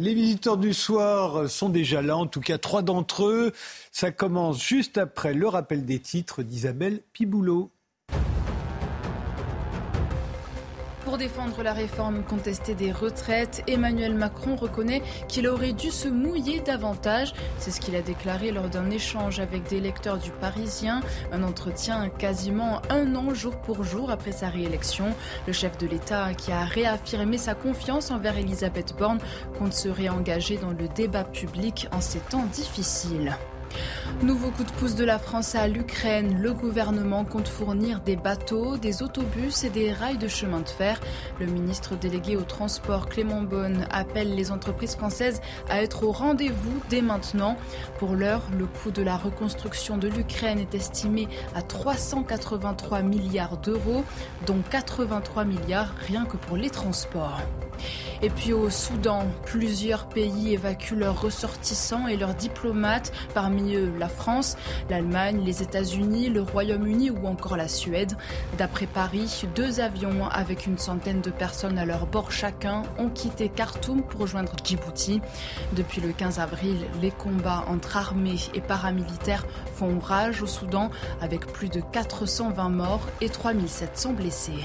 Les visiteurs du soir sont déjà là, en tout cas trois d'entre eux. Ça commence juste après le rappel des titres d'Isabelle Piboulot. Défendre la réforme contestée des retraites, Emmanuel Macron reconnaît qu'il aurait dû se mouiller davantage. C'est ce qu'il a déclaré lors d'un échange avec des lecteurs du Parisien. Un entretien quasiment un an jour pour jour après sa réélection. Le chef de l'État qui a réaffirmé sa confiance envers Elisabeth Borne compte se réengager dans le débat public en ces temps difficiles. Nouveau coup de pouce de la France à l'Ukraine. Le gouvernement compte fournir des bateaux, des autobus et des rails de chemin de fer. Le ministre délégué au transport Clément Beaune appelle les entreprises françaises à être au rendez-vous dès maintenant. Pour l'heure, le coût de la reconstruction de l'Ukraine est estimé à 383 milliards d'euros, dont 83 milliards rien que pour les transports. Et puis au Soudan, plusieurs pays évacuent leurs ressortissants et leurs diplomates, la France, l'Allemagne, les États-Unis, le Royaume-Uni ou encore la Suède. D'après Paris, deux avions avec une centaine de personnes à leur bord chacun ont quitté Khartoum pour rejoindre Djibouti. Depuis le 15 avril, les combats entre armées et paramilitaires font rage au Soudan avec plus de 420 morts et 3700 blessés.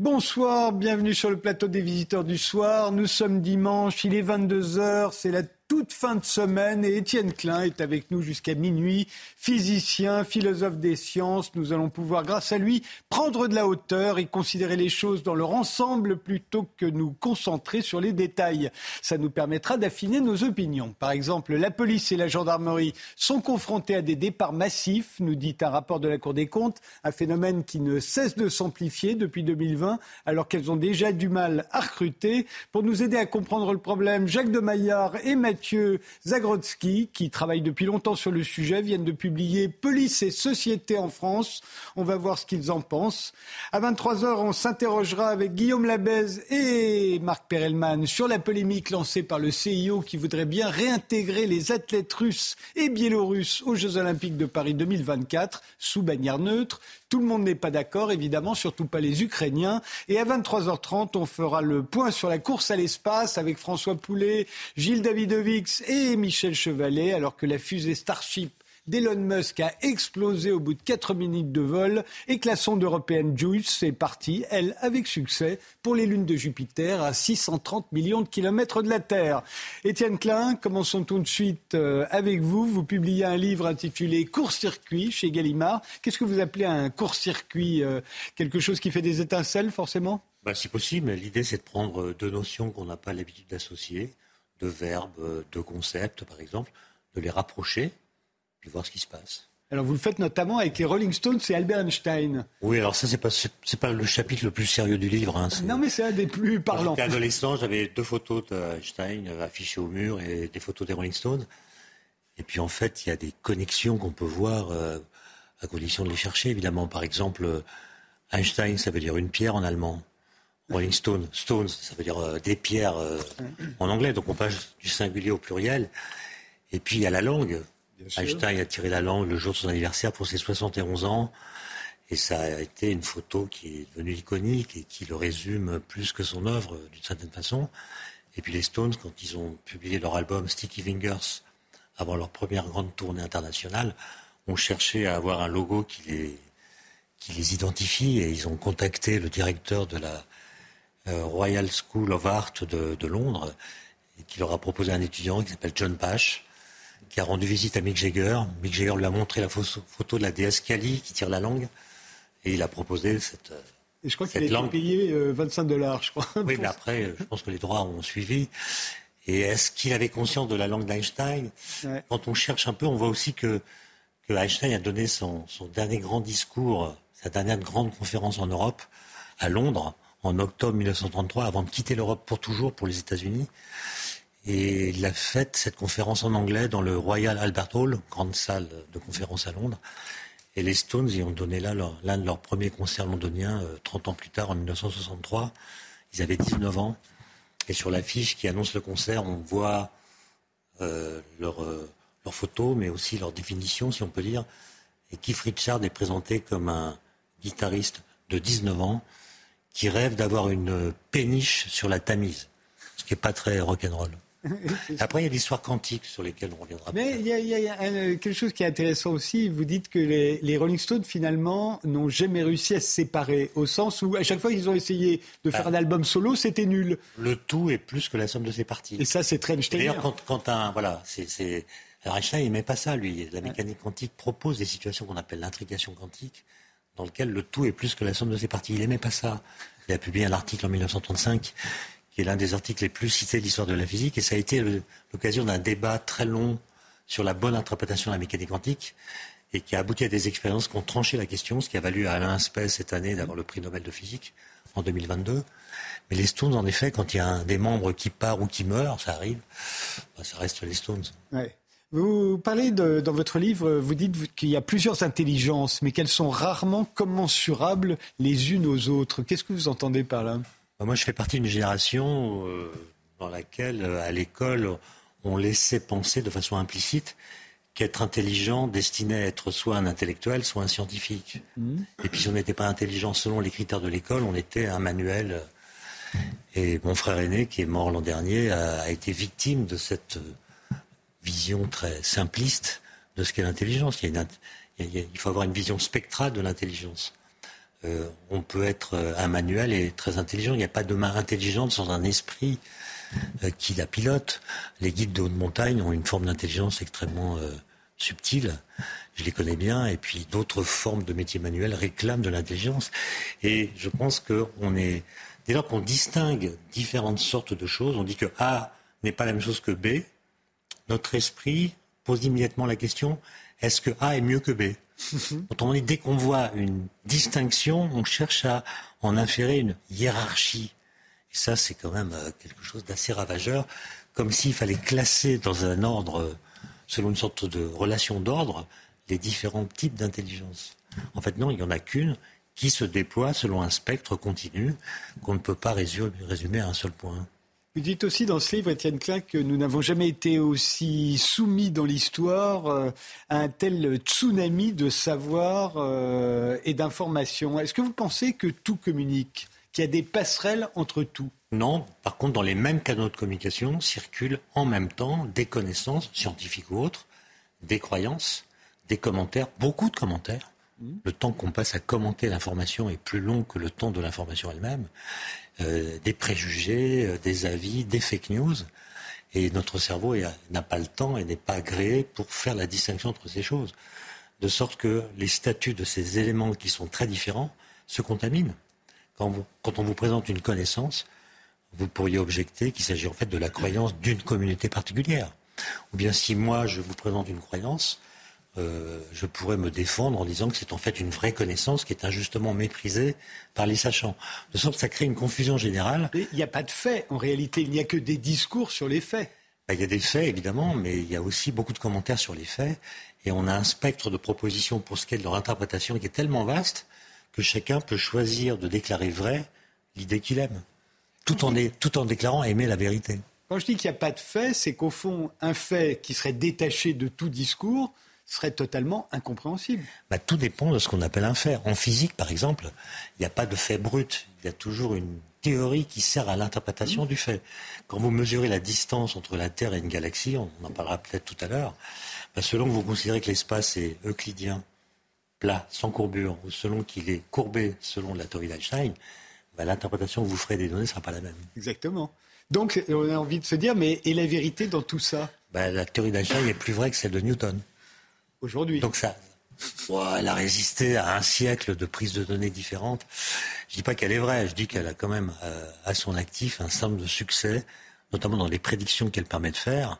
Bonsoir, bienvenue sur le plateau des visiteurs du soir. Nous sommes dimanche, il est 22h, c'est la toute fin de semaine et Étienne Klein est avec nous jusqu'à minuit, physicien, philosophe des sciences. Nous allons pouvoir, grâce à lui, prendre de la hauteur et considérer les choses dans leur ensemble plutôt que nous concentrer sur les détails. Ça nous permettra d'affiner nos opinions. Par exemple, la police et la gendarmerie sont confrontés à des départs massifs, nous dit un rapport de la Cour des comptes, un phénomène qui ne cesse de s'amplifier depuis 2020 alors qu'elles ont déjà du mal à recruter. Pour nous aider à comprendre le problème, Jacques de Maillard et Mathieu Mathieu Zagrodzki, qui travaille depuis longtemps sur le sujet, viennent de publier Police et société en France. On va voir ce qu'ils en pensent. À 23h, on s'interrogera avec Guillaume Labèze et Marc Perelman sur la polémique lancée par le CIO qui voudrait bien réintégrer les athlètes russes et biélorusses aux Jeux Olympiques de Paris 2024 sous bannière neutre. Tout le monde n'est pas d'accord, évidemment, surtout pas les Ukrainiens. Et à 23h30, on fera le point sur la course à l'espace avec François Poulet, Gilles Davidovix et Michel Chevalet, alors que la fusée Starship d'Elon Musk a explosé au bout de 4 minutes de vol et que la sonde européenne JUICE est partie, elle, avec succès, pour les lunes de Jupiter à 630 millions de kilomètres de la Terre. Étienne Klein, commençons tout de suite euh, avec vous. Vous publiez un livre intitulé Court-circuit chez Gallimard. Qu'est-ce que vous appelez un court-circuit euh, Quelque chose qui fait des étincelles, forcément? Bah, Si possible. L'idée, c'est de prendre deux notions qu'on n'a pas l'habitude d'associer, deux verbes, deux concepts, par exemple, de les rapprocher puis voir ce qui se passe. Alors vous le faites notamment avec les Rolling Stones et Albert Einstein. Oui, alors ça c'est pas c'est pas le chapitre le plus sérieux du livre. Hein, non, mais c'est un des plus parlants. J'étais adolescent, j'avais deux photos d'Einstein affichées au mur et des photos des Rolling Stones. Et puis en fait, il y a des connexions qu'on peut voir euh, à condition de les chercher. Évidemment, par exemple, Einstein, ça veut dire une pierre en allemand. Rolling Stone, Stones, ça veut dire euh, des pierres euh, en anglais. Donc on passe du singulier au pluriel. Et puis il y a la langue. Einstein a tiré la langue le jour de son anniversaire pour ses 71 ans. Et ça a été une photo qui est devenue iconique et qui le résume plus que son œuvre d'une certaine façon. Et puis les Stones, quand ils ont publié leur album Sticky Fingers avant leur première grande tournée internationale, ont cherché à avoir un logo qui les, identifie et ils ont contacté le directeur de la euh, Royal School of Art de, Londres qui leur a proposé un étudiant qui s'appelle John Pash qui a rendu visite à Mick Jagger. Mick Jagger lui a montré la photo de la déesse Kali qui tire la langue et il a proposé cette. Et je crois qu'il a payé 25 euh, dollars, je crois. Oui, mais après, je pense que les droits ont suivi. Et est-ce qu'il avait conscience de la langue d'Einstein? Quand on cherche un peu, on voit aussi que, que Einstein a donné son, son, dernier grand discours, sa dernière grande conférence en Europe, à Londres, en octobre 1933, avant de quitter l'Europe pour toujours, pour les États-Unis. Et il a fait cette conférence en anglais dans le Royal Albert Hall, grande salle de conférence à Londres. Et les Stones y ont donné là l'un de leurs premiers concerts londoniens, 30 euh, ans plus tard, en 1963. Ils avaient 19 ans. Et sur l'affiche qui annonce le concert, on voit leurs photos, mais aussi leur définition, si on peut dire. Et Keith Richard est présenté comme un guitariste de 19 ans qui rêve d'avoir une péniche sur la Tamise, ce qui n'est pas très rock'n'roll. Après, il y a l'histoire quantique sur lesquelles on reviendra. Mais il y a, quelque chose qui est intéressant aussi. Vous dites que les, Rolling Stones, finalement, n'ont jamais réussi à se séparer, au sens où à chaque fois qu'ils ont essayé de faire bah, un album solo, c'était nul. Le tout est plus que la somme de ses parties. Et ça, c'est très. D'ailleurs, quand, quand, un. Voilà, c'est. Einstein n'aimait pas ça, lui. La mécanique quantique propose des situations qu'on appelle l'intrication quantique, dans lesquelles le tout est plus que la somme de ses parties. Il n'aimait pas ça. Il a publié un article en 1935 qui est l'un des articles les plus cités de l'histoire de la physique, et ça a été l'occasion d'un débat très long sur la bonne interprétation de la mécanique quantique, et qui a abouti à des expériences qui ont tranché la question, ce qui a valu à Alain Aspect cette année d'avoir le prix Nobel de physique en 2022. Mais les Stones, en effet, quand il y a un des membres qui part ou qui meurt, ça arrive, bah, ça reste les Stones. Vous parlez dans votre livre, vous dites qu'il y a plusieurs intelligences, mais qu'elles sont rarement commensurables les unes aux autres. Qu'est-ce que vous entendez par là? Moi, je fais partie d'une génération euh, dans laquelle, euh, à l'école, on laissait penser de façon implicite qu'être intelligent destinait à être soit un intellectuel, soit un scientifique. Mmh. Et puis, si on n'était pas intelligent selon les critères de l'école, on était un manuel. Et mon frère aîné, qui est mort l'an dernier, a, été victime de cette vision très simpliste de ce qu'est l'intelligence. il, faut avoir une vision spectrale de l'intelligence. Euh, on peut être euh, un manuel et très intelligent. Il n'y a pas de main intelligente sans un esprit euh, qui la pilote. Les guides de haute montagne ont une forme d'intelligence extrêmement subtile. Je les connais bien. Et puis d'autres formes de métiers manuels réclament de l'intelligence. Et je pense qu'on est, dès lors qu'on distingue différentes sortes de choses, on dit que A n'est pas la même chose que B. Notre esprit pose immédiatement la question est-ce que A est mieux que B? Autrement dit, dès qu'on voit une distinction, on cherche à en inférer une hiérarchie. Et ça, c'est quand même euh, quelque chose d'assez ravageur, comme s'il fallait classer dans un ordre, selon une sorte de relation d'ordre, les différents types d'intelligence. En fait, non, il n'y en a qu'une qui se déploie selon un spectre continu qu'on ne peut pas résumer à un seul point. Vous dites aussi dans ce livre, Étienne Klein, que nous n'avons jamais été aussi soumis dans l'histoire euh, à un tel tsunami de savoir euh, et d'information. Est-ce que vous pensez que tout communique, qu'il y a des passerelles entre tout? Non, par contre, dans les mêmes canaux de communication circulent en même temps des connaissances, scientifiques ou autres, des croyances, des commentaires, beaucoup de commentaires. Mmh. Le temps qu'on passe à commenter l'information est plus long que le temps de l'information elle-même. Euh, des préjugés, euh, des avis, des fake news. Et notre cerveau n'a pas le temps et n'est pas agréé pour faire la distinction entre ces choses. De sorte que les statuts de ces éléments qui sont très différents se contaminent. Quand, quand on vous présente une connaissance, vous pourriez objecter qu'il s'agit en fait de la croyance d'une communauté particulière. Ou bien si moi je vous présente une croyance, euh, je pourrais me défendre en disant que c'est en fait une vraie connaissance qui est injustement méprisée par les sachants. De sorte que ça crée une confusion générale. il n'y a pas de faits. En réalité, il n'y a que des discours sur les faits. Ben, il y a des faits, évidemment, mais il y a aussi beaucoup de commentaires sur les faits. Et on a un spectre de propositions pour ce qui est de leur interprétation qui est tellement vaste que chacun peut choisir de déclarer vrai l'idée qu'il aime, tout en, tout en déclarant aimer la vérité. Quand je dis qu'il n'y a pas de fait, c'est qu'au fond, un fait qui serait détaché de tout discours, serait totalement incompréhensible. Bah, tout dépend de ce qu'on appelle un fait. En physique, par exemple, il n'y a pas de fait brut. Il y a toujours une théorie qui sert à l'interprétation du fait. Quand vous mesurez la distance entre la Terre et une galaxie, on en parlera peut-être tout à l'heure, bah, selon que vous considérez que l'espace est euclidien, plat, sans courbure, ou selon qu'il est courbé selon la théorie d'Einstein, bah, l'interprétation que vous ferez des données ne sera pas la même. Exactement. Donc, on a envie de se dire, mais et la vérité dans tout ça? La théorie d'Einstein est plus vraie que celle de Newton aujourd'hui. Donc ça, elle a résisté à un siècle de prise de données différentes. Je dis pas qu'elle est vraie, je dis qu'elle a quand même euh, à son actif un certain nombre de succès, notamment dans les prédictions qu'elle permet de faire,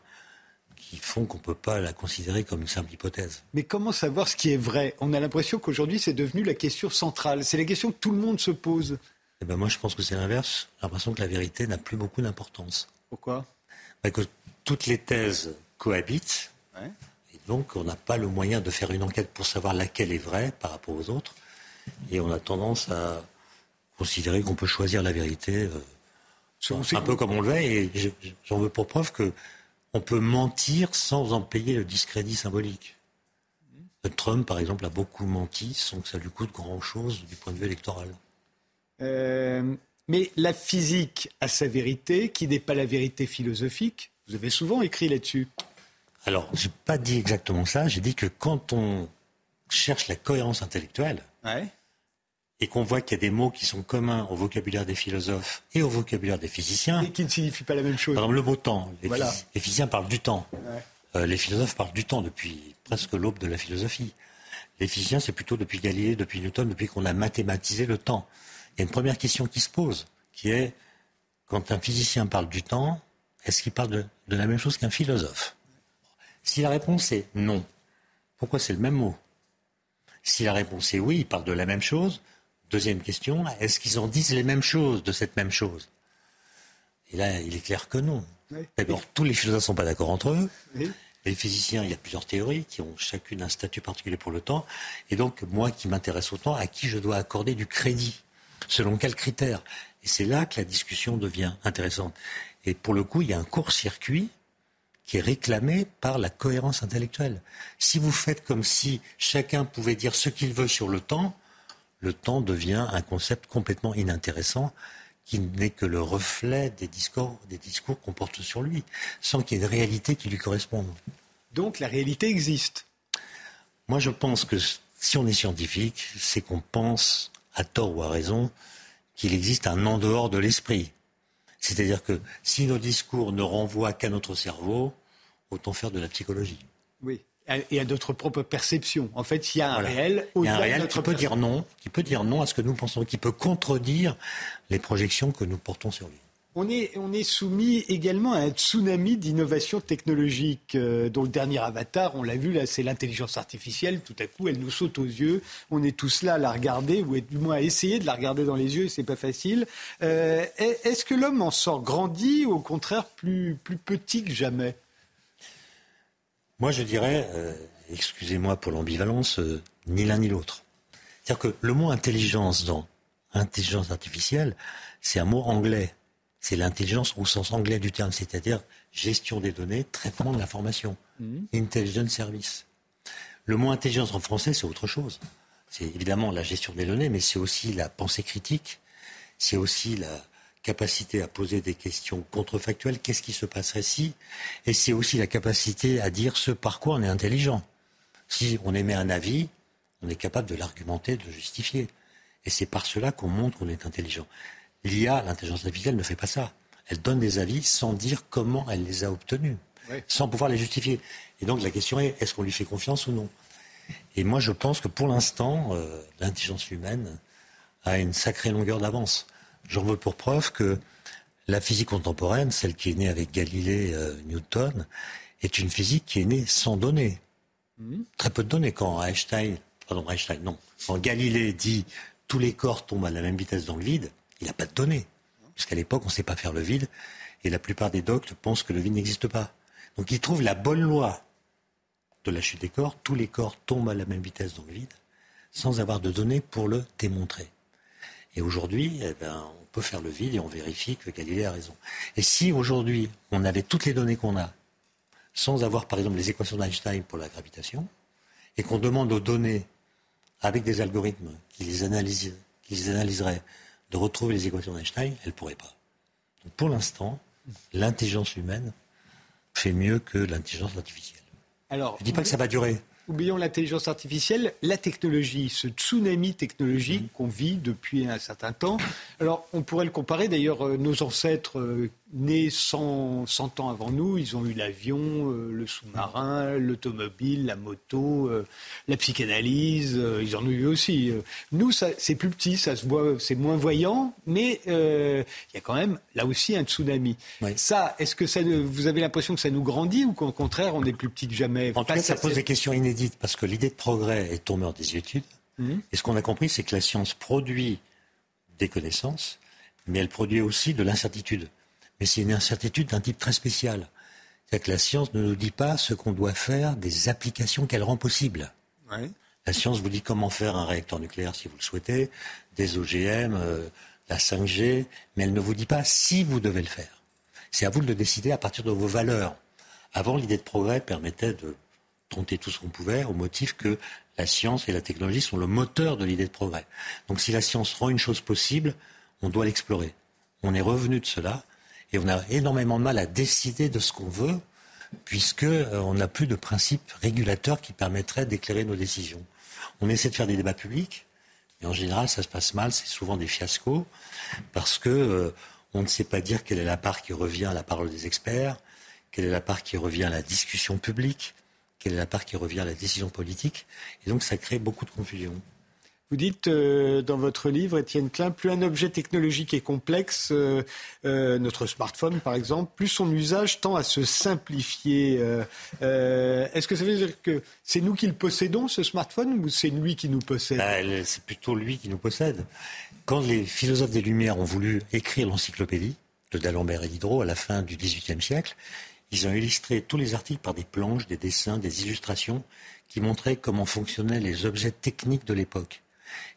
qui font qu'on ne peut pas la considérer comme une simple hypothèse. Mais comment savoir ce qui est vrai? On a l'impression qu'aujourd'hui c'est devenu la question centrale. C'est la question que tout le monde se pose. Eh ben moi je pense que c'est l'inverse. J'ai l'impression que la vérité n'a plus beaucoup d'importance. Pourquoi? Parce Que toutes les thèses cohabitent. Ouais donc, on n'a pas le moyen de faire une enquête pour savoir laquelle est vraie par rapport aux autres. Et on a tendance à considérer qu'on peut choisir la vérité euh, un peu comme on le veut. Et j'en veux pour preuve que on peut mentir sans en payer le discrédit symbolique. Trump, par exemple, a beaucoup menti sans que ça lui coûte grand-chose du point de vue électoral. Euh, mais la physique a sa vérité, qui n'est pas la vérité philosophique. Vous avez souvent écrit là-dessus. Alors, je n'ai pas dit exactement ça. J'ai dit que quand on cherche la cohérence intellectuelle, et qu'on voit qu'il y a des mots qui sont communs au vocabulaire des philosophes et au vocabulaire des physiciens. Et qui ne signifient pas la même chose. Par exemple, le mot temps. Les, physiciens parlent du temps. Euh, les philosophes parlent du temps depuis presque l'aube de la philosophie. Les physiciens, c'est plutôt depuis Galilée, depuis Newton, depuis qu'on a mathématisé le temps. Il y a une première question qui se pose, qui est, quand un physicien parle du temps, est-ce qu'il parle de, de la même chose qu'un philosophe? Si la réponse est non, pourquoi c'est le même mot? Si la réponse est oui, il parle de la même chose, Deuxième question, est-ce qu'ils en disent les mêmes choses de cette même chose? Et là, il est clair que non. D'abord, tous les philosophes ne sont pas d'accord entre eux. Les physiciens, il y a plusieurs théories qui ont chacune un statut particulier pour le temps. Et donc, moi qui m'intéresse au temps, à qui je dois accorder du crédit Selon quels critères? Et c'est là que la discussion devient intéressante. Et pour le coup, il y a un court-circuit qui est réclamé par la cohérence intellectuelle. Si vous faites comme si chacun pouvait dire ce qu'il veut sur le temps, le temps devient un concept complètement inintéressant qui n'est que le reflet des discours, des discours qu'on porte sur lui, sans qu'il y ait une réalité qui lui corresponde. Donc la réalité existe. Moi, je pense que si on est scientifique, c'est qu'on pense, à tort ou à raison, qu'il existe un en dehors de l'esprit. C'est-à-dire que si nos discours ne renvoient qu'à notre cerveau, autant faire de la psychologie. Oui et à notre propre perception. En fait, il y a un réel Il y a un réel qui peut dire non, qui peut dire non à ce que nous pensons, qui peut contredire les projections que nous portons sur lui. On est, soumis également à un tsunami d'innovation technologique euh, dont le dernier avatar, on l'a vu là, c'est l'intelligence artificielle. Tout à coup, elle nous saute aux yeux. On est tous là à la regarder, ou du moins à essayer de la regarder dans les yeux, c'est pas facile. Euh, est-ce que l'homme en sort grandi ou au contraire plus, plus petit que jamais? Moi, je dirais, euh, excusez-moi pour l'ambivalence, euh, ni l'un ni l'autre. C'est-à-dire que le mot intelligence dans intelligence artificielle, c'est un mot anglais. C'est l'intelligence au sens anglais du terme, c'est-à-dire gestion des données, traitement de l'information, mmh. intelligence service. Le mot intelligence en français, c'est autre chose. C'est évidemment la gestion des données, mais c'est aussi la pensée critique, c'est aussi la, capacité à poser des questions contrefactuelles, qu'est-ce qui se passerait si? Et c'est aussi la capacité à dire ce par quoi on est intelligent. Si on émet un avis, on est capable de l'argumenter, de le justifier. Et c'est par cela qu'on montre qu'on est intelligent. L'IA, l'intelligence artificielle, ne fait pas ça. Elle donne des avis sans dire comment elle les a obtenus, sans pouvoir les justifier. Et donc la question est, est-ce qu'on lui fait confiance ou non? Et moi, je pense que pour l'instant, euh, l'intelligence humaine a une sacrée longueur d'avance. J'en veux pour preuve que la physique contemporaine, celle qui est née avec Galilée, euh, Newton, est une physique qui est née sans données. Hmm. Très peu de données. Quand Einstein, pardon, Einstein, non, quand Galilée dit tous les corps tombent à la même vitesse dans le vide, il n'a pas de données. Puisqu'à l'époque, on ne sait pas faire le vide, et la plupart des doctes pensent que le vide n'existe pas. Donc il trouve la bonne loi de la chute des corps, tous les corps tombent à la même vitesse dans le vide, sans avoir de données pour le démontrer. Et aujourd'hui, eh ben, on peut faire le vide et on vérifie que Galilée a raison. Et si aujourd'hui, on avait toutes les données qu'on a, sans avoir par exemple les équations d'Einstein pour la gravitation, et qu'on demande aux données, avec des algorithmes qui les analyseraient, de retrouver les équations d'Einstein, elles ne pourraient pas. Donc pour l'instant, l'intelligence humaine fait mieux que l'intelligence artificielle. Alors, Je ne dis pas que ça va durer oublions l'intelligence artificielle, la technologie, ce tsunami technologique mm. qu'on vit depuis un certain temps. Alors, on pourrait le comparer, d'ailleurs, euh, nos ancêtres euh, nés 100, 100, ans avant nous, ils ont eu l'avion, euh, le sous-marin, l'automobile, la moto, la psychanalyse, ils en ont eu aussi. Nous, c'est plus petit, ça se voit, c'est moins voyant, mais il y a quand même là aussi un tsunami. Ça, est-ce que ça, vous avez l'impression que ça nous grandit ou qu'au contraire, on est plus petit que jamais? En tout cas, ça pose des questions inédites parce que l'idée de progrès est tombée des études. Mmh. Et ce qu'on a compris, c'est que la science produit des connaissances, mais elle produit aussi de l'incertitude. Mais c'est une incertitude d'un type très spécial. C'est que la science ne nous dit pas ce qu'on doit faire des applications qu'elle rend possibles. La science vous dit comment faire un réacteur nucléaire si vous le souhaitez, des OGM, euh, la 5G, mais elle ne vous dit pas si vous devez le faire. C'est à vous de le décider à partir de vos valeurs, Avant, l'idée de progrès permettait de tenter tout ce qu'on pouvait au motif que la science et la technologie sont le moteur de l'idée de progrès. Donc si la science rend une chose possible, on doit l'explorer. On est revenu de cela et on a énormément de mal à décider de ce qu'on veut puisqu'on euh, n'a plus de principes régulateurs qui permettraient d'éclairer nos décisions. On essaie de faire des débats publics, et en général, ça se passe mal, c'est souvent des fiascos, parce que euh, on ne sait pas dire quelle est la part qui revient à la parole des experts, quelle est la part qui revient à la discussion publique, quelle est la part qui revient à la décision politique, et donc ça crée beaucoup de confusion. Vous dites euh, dans votre livre, Étienne Klein, plus un objet technologique est complexe, euh, euh, notre smartphone par exemple, plus son usage tend à se simplifier. Est-ce que ça veut dire que c'est nous qui le possédons, ce smartphone, ou c'est lui qui nous possède? Bah, C'est plutôt lui qui nous possède. Quand les philosophes des Lumières ont voulu écrire l'encyclopédie de d'Alembert et Diderot à la fin du XVIIIe siècle, ils ont illustré tous les articles par des planches, des dessins, des illustrations qui montraient comment fonctionnaient les objets techniques de l'époque.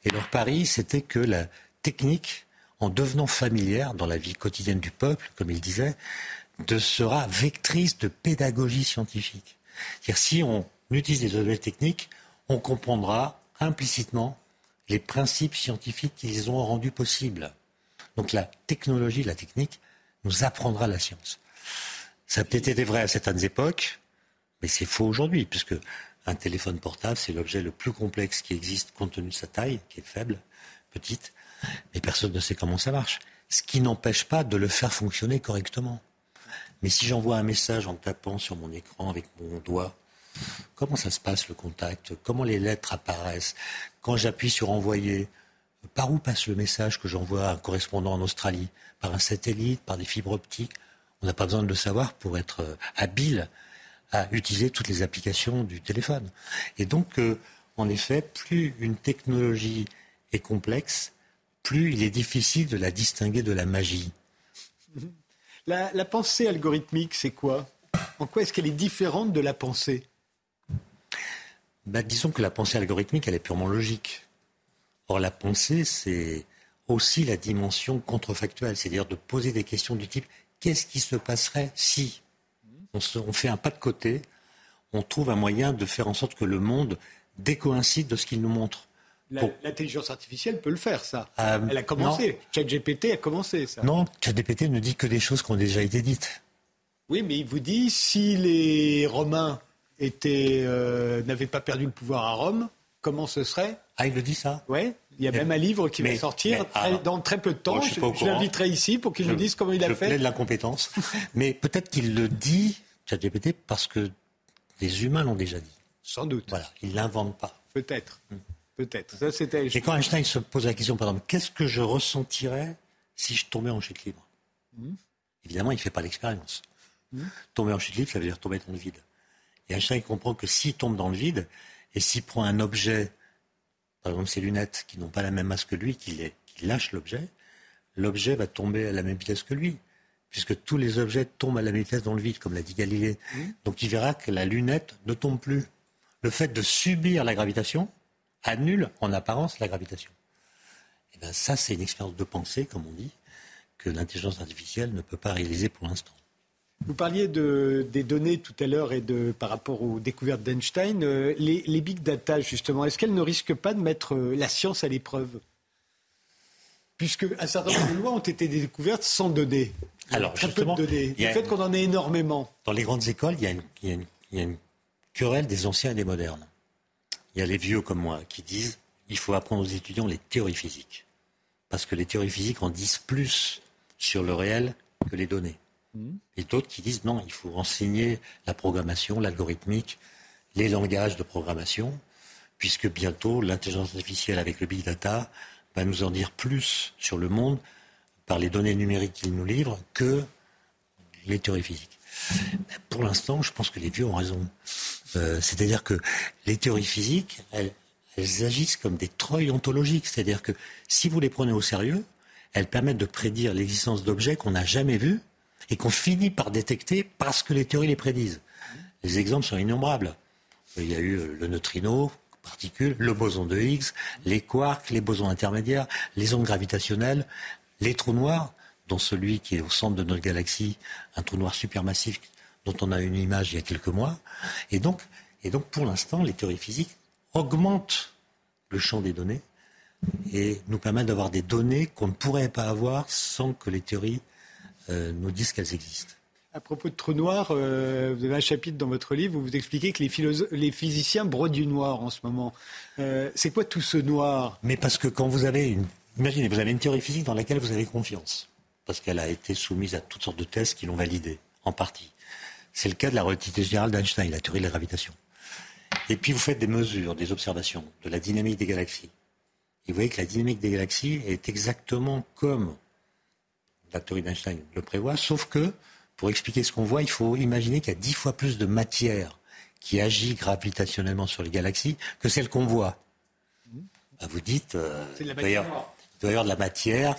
Et leur pari, c'était que la technique, en devenant familière dans la vie quotidienne du peuple, comme il disait, de, sera vectrice de pédagogie scientifique. C'est-à-dire, si on utilise des objets techniques, on comprendra implicitement les principes scientifiques qu'ils ont rendus possibles. Donc la technologie, la technique, nous apprendra la science. Ça a peut-être été vrai à certaines époques, mais c'est faux aujourd'hui, puisque un téléphone portable, c'est l'objet le plus complexe qui existe compte tenu de sa taille, qui est faible, petite, mais personne ne sait comment ça marche. Ce qui n'empêche pas de le faire fonctionner correctement. Mais si j'envoie un message en tapant sur mon écran avec mon doigt, comment ça se passe le contact? Comment les lettres apparaissent? Quand j'appuie sur envoyer, par où passe le message que j'envoie à un correspondant en Australie? Par un satellite Par des fibres optiques? On n'a pas besoin de le savoir pour être euh, habile à utiliser toutes les applications du téléphone. Et donc, euh, en effet, plus une technologie est complexe, plus il est difficile de la distinguer de la magie. La, pensée algorithmique, c'est quoi? En quoi est-ce qu'elle est différente de la pensée? Bah, Disons que la pensée algorithmique, elle est purement logique. Or, la pensée, c'est aussi la dimension contrefactuelle, c'est-à-dire de poser des questions du type qu'est-ce qui se passerait si on, fait un pas de côté, on trouve un moyen de faire en sorte que le monde décoïncide de ce qu'il nous montre. L'intelligence artificielle peut le faire, ça. Euh, Elle a commencé. ChatGPT a commencé, ça. Non, ChatGPT ne dit que des choses qui ont déjà été dites. Oui, mais il vous dit si les Romains euh, n'avaient pas perdu le pouvoir à Rome, comment ce serait Ah, il le dit ça Oui. Il y a même un livre qui va sortir dans très peu de temps. je, l'inviterai ici pour qu'il nous dise comment il a fait. Je de l'incompétence. mais peut-être qu'il le dit ChatGPT parce que des humains l'ont déjà dit. Sans doute. Voilà, il ne l'invente pas. Peut-être. Hmm. Peut-être. Ça, c'était... Et quand Einstein se pose la question, par exemple, qu'est-ce que je ressentirais si je tombais en chute libre hmm. Évidemment, il ne fait pas l'expérience. Hmm. Tomber en chute libre, ça veut dire tomber dans le vide. Et Einstein comprend que s'il tombe dans le vide et s'il prend un objet, par exemple ses lunettes, qui n'ont pas la même masse que lui, qu'il lâche l'objet, l'objet va tomber à la même vitesse que lui puisque tous les objets tombent à la vitesse dans le vide, comme l'a dit Galilée. Donc il verra que la lunette ne tombe plus. Le fait de subir la gravitation annule en apparence la gravitation. Et eh bien ça, c'est une expérience de pensée, comme on dit, que l'intelligence artificielle ne peut pas réaliser pour l'instant. Vous parliez de, des données tout à l'heure et de, par rapport aux découvertes d'Einstein. Euh, les, les, big data, justement, est-ce qu'elles ne risquent pas de mettre euh, la science à l'épreuve? Puisque un certain nombre de lois ont été découvertes sans données. Alors, justement, le fait qu'on en ait énormément. Dans les grandes écoles, il y, a une, querelle des anciens et des modernes. Il y a les vieux comme moi qui disent il faut apprendre aux étudiants les théories physiques. Parce que les théories physiques en disent plus sur le réel que les données. Et d'autres qui disent non, il faut enseigner la programmation, l'algorithmique, les langages de programmation, puisque bientôt l'intelligence artificielle avec le big data va nous en dire plus sur le monde par les données numériques qu'il nous livre que les théories physiques. Pour l'instant, je pense que les vieux ont raison. Euh, c'est-à-dire que les théories physiques, elles, agissent comme des treuils ontologiques. C'est-à-dire que si vous les prenez au sérieux, elles permettent de prédire l'existence d'objets qu'on n'a jamais vus et qu'on finit par détecter parce que les théories les prédisent. Les exemples sont innombrables. Il y a eu le neutrino, particules, le boson de Higgs, les quarks, les bosons intermédiaires, les ondes gravitationnelles, les trous noirs, dont celui qui est au centre de notre galaxie, un trou noir supermassif dont on a une image il y a quelques mois. Et donc, et donc pour l'instant, les théories physiques augmentent le champ des données et nous permettent d'avoir des données qu'on ne pourrait pas avoir sans que les théories euh, nous disent qu'elles existent. À propos de trous noirs, euh, vous avez un chapitre dans votre livre où vous expliquez que les, les physiciens brodent du noir en ce moment. Euh, c'est quoi tout ce noir? Mais parce que quand vous avez une... Imaginez, vous avez une théorie physique dans laquelle vous avez confiance, parce qu'elle a été soumise à toutes sortes de tests qui l'ont validée, en partie. C'est le cas de la relativité générale d'Einstein, la théorie de la gravitation. Et puis vous faites des mesures, des observations de la dynamique des galaxies. Et vous voyez que la dynamique des galaxies est exactement comme la théorie d'Einstein le prévoit, sauf que pour expliquer ce qu'on voit, il faut imaginer qu'il y a dix fois plus de matière qui agit gravitationnellement sur les galaxies que celle qu'on voit. Bah, vous dites, euh, il, doit y avoir, de la matière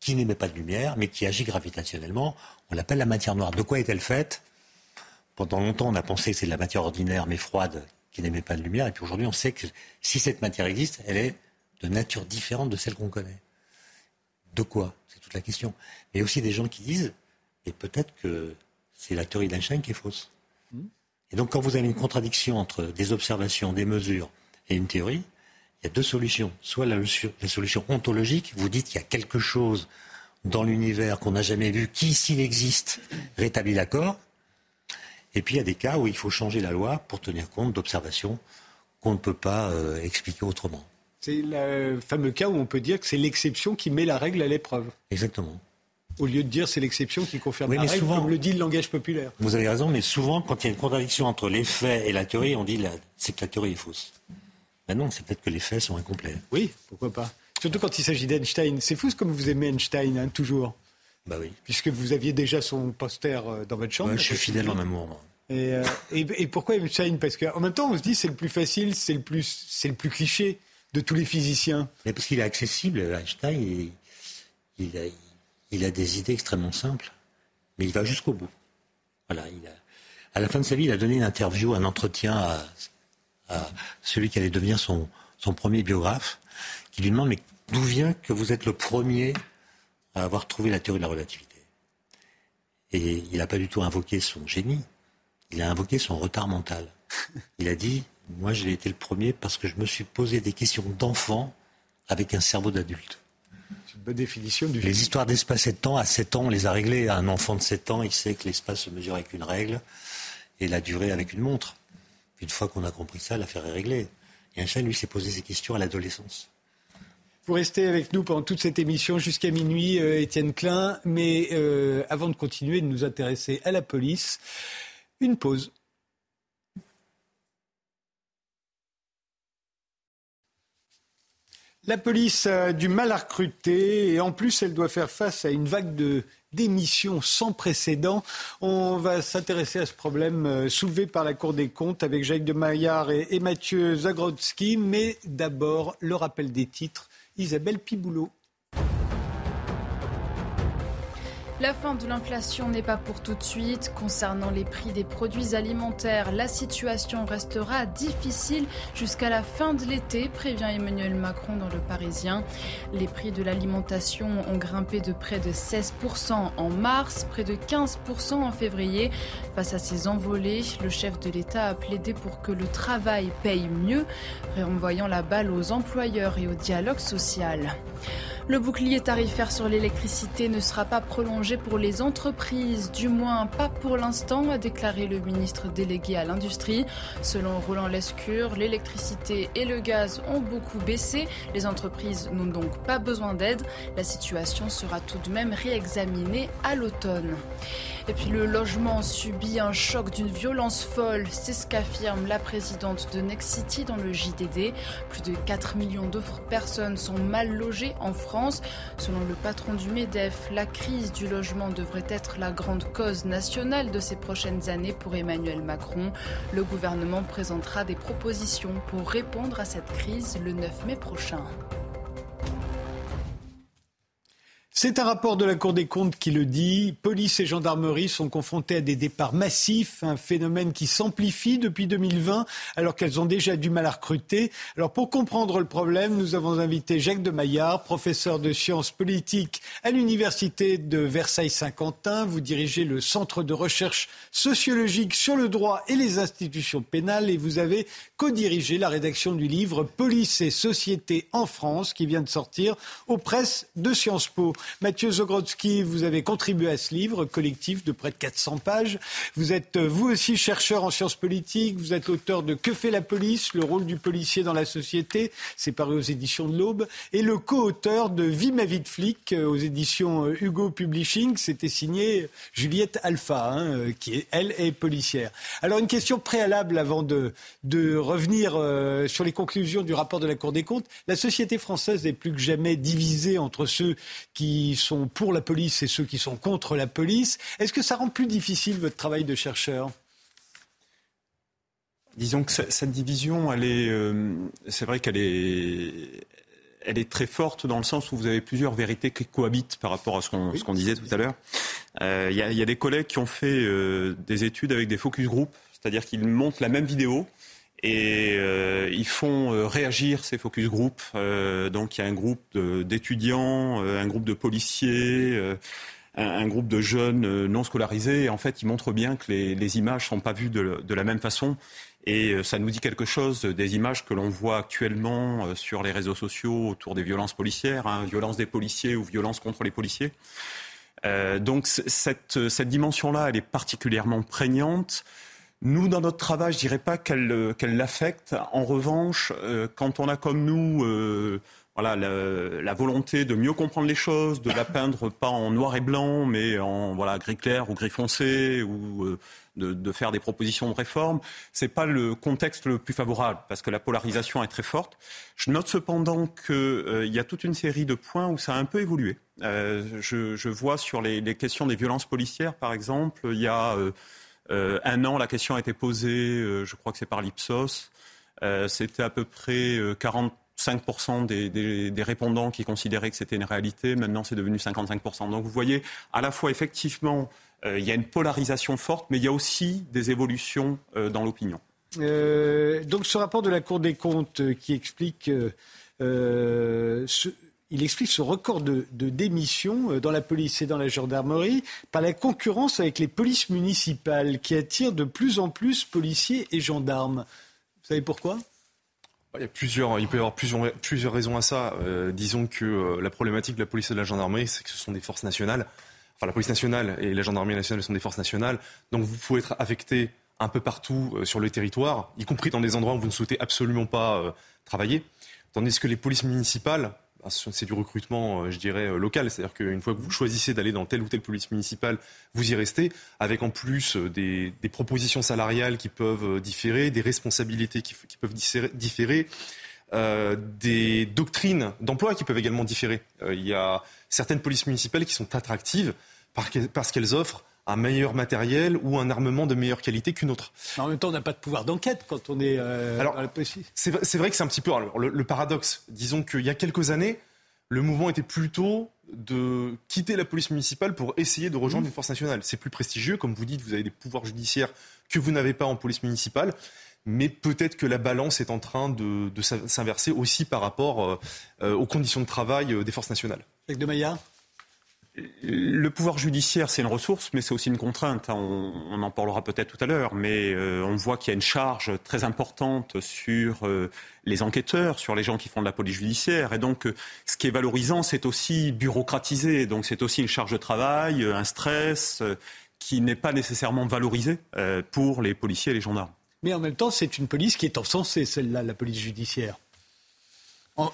qui n'émet pas de lumière, mais qui agit gravitationnellement. On l'appelle la matière noire. De quoi est-elle faite? Pendant longtemps, on a pensé que c'est de la matière ordinaire, mais froide, qui n'émet pas de lumière. Et puis aujourd'hui, on sait que si cette matière existe, elle est de nature différente de celle qu'on connaît. De quoi? C'est toute la question. Mais il y a aussi des gens qui disent, et peut-être que c'est la théorie d'Einstein qui est fausse. Et donc quand vous avez une contradiction entre des observations, des mesures et une théorie, il y a deux solutions. Soit la, la solution ontologique, vous dites qu'il y a quelque chose dans l'univers qu'on n'a jamais vu, qui, s'il existe, rétablit l'accord. Et puis il y a des cas où il faut changer la loi pour tenir compte d'observations qu'on ne peut pas euh, expliquer autrement. C'est le fameux cas où on peut dire que c'est l'exception qui met la règle à l'épreuve. Exactement. Au lieu de dire c'est l'exception qui confirme la règle, souvent, comme le dit le langage populaire. Vous avez raison, mais souvent, quand il y a une contradiction entre les faits et la théorie, on dit c'est que la théorie est fausse. Ben non, c'est peut-être que les faits sont incomplets. Oui, pourquoi pas. Surtout quand il s'agit d'Einstein. C'est fou comme vous aimez Einstein, hein, toujours. Bah oui. Puisque vous aviez déjà son poster euh, dans votre chambre. je suis fidèle en amour, moi. Euh, et, et, pourquoi Einstein? Parce qu'en même temps, on se dit c'est le plus facile, c'est le plus, c'est le plus cliché de tous les physiciens Mais parce qu'il est accessible, Einstein, il, a, des idées extrêmement simples, mais il va jusqu'au bout. Voilà, à la fin de sa vie, il a donné une interview, un entretien à, celui qui allait devenir son, son premier biographe, qui lui demande mais d'où vient que vous êtes le premier à avoir trouvé la théorie de la relativité? Et il n'a pas du tout invoqué son génie, il a invoqué son retard mental. Il a dit moi, j'ai été le premier parce que je me suis posé des questions d'enfant avec un cerveau d'adulte. C'est une bonne définition du Les histoires d'espace et de temps, à 7 ans, on les a réglées. Un enfant de 7 ans, il sait que l'espace se mesure avec une règle et la durée avec une montre. Une fois qu'on a compris ça, l'affaire est réglée. Et Einstein, lui, s'est posé ces questions à l'adolescence. Vous restez avec nous pendant toute cette émission jusqu'à minuit, euh, Étienne Klein. Mais euh, avant de continuer de nous intéresser à la police, une pause. La police a du mal à recruter et en plus elle doit faire face à une vague de démissions sans précédent. On va s'intéresser à ce problème euh, soulevé par la Cour des comptes avec Jacques de Maillard et, Mathieu Zagrodzki. Mais d'abord, le rappel des titres. Isabelle Piboulot. La fin de l'inflation n'est pas pour tout de suite. Concernant les prix des produits alimentaires, la situation restera difficile jusqu'à la fin de l'été, prévient Emmanuel Macron dans Le Parisien. Les prix de l'alimentation ont grimpé de près de 16% en mars, près de 15% en février. Face à ces envolées, le chef de l'État a plaidé pour que le travail paye mieux, renvoyant la balle aux employeurs et au dialogue social. Le bouclier tarifaire sur l'électricité ne sera pas prolongé pour les entreprises, du moins pas pour l'instant, a déclaré le ministre délégué à l'industrie. Selon Roland Lescure, l'électricité et le gaz ont beaucoup baissé. Les entreprises n'ont donc pas besoin d'aide. La situation sera tout de même réexaminée à l'automne. Et puis le logement subit un choc d'une violence folle, c'est ce qu'affirme la présidente de Nexity dans le JDD. Plus de 4 millions de personnes sont mal logées en France. Selon le patron du MEDEF, la crise du logement devrait être la grande cause nationale de ces prochaines années pour Emmanuel Macron. Le gouvernement présentera des propositions pour répondre à cette crise le 9 mai prochain. C'est un rapport de la Cour des comptes qui le dit. Police et gendarmerie sont confrontés à des départs massifs, un phénomène qui s'amplifie depuis 2020 alors qu'elles ont déjà du mal à recruter. Alors pour comprendre le problème, nous avons invité Jacques de Maillard, professeur de sciences politiques à l'Université de Versailles-Saint-Quentin. Vous dirigez le Centre de recherche sociologique sur le droit et les institutions pénales et vous avez co-dirigé la rédaction du livre Police et société en France qui vient de sortir aux presses de Sciences Po. Mathieu Zogrodzki, vous avez contribué à ce livre collectif de près de 400 pages. Vous êtes euh, vous aussi chercheur en sciences politiques. Vous êtes auteur de Que fait la police Le rôle du policier dans la société. C'est paru aux éditions de l'Aube. Et le co-auteur de Vie ma vie de flic euh, aux éditions euh, Hugo Publishing. C'était signé Juliette Alpha, hein, qui est, elle est policière. Alors une question préalable avant de revenir sur les conclusions du rapport de la Cour des comptes. La société française est plus que jamais divisée entre ceux qui qui sont pour la police et ceux qui sont contre la police. Est-ce que ça rend plus difficile votre travail de chercheur? Disons que cette division, elle est, euh, c'est vrai qu'elle est, elle est très forte dans le sens où vous avez plusieurs vérités qui cohabitent par rapport à ce qu'on disait tout à l'heure. Euh, il y, a, des collègues qui ont fait euh, des études avec des focus group, c'est-à-dire qu'ils montent la même vidéo et euh, ils font euh, réagir ces focus group. Euh, donc il y a un groupe d'étudiants, un groupe de policiers, un, groupe de jeunes non scolarisés. En fait, ils montrent bien que les, images sont pas vues de, la même façon. Et ça nous dit quelque chose des images que l'on voit actuellement sur les réseaux sociaux autour des violences policières, hein, violences des policiers ou violences contre les policiers. Euh, donc cette, cette dimension-là, elle est particulièrement prégnante. Nous, dans notre travail, je dirais pas qu'elle euh, qu'elle l'affecte. En revanche, euh, quand on a comme nous euh, voilà, la, volonté de mieux comprendre les choses, de la peindre pas en noir et blanc, mais en voilà gris clair ou gris foncé, ou de, de, faire des propositions de réforme, c'est pas le contexte le plus favorable parce que la polarisation est très forte. Je note cependant qu'il y a toute une série de points où ça a un peu évolué. Je, je, vois sur les, les, questions des violences policières, par exemple, il y a euh, un an, la question a été posée, euh, je crois que c'est par l'Ipsos. Euh, c'était à peu près 45% des, répondants qui considéraient que c'était une réalité. Maintenant, c'est devenu 55%. Donc, vous voyez, à la fois, effectivement, il y a une polarisation forte, mais il y a aussi des évolutions dans l'opinion. donc, ce rapport de la Cour des comptes qui explique il explique ce record de, démissions euh, dans la police et dans la gendarmerie par la concurrence avec les polices municipales qui attirent de plus en plus policiers et gendarmes. Vous savez pourquoi? Il, y a plusieurs, il peut y avoir plusieurs, raisons à ça. Euh, disons que euh, la problématique de la police et de la gendarmerie, c'est que ce sont des forces nationales. Enfin, la police nationale et la gendarmerie nationale sont des forces nationales. Donc, vous pouvez être affecté un peu partout sur le territoire, y compris dans des endroits où vous ne souhaitez absolument pas travailler. Tandis que les polices municipales, c'est du recrutement, euh, je dirais, euh, local. C'est-à-dire qu'une fois que vous choisissez d'aller dans telle ou telle police municipale, vous y restez, avec en plus euh, des, propositions salariales qui peuvent différer, des responsabilités qui, peuvent différer, des doctrines d'emploi qui peuvent également différer. il y a certaines polices municipales qui sont attractives parce qu'elles offrent un meilleur matériel ou un armement de meilleure qualité qu'une autre. En même temps, on n'a pas de pouvoir d'enquête quand on est euh, alors, C'est vrai que c'est un petit peu le, paradoxe. Disons qu'il y a quelques années, le mouvement était plutôt de quitter la police municipale pour essayer de rejoindre mmh. une force nationale. C'est plus prestigieux, comme vous dites, vous avez des pouvoirs judiciaires que vous n'avez pas en police municipale. Mais peut-être que la balance est en train de, s'inverser aussi par rapport euh, euh, aux conditions de travail des forces nationales. Jacques de Maillard le pouvoir judiciaire, c'est une ressource, mais c'est aussi une contrainte. Hein. On, en parlera peut-être tout à l'heure, mais euh, on voit qu'il y a une charge très importante sur euh, les enquêteurs, sur les gens qui font de la police judiciaire. Et donc, euh, ce qui est valorisant, c'est aussi bureaucratisé. Donc, c'est aussi une charge de travail, un stress qui n'est pas nécessairement valorisé pour les policiers et les gendarmes. Mais en même temps, c'est une police qui est encensée, celle-là, la police judiciaire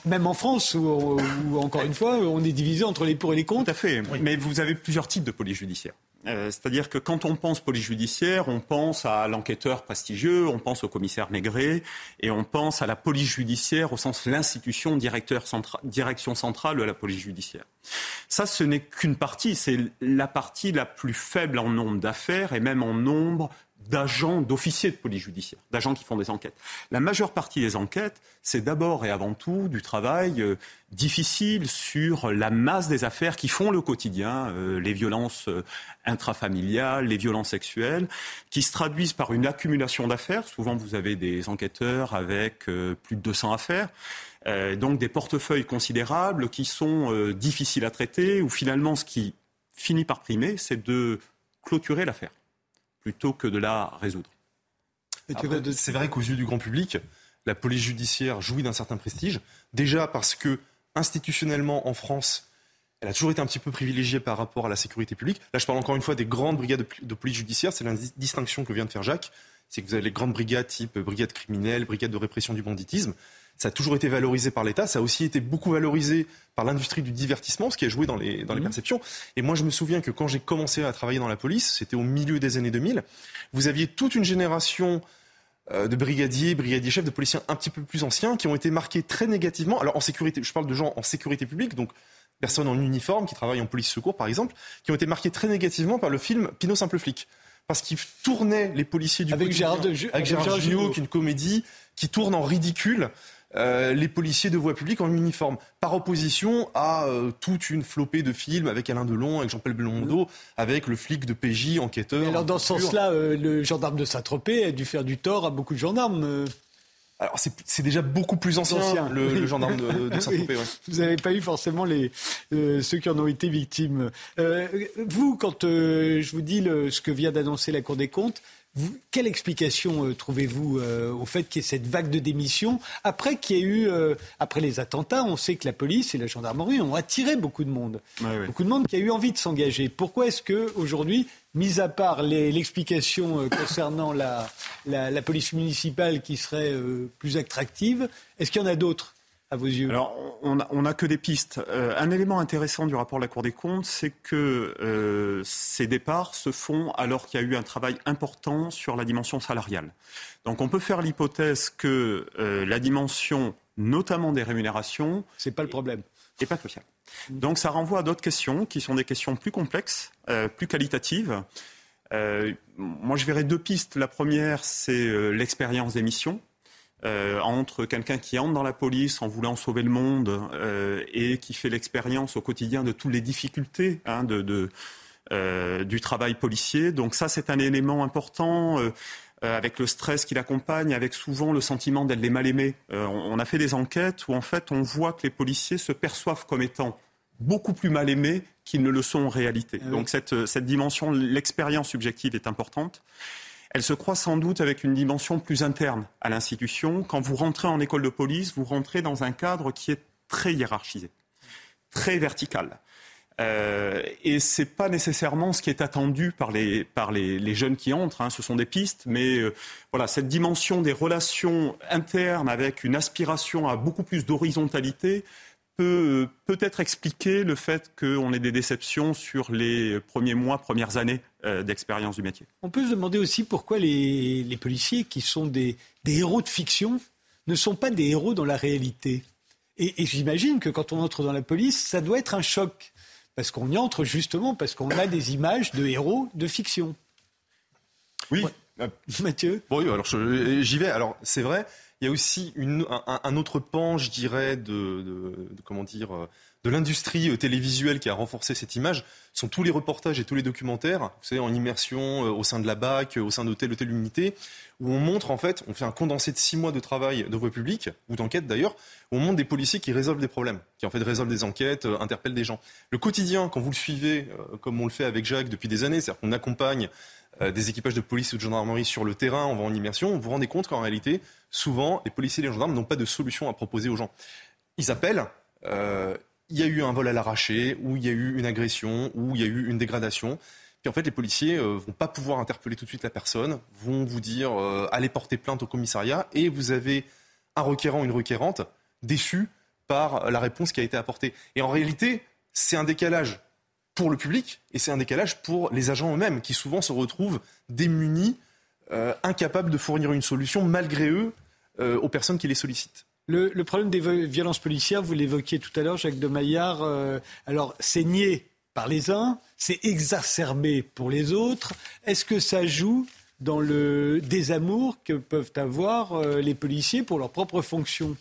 même en France, où, encore une fois, on est divisé entre les pour et les contre. Tout à fait. Mais vous avez plusieurs types de police judiciaire. Euh, c'est-à-dire que quand on pense police judiciaire, on pense à l'enquêteur prestigieux, on pense au commissaire Maigret, et on pense à la police judiciaire au sens l'institution direction centrale de la police judiciaire. Ça, ce n'est qu'une partie, c'est la partie la plus faible en nombre d'affaires et même en nombre d'agents, d'officiers de police judiciaire, d'agents qui font des enquêtes. La majeure partie des enquêtes, c'est d'abord et avant tout du travail euh, difficile sur la masse des affaires qui font le quotidien, euh, les violences euh, intrafamiliales, les violences sexuelles, qui se traduisent par une accumulation d'affaires. Souvent, vous avez des enquêteurs avec plus de 200 affaires. donc des portefeuilles considérables qui sont difficiles à traiter, où finalement ce qui finit par primer, c'est de clôturer l'affaire plutôt que de la résoudre. C'est vrai qu'aux yeux du grand public, la police judiciaire jouit d'un certain prestige. Déjà parce que, institutionnellement, en France, elle a toujours été un petit peu privilégiée par rapport à la sécurité publique. Là, je parle encore une fois des grandes brigades de police judiciaire. C'est la distinction que vient de faire Jacques. C'est que vous avez les grandes brigades type brigade criminelle, brigade de répression du banditisme. Ça a toujours été valorisé par l'État. Ça a aussi été beaucoup valorisé par l'industrie du divertissement, ce qui a joué dans les, dans les mmh. perceptions. Et moi, je me souviens que quand j'ai commencé à travailler dans la police, c'était au milieu des années 2000, vous aviez toute une génération euh, de brigadiers, brigadiers chefs, de policiers un petit peu plus anciens qui ont été marqués très négativement. Alors en sécurité, je parle de gens en sécurité publique, donc personnes en uniforme qui travaillent en police secours par exemple, qui ont été marqués très négativement par le film Pinot simple flic. Parce qu'il tournait les policiers du avec Gérard, de, avec Gérard, qui est une comédie qui tourne en ridicule euh, les policiers de voie publique en uniforme, par opposition à euh, toute une flopée de films avec Alain Delon, avec Jean-Paul Belmondo, avec le flic de PJ, enquêteur. Mais alors dans ce sens-là, euh, le gendarme de Saint-Tropez a dû faire du tort à beaucoup de gendarmes. Alors c'est déjà beaucoup plus ancien, Le, gendarme de, Saint-Tropez. Vous n'avez pas eu forcément les, ceux qui en ont été victimes. vous, quand je vous dis ce que vient d'annoncer la Cour des comptes, quelle explication euh, trouvez-vous euh, au fait qu'il y ait cette vague de démission après qu'il y ait eu, euh, après les attentats, on sait que la police et la gendarmerie ont attiré beaucoup de monde, beaucoup de monde qui a eu envie de s'engager. Pourquoi est-ce que aujourd'hui, mis à part l'explication concernant la, la, police municipale qui serait plus attractive, est-ce qu'il y en a d'autres à vos yeux Alors, on n'a que des pistes. Euh, un élément intéressant du rapport de la Cour des comptes, c'est que euh, ces départs se font alors qu'il y a eu un travail important sur la dimension salariale. Donc, on peut faire l'hypothèse que euh, la dimension, notamment des rémunérations, c'est pas le problème, n'est pas cruciale. Donc, ça renvoie à d'autres questions qui sont des questions plus complexes, plus qualitatives. moi, je verrais deux pistes. La première, c'est l'expérience des missions. Euh, entre quelqu'un qui entre dans la police en voulant sauver le monde euh, et qui fait l'expérience au quotidien de toutes les difficultés hein, de, euh, du travail policier. Donc ça, c'est un élément important. avec le stress qui l'accompagne, avec souvent le sentiment d'être les mal aimés. on a fait des enquêtes où en fait on voit que les policiers se perçoivent comme étant beaucoup plus mal aimés qu'ils ne le sont en réalité. Ah Donc cette, cette dimension, l'expérience subjective est importante. Elle se croit sans doute avec une dimension plus interne à l'institution. Quand vous rentrez en école de police, vous rentrez dans un cadre qui est très hiérarchisé, très vertical. Euh, et c'est pas nécessairement ce qui est attendu par les, par les, jeunes qui entrent. Hein. Ce sont des pistes, mais euh, voilà, cette dimension des relations internes avec une aspiration à beaucoup plus d'horizontalité peut peut-être expliquer le fait qu'on ait des déceptions sur les premiers mois, premières années euh, d'expérience du métier. On peut se demander aussi pourquoi les, policiers, qui sont des, héros de fiction, ne sont pas des héros dans la réalité. Et, j'imagine que quand on entre dans la police, ça doit être un choc. Parce qu'on y entre justement parce qu'on a des images de héros de fiction. Oui. Mathieu? Oui, alors j'y vais. Alors c'est vrai, il y a aussi un, autre pan, je dirais, de, comment dire, euh, de l'industrie euh, télévisuelle qui a renforcé cette image. Ce sont tous les reportages et tous les documentaires, vous savez, en immersion euh, au sein de la BAC, au sein d'hôtel, hôtel unité, où on montre en fait, on fait un condensé de six mois de travail de voie publique ou d'enquête d'ailleurs, où on montre des policiers qui résolvent des problèmes, qui en fait résolvent des enquêtes, interpellent des gens. Le quotidien, quand vous le suivez, comme on le fait avec Jacques depuis des années, c'est-à-dire qu'on accompagne des équipages de police ou de gendarmerie sur le terrain, on va en immersion, vous vous rendez compte qu'en réalité, souvent, les policiers et les gendarmes n'ont pas de solution à proposer aux gens. Ils appellent, euh, il y a eu un vol à l'arraché, ou il y a eu une agression, ou il y a eu une dégradation. Puis en fait, les policiers ne euh, vont pas pouvoir interpeller tout de suite la personne, vont vous dire euh, allez porter plainte au commissariat, et vous avez un requérant, une requérante, déçu par la réponse qui a été apportée. Et en réalité, c'est un décalage pour le public et c'est un décalage pour les agents eux-mêmes qui souvent se retrouvent démunis euh, incapables de fournir une solution malgré eux euh, aux personnes qui les sollicitent. Le, problème des violences policières, vous l'évoquiez tout à l'heure, Jacques de Maillard, euh, alors c'est nié par les uns, c'est exacerbé pour les autres. Est-ce que ça joue dans le désamour que peuvent avoir les policiers pour leurs propres fonctions.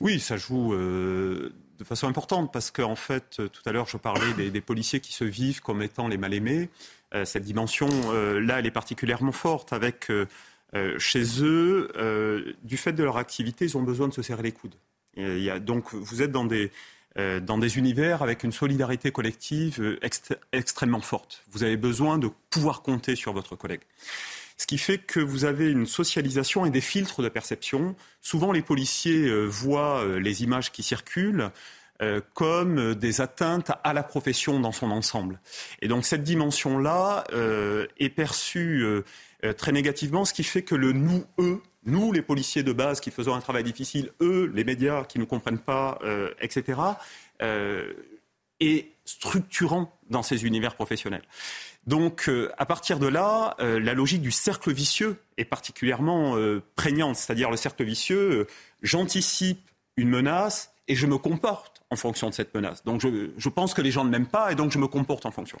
Oui, ça joue de façon importante parce qu'en fait, tout à l'heure, je parlais des, policiers qui se vivent comme étant les mal-aimés. cette dimension-là, elle est particulièrement forte avec chez eux, du fait de leur activité, ils ont besoin de se serrer les coudes. Donc, vous êtes dans des, euh, dans des univers avec une solidarité collective euh, extrêmement forte. Vous avez besoin de pouvoir compter sur votre collègue. Ce qui fait que vous avez une socialisation et des filtres de perception. Souvent, les policiers euh, voient les images qui circulent comme des atteintes à la profession dans son ensemble. Et donc cette dimension-là est perçue très négativement, ce qui fait que le nous-eux nous, les policiers de base qui faisons un travail difficile, eux, les médias qui ne comprennent pas, euh, etc., euh, est structurant dans ces univers professionnels. Donc, euh, à partir de là, la logique du cercle vicieux est particulièrement prégnante. C'est-à-dire le cercle vicieux, j'anticipe une menace et je me comporte en fonction de cette menace. Donc je, pense que les gens ne m'aiment pas et donc je me comporte en fonction.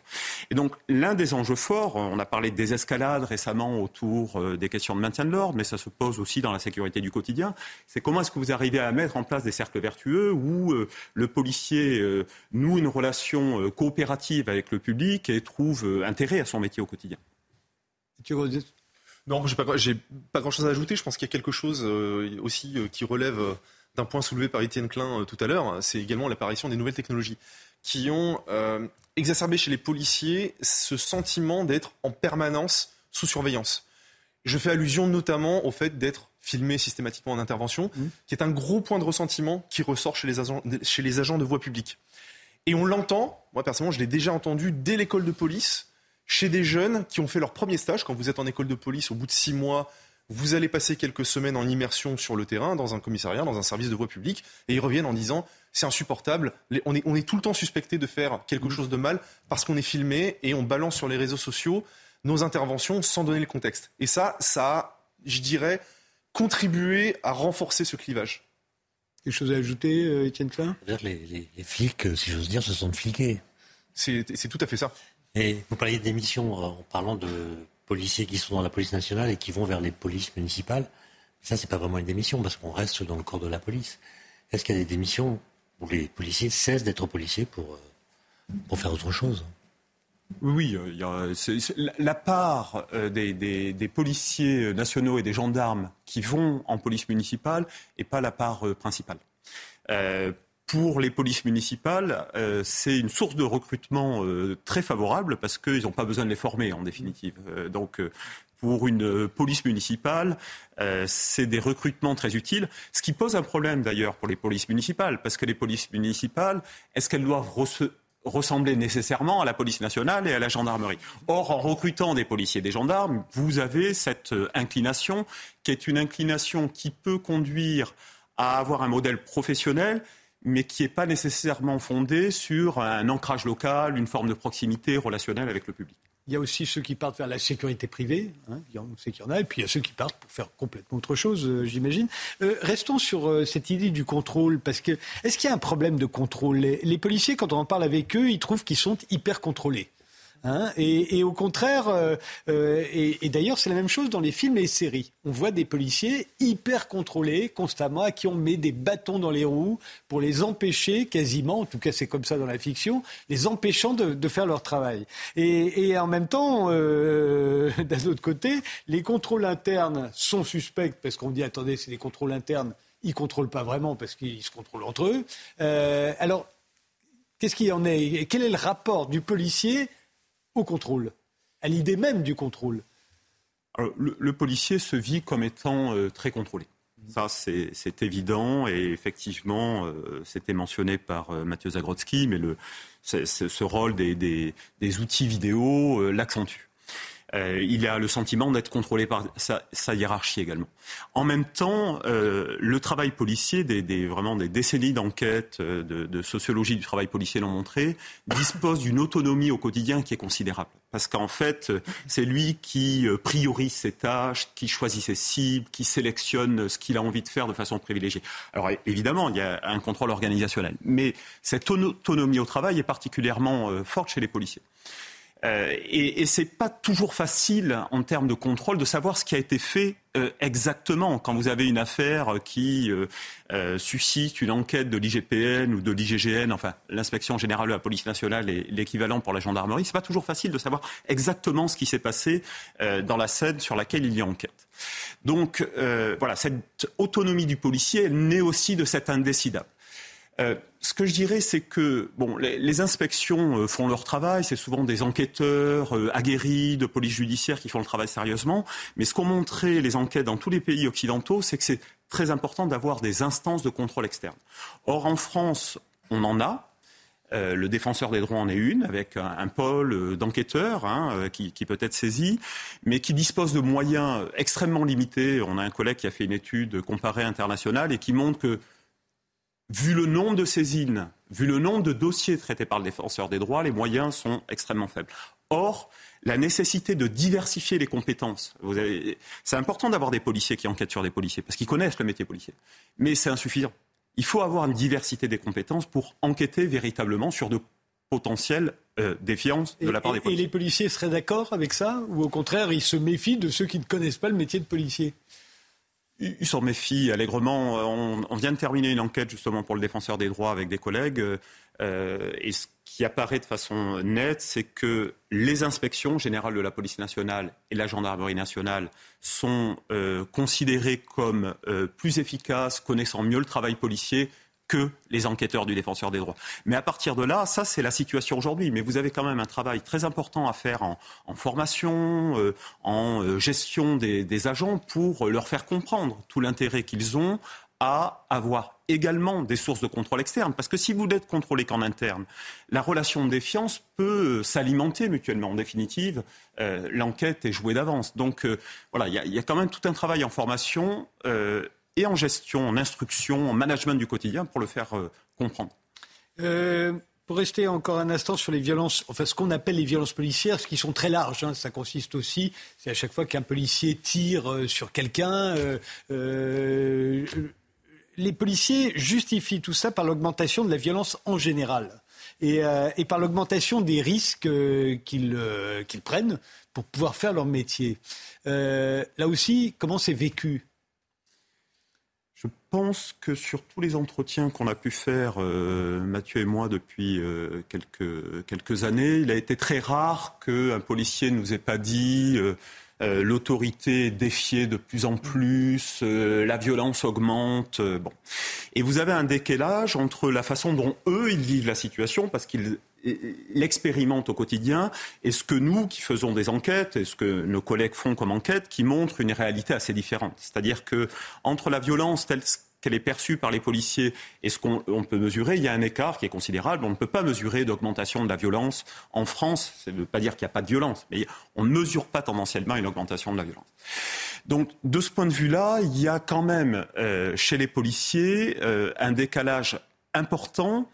Et donc l'un des enjeux forts, on a parlé des escalades récemment autour euh, des questions de maintien de l'ordre, mais ça se pose aussi dans la sécurité du quotidien, c'est comment est-ce que vous arrivez à mettre en place des cercles vertueux où euh, le policier euh, noue une relation coopérative avec le public et trouve intérêt à son métier au quotidien? Non, j'ai pas, pas grand-chose à ajouter. Je pense qu'il y a quelque chose aussi qui relève d'un point soulevé par Étienne Klein euh, tout à l'heure, c'est également l'apparition des nouvelles technologies qui ont euh, exacerbé chez les policiers ce sentiment d'être en permanence sous surveillance. Je fais allusion notamment au fait d'être filmé systématiquement en intervention, mmh. qui est un gros point de ressentiment qui ressort chez les agents, chez les agents de voie publique. Et on l'entend, moi personnellement je l'ai déjà entendu dès l'école de police, chez des jeunes qui ont fait leur premier stage, quand vous êtes en école de police au bout de six mois, vous allez passer quelques semaines en immersion sur le terrain, dans un commissariat, dans un service de voie publique, et ils reviennent en disant c'est insupportable, on est, tout le temps suspecté de faire quelque chose de mal parce qu'on est filmé et on balance sur les réseaux sociaux nos interventions sans donner le contexte. Et ça, ça a, je dirais, contribué à renforcer ce clivage. Quelque chose à ajouter, euh, Étienne Klein? Les, les, flics, euh, si j'ose dire, se sont fliqués. C'est tout à fait ça. Et vous parliez d'émissions euh, en parlant de policiers qui sont dans la police nationale et qui vont vers les polices municipales. Ça, c'est pas vraiment une démission parce qu'on reste dans le corps de la police. Est-ce qu'il y a des démissions où les policiers cessent d'être policiers pour, euh, pour faire autre chose? Oui, a, la part euh, des, des, policiers nationaux et des gendarmes qui vont en police municipale n'est pas la part euh, principale pour les polices municipales, euh, c'est une source de recrutement euh, très favorable parce qu'ils n'ont pas besoin de les former en définitive. Euh, donc pour une police municipale, c'est des recrutements très utiles, ce qui pose un problème d'ailleurs pour les polices municipales, parce que les polices municipales, est-ce qu'elles doivent ressembler nécessairement à la police nationale et à la gendarmerie? Or, en recrutant des policiers et des gendarmes, vous avez cette inclination qui est une inclination qui peut conduire à avoir un modèle professionnel mais qui n'est pas nécessairement fondé sur un ancrage local, une forme de proximité relationnelle avec le public. Il y a aussi ceux qui partent vers la sécurité privée, hein, on sait qu'il y en a, et puis il y a ceux qui partent pour faire complètement autre chose, euh, j'imagine. Euh, restons sur euh, cette idée du contrôle, parce que est-ce qu'il y a un problème de contrôle? Les, policiers, quand on en parle avec eux, ils trouvent qu'ils sont hyper contrôlés. Hein, et, au contraire, euh, euh, et, d'ailleurs c'est la même chose dans les films et les séries. On voit des policiers hyper contrôlés constamment, à qui on met des bâtons dans les roues pour les empêcher quasiment, en tout cas c'est comme ça dans la fiction, les empêchant de, faire leur travail. Et, en même temps, euh, d'un autre côté, les contrôles internes sont suspects parce qu'on dit attendez, c'est des contrôles internes, ils ne contrôlent pas vraiment parce qu'ils se contrôlent entre eux. alors, qu'est-ce qu'il y en est? Quel est le rapport du policier au contrôle, à l'idée même du contrôle le, policier se vit comme étant euh, très contrôlé. Ça, c'est évident et effectivement, euh, c'était mentionné par euh, Mathieu Zagrodzki, mais le, ce rôle des, des outils vidéo l'accentue. Euh, il a le sentiment d'être contrôlé par sa, hiérarchie également. En même temps, euh, le travail policier, des, vraiment des décennies d'enquête, euh, de, sociologie du travail policier l'ont montré, dispose d'une autonomie au quotidien qui est considérable. Parce qu'en fait, c'est lui qui priorise ses tâches, qui choisit ses cibles, qui sélectionne ce qu'il a envie de faire de façon privilégiée. Alors évidemment, il y a un contrôle organisationnel, mais cette autonomie au travail est particulièrement forte chez les policiers. Euh, et, et c'est pas toujours facile en termes de contrôle de savoir ce qui a été fait euh, exactement quand vous avez une affaire qui euh, suscite une enquête de l'IGPN ou de l'IGGN, enfin l'inspection générale de la police nationale et l'équivalent pour la gendarmerie. C'est pas toujours facile de savoir exactement ce qui s'est passé dans la scène sur laquelle il y a enquête. Donc voilà, cette autonomie du policier, elle naît aussi de cet indécidable. Euh, ce que je dirais, c'est que bon, les, inspections euh, font leur travail. C'est souvent des enquêteurs euh, aguerris de police judiciaire qui font le travail sérieusement. Mais ce qu'ont montré les enquêtes dans tous les pays occidentaux, c'est que c'est très important d'avoir des instances de contrôle externe. Or, en France, on en a. le défenseur des droits en est une, avec un, pôle d'enquêteurs hein, qui, qui, peut être saisi, mais qui dispose de moyens extrêmement limités. On a un collègue qui a fait une étude comparée internationale et qui montre que vu le nombre de saisines, vu le nombre de dossiers traités par le défenseur des droits, les moyens sont extrêmement faibles. Or, la nécessité de diversifier les compétences. C'est important d'avoir des policiers qui enquêtent sur des policiers, parce qu'ils connaissent le métier policier. Mais c'est insuffisant. Il faut avoir une diversité des compétences pour enquêter véritablement sur de potentielles euh, défiances de la part des policiers. Et les policiers seraient d'accord avec ça Ou au contraire, ils se méfient de ceux qui ne connaissent pas le métier de policier? Ils s'en méfient allègrement. On, vient de terminer une enquête justement pour le défenseur des droits avec des collègues. Euh, et ce qui apparaît de façon nette, c'est que les inspections générales de la police nationale et la gendarmerie nationale sont euh, considérées comme euh, plus efficaces, connaissant mieux le travail policier les enquêteurs du défenseur des droits. Mais à partir de là, ça c'est la situation aujourd'hui. Mais vous avez quand même un travail très important à faire en, formation, euh, en euh, gestion des, agents pour leur faire comprendre tout l'intérêt qu'ils ont à avoir également des sources de contrôle externe. Parce que si vous n'êtes contrôlé qu'en interne, la relation de défiance peut s'alimenter mutuellement. En définitive, euh, l'enquête est jouée d'avance. Donc voilà, il y, a quand même tout un travail en formation et en gestion, en instruction, en management du quotidien pour le faire euh, comprendre. Euh, pour rester encore un instant sur les violences, enfin ce qu'on appelle les violences policières, ce qui sont très larges, hein, ça consiste aussi, c'est à chaque fois qu'un policier tire euh, sur quelqu'un, les policiers justifient tout ça par l'augmentation de la violence en général et, et par l'augmentation des risques qu'ils prennent pour pouvoir faire leur métier. là aussi, comment c'est vécu? Je pense que sur tous les entretiens qu'on a pu faire, euh, Mathieu et moi, depuis euh, quelques, années, il a été très rare qu'un policier ne nous ait pas dit euh, l'autorité est défiée de plus en plus, la violence augmente. bon. Et vous avez un décalage entre la façon dont eux, ils vivent la situation, parce qu'ils l'expérimente au quotidien et ce que nous, qui faisons des enquêtes, et ce que nos collègues font comme enquête, qui montrent une réalité assez différente. C'est-à-dire que entre la violence telle qu'elle est perçue par les policiers et ce qu'on peut mesurer, il y a un écart qui est considérable. On ne peut pas mesurer d'augmentation de la violence en France. Ça ne veut pas dire qu'il n'y a pas de violence, mais on ne mesure pas tendanciellement une augmentation de la violence. Donc, de ce point de vue-là, il y a quand même euh, chez les policiers euh, un décalage important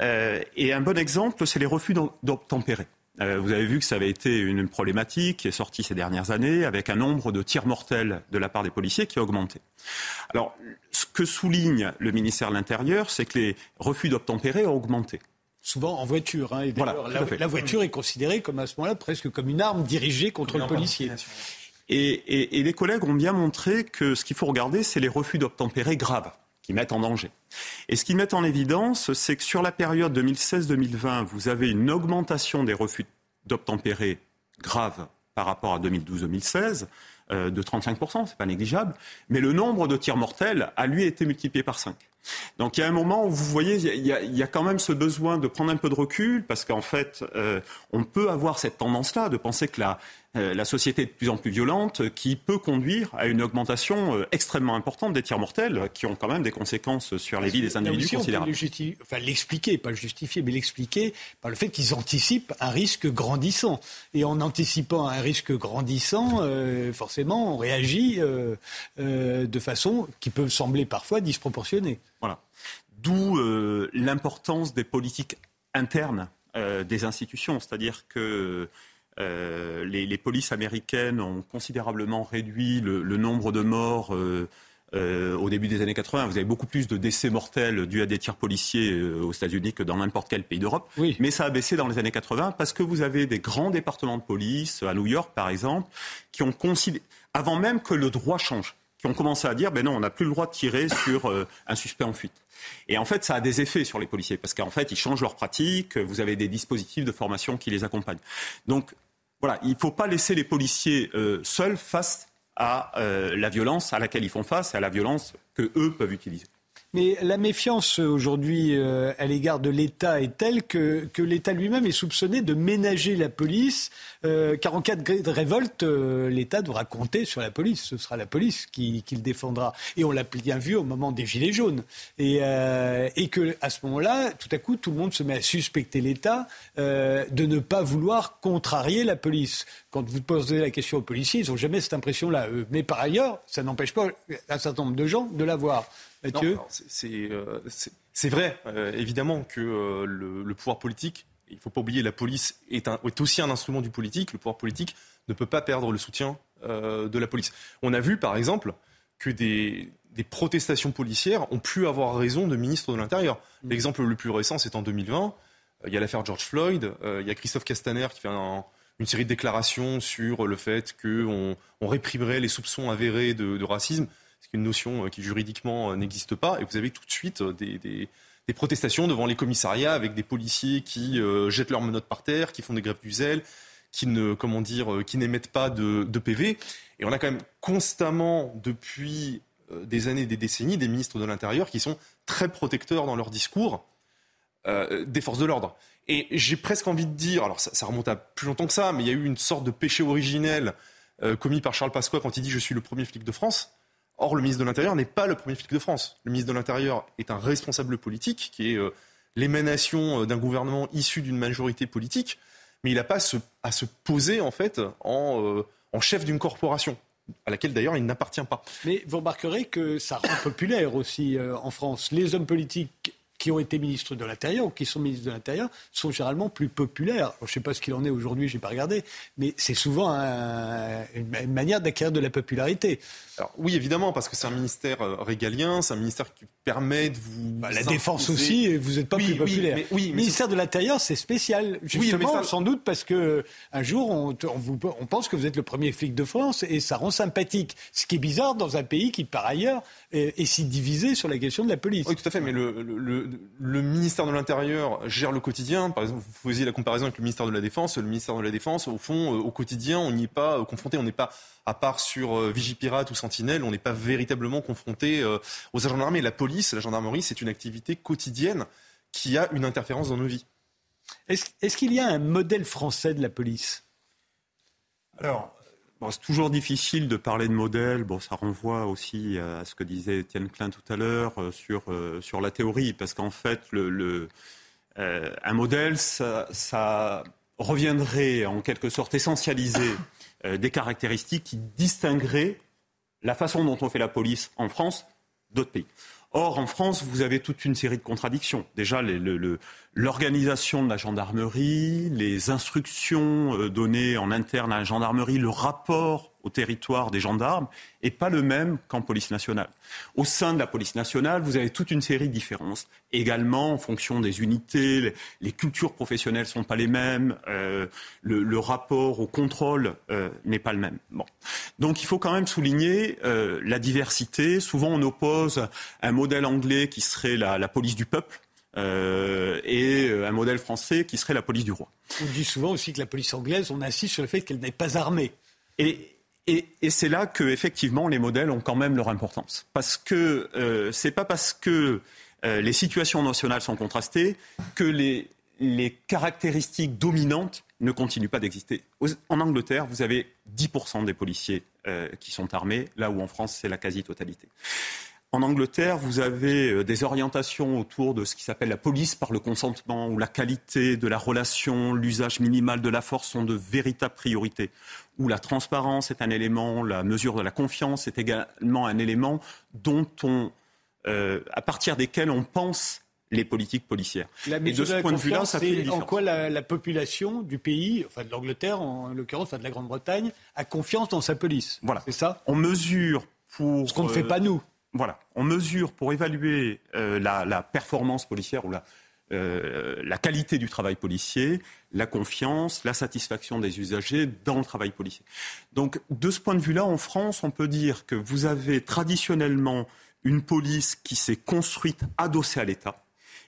et un bon exemple, c'est les refus d'obtempérer. Euh, vous avez vu que ça avait été une problématique qui est sortie ces dernières années, avec un nombre de tirs mortels de la part des policiers qui a augmenté. Alors, ce que souligne le ministère de l'Intérieur, c'est que les refus d'obtempérer ont augmenté. Souvent en voiture. Hein, et la, voiture est considérée comme à ce moment-là presque comme une arme dirigée contre le policier. et, les collègues ont bien montré que ce qu'il faut regarder, c'est les refus d'obtempérer graves qui mettent en danger. Et ce qu'ils mettent en évidence, c'est que sur la période 2016-2020, vous avez une augmentation des refus d'obtempérer graves par rapport à 2012-2016 euh, de 35%, c'est pas négligeable, mais le nombre de tirs mortels a lui été multiplié par 5. Donc il y a un moment où vous voyez, il y a, quand même ce besoin de prendre un peu de recul, parce qu'en fait, euh, on peut avoir cette tendance-là de penser que la, la société est de plus en plus violente, qui peut conduire à une augmentation euh, extrêmement importante des tirs mortels, qui ont quand même des conséquences sur les vies des individus considérables. enfin, l'expliquer, pas le justifier, mais l'expliquer par le fait qu'ils anticipent un risque grandissant. Et en anticipant un risque grandissant, euh, forcément, on réagit de façon qui peut sembler parfois disproportionnée. Voilà. D'où l'importance des politiques internes des institutions, c'est-à-dire que euh, les, polices américaines ont considérablement réduit le, nombre de morts euh, euh, au début des années 80. Vous avez beaucoup plus de décès mortels dus à des tirs policiers aux États-Unis que dans n'importe quel pays d'Europe. Oui. Mais ça a baissé dans les années 80 parce que vous avez des grands départements de police, à New York par exemple, qui ont considéré, avant même que le droit change, qui ont commencé à dire, ben non, on n'a plus le droit de tirer sur un suspect en fuite. Et en fait, ça a des effets sur les policiers parce qu'en fait, ils changent leurs pratiques. Vous avez des dispositifs de formation qui les accompagnent. Donc, voilà, il ne faut pas laisser les policiers euh, seuls face à euh, la violence à laquelle ils font face et à la violence que eux peuvent utiliser. Mais la méfiance aujourd'hui euh, à l'égard de l'État est telle que, l'État lui-même est soupçonné de ménager la police, euh, car en cas de, révolte, euh, l'État devra compter sur la police. Ce sera la police qui, le défendra. Et on l'a bien vu au moment des Gilets jaunes. Et, et que ce moment-là, tout à coup, tout le monde se met à suspecter l'État de ne pas vouloir contrarier la police. Quand vous posez la question aux policiers, ils n'ont jamais cette impression-là. Mais par ailleurs, ça n'empêche pas un certain nombre de gens de l'avoir. Mathieu c'est- euh, c'est- vrai, euh, évidemment, que euh, le, le pouvoir politique, il ne faut pas oublier, la police est, un- est aussi un instrument du politique. Le pouvoir politique ne peut pas perdre le soutien euh, de la police. On a vu, par exemple, que des, des protestations policières ont pu avoir raison de ministres de l'Intérieur. L'exemple le plus récent, c'est en 2020. Euh, Il y a l'affaire George Floyd. euh, il y a Christophe Castaner qui fait un- une série de déclarations sur le fait qu'on on réprimerait les soupçons avérés de, de racisme c'est une notion euh, qui juridiquement euh, n'existe pas. Et vous avez tout de suite euh, des, protestations devant les commissariats avec des policiers qui jettent leurs menottes par terre, qui font des grèves du zèle, qui ne, comment dire, qui n'émettent pas de, PV. Et on a quand même constamment, depuis des années, des décennies, des ministres de l'Intérieur qui sont très protecteurs dans leur discours des forces de l'ordre. Et j'ai presque envie de dire, alors ça, remonte à plus longtemps que ça, mais il y a eu une sorte de péché originel commis par Charles Pasqua quand il dit je suis le premier flic de France. Or, le ministre de l'Intérieur n'est pas le premier flic de France. Le ministre de l'Intérieur est un responsable politique qui est euh, l'émanation euh, d'un gouvernement issu d'une majorité politique, mais il n'a pas à se, poser en fait en, euh, en chef d'une corporation à laquelle d'ailleurs il n'appartient pas. Mais vous remarquerez que ça rend populaire aussi en France. Les hommes politiques qui ont été ministres de l'Intérieur ou qui sont ministres de l'Intérieur sont généralement plus populaires. Je ne sais pas ce qu'il en est aujourd'hui, je n'ai pas regardé, mais c'est souvent un- une, manière d'acquérir de la popularité. Oui, évidemment, parce que c'est un ministère euh, régalien, c'est un ministère qui permet de vous. Bah, la défense aussi, et vous n'êtes pas Oui, plus oui, populaire. mais- oui, Le mais ministère de l'Intérieur, c'est spécial, justement, ça- sans doute parce que un jour, on, on vous- on pense que vous êtes le premier flic de France et ça rend sympathique. Ce qui est bizarre dans un pays qui, par ailleurs, est, est si divisé sur la question de la police. Oui, tout à fait, mais le, le, le- le ministère de l'Intérieur gère le quotidien. Par exemple, vous faisiez la comparaison avec le ministère de la Défense. Le ministère de la Défense, au fond, euh, au quotidien, on n'y est pas euh, confronté. On n'est pas, à part sur euh, Vigipirate ou Sentinelle, on n'est pas véritablement confronté euh, aux agents de l'armée. La police, la gendarmerie, c'est une activité quotidienne qui a une interférence dans nos vies. Est-ce qu'il y a un modèle français de la police? Alors, bon, c'est toujours difficile de parler de modèle. Bon, ça renvoie aussi à ce que disait Étienne Klein tout à l'heure euh, sur, euh, sur la théorie, parce qu'en fait, le, le, euh, un modèle, ça, ça reviendrait en quelque sorte essentialiser euh, des caractéristiques qui distingueraient la façon dont on fait la police en France d'autres pays. Or, en France, vous avez toute une série de contradictions. Déjà, l'organisation de la gendarmerie, les instructions euh, données en interne à la gendarmerie, le rapport au territoire des gendarmes est pas le même qu'en police nationale. Au sein de la police nationale, vous avez toute une série de différences. Également, en fonction des unités, les, les cultures professionnelles sont pas les mêmes, euh, le, le rapport au contrôle euh, n'est pas le même. Bon. Donc il faut quand même souligner euh, la diversité. Souvent on oppose un modèle anglais qui serait la, la police du peuple euh, et un modèle français qui serait la police du roi. On dit souvent aussi que la police anglaise, on insiste sur le fait qu'elle n'est pas armée. Et, et, c'est là que effectivement les modèles ont quand même leur importance, parce que euh, c'est pas parce que euh, les situations nationales sont contrastées que les, caractéristiques dominantes ne continuent pas d'exister. En Angleterre, vous avez 10% des policiers euh, qui sont armés, là où en France c'est la quasi-totalité. En Angleterre, vous avez euh, des orientations autour de ce qui s'appelle la police par le consentement, où la qualité de la relation, l'usage minimal de la force sont de véritables priorités, où la transparence est un élément, la mesure de la confiance est également un élément dont on, euh, à partir desquels on pense les politiques policières. La Et de ce la point de vue-là, ça fait une en quoi la, la population du pays, enfin de l'Angleterre en l'occurrence, enfin de la Grande-Bretagne, a confiance dans sa police. Voilà. C'est ça? On mesure pour Ce qu'on ne fait euh, pas nous. voilà, on mesure pour évaluer euh, la, performance policière ou la, euh, la qualité du travail policier, la confiance, la satisfaction des usagers dans le travail policier. Donc, de ce point de vue-là, en France, on peut dire que vous avez traditionnellement une police qui s'est construite adossée à l'État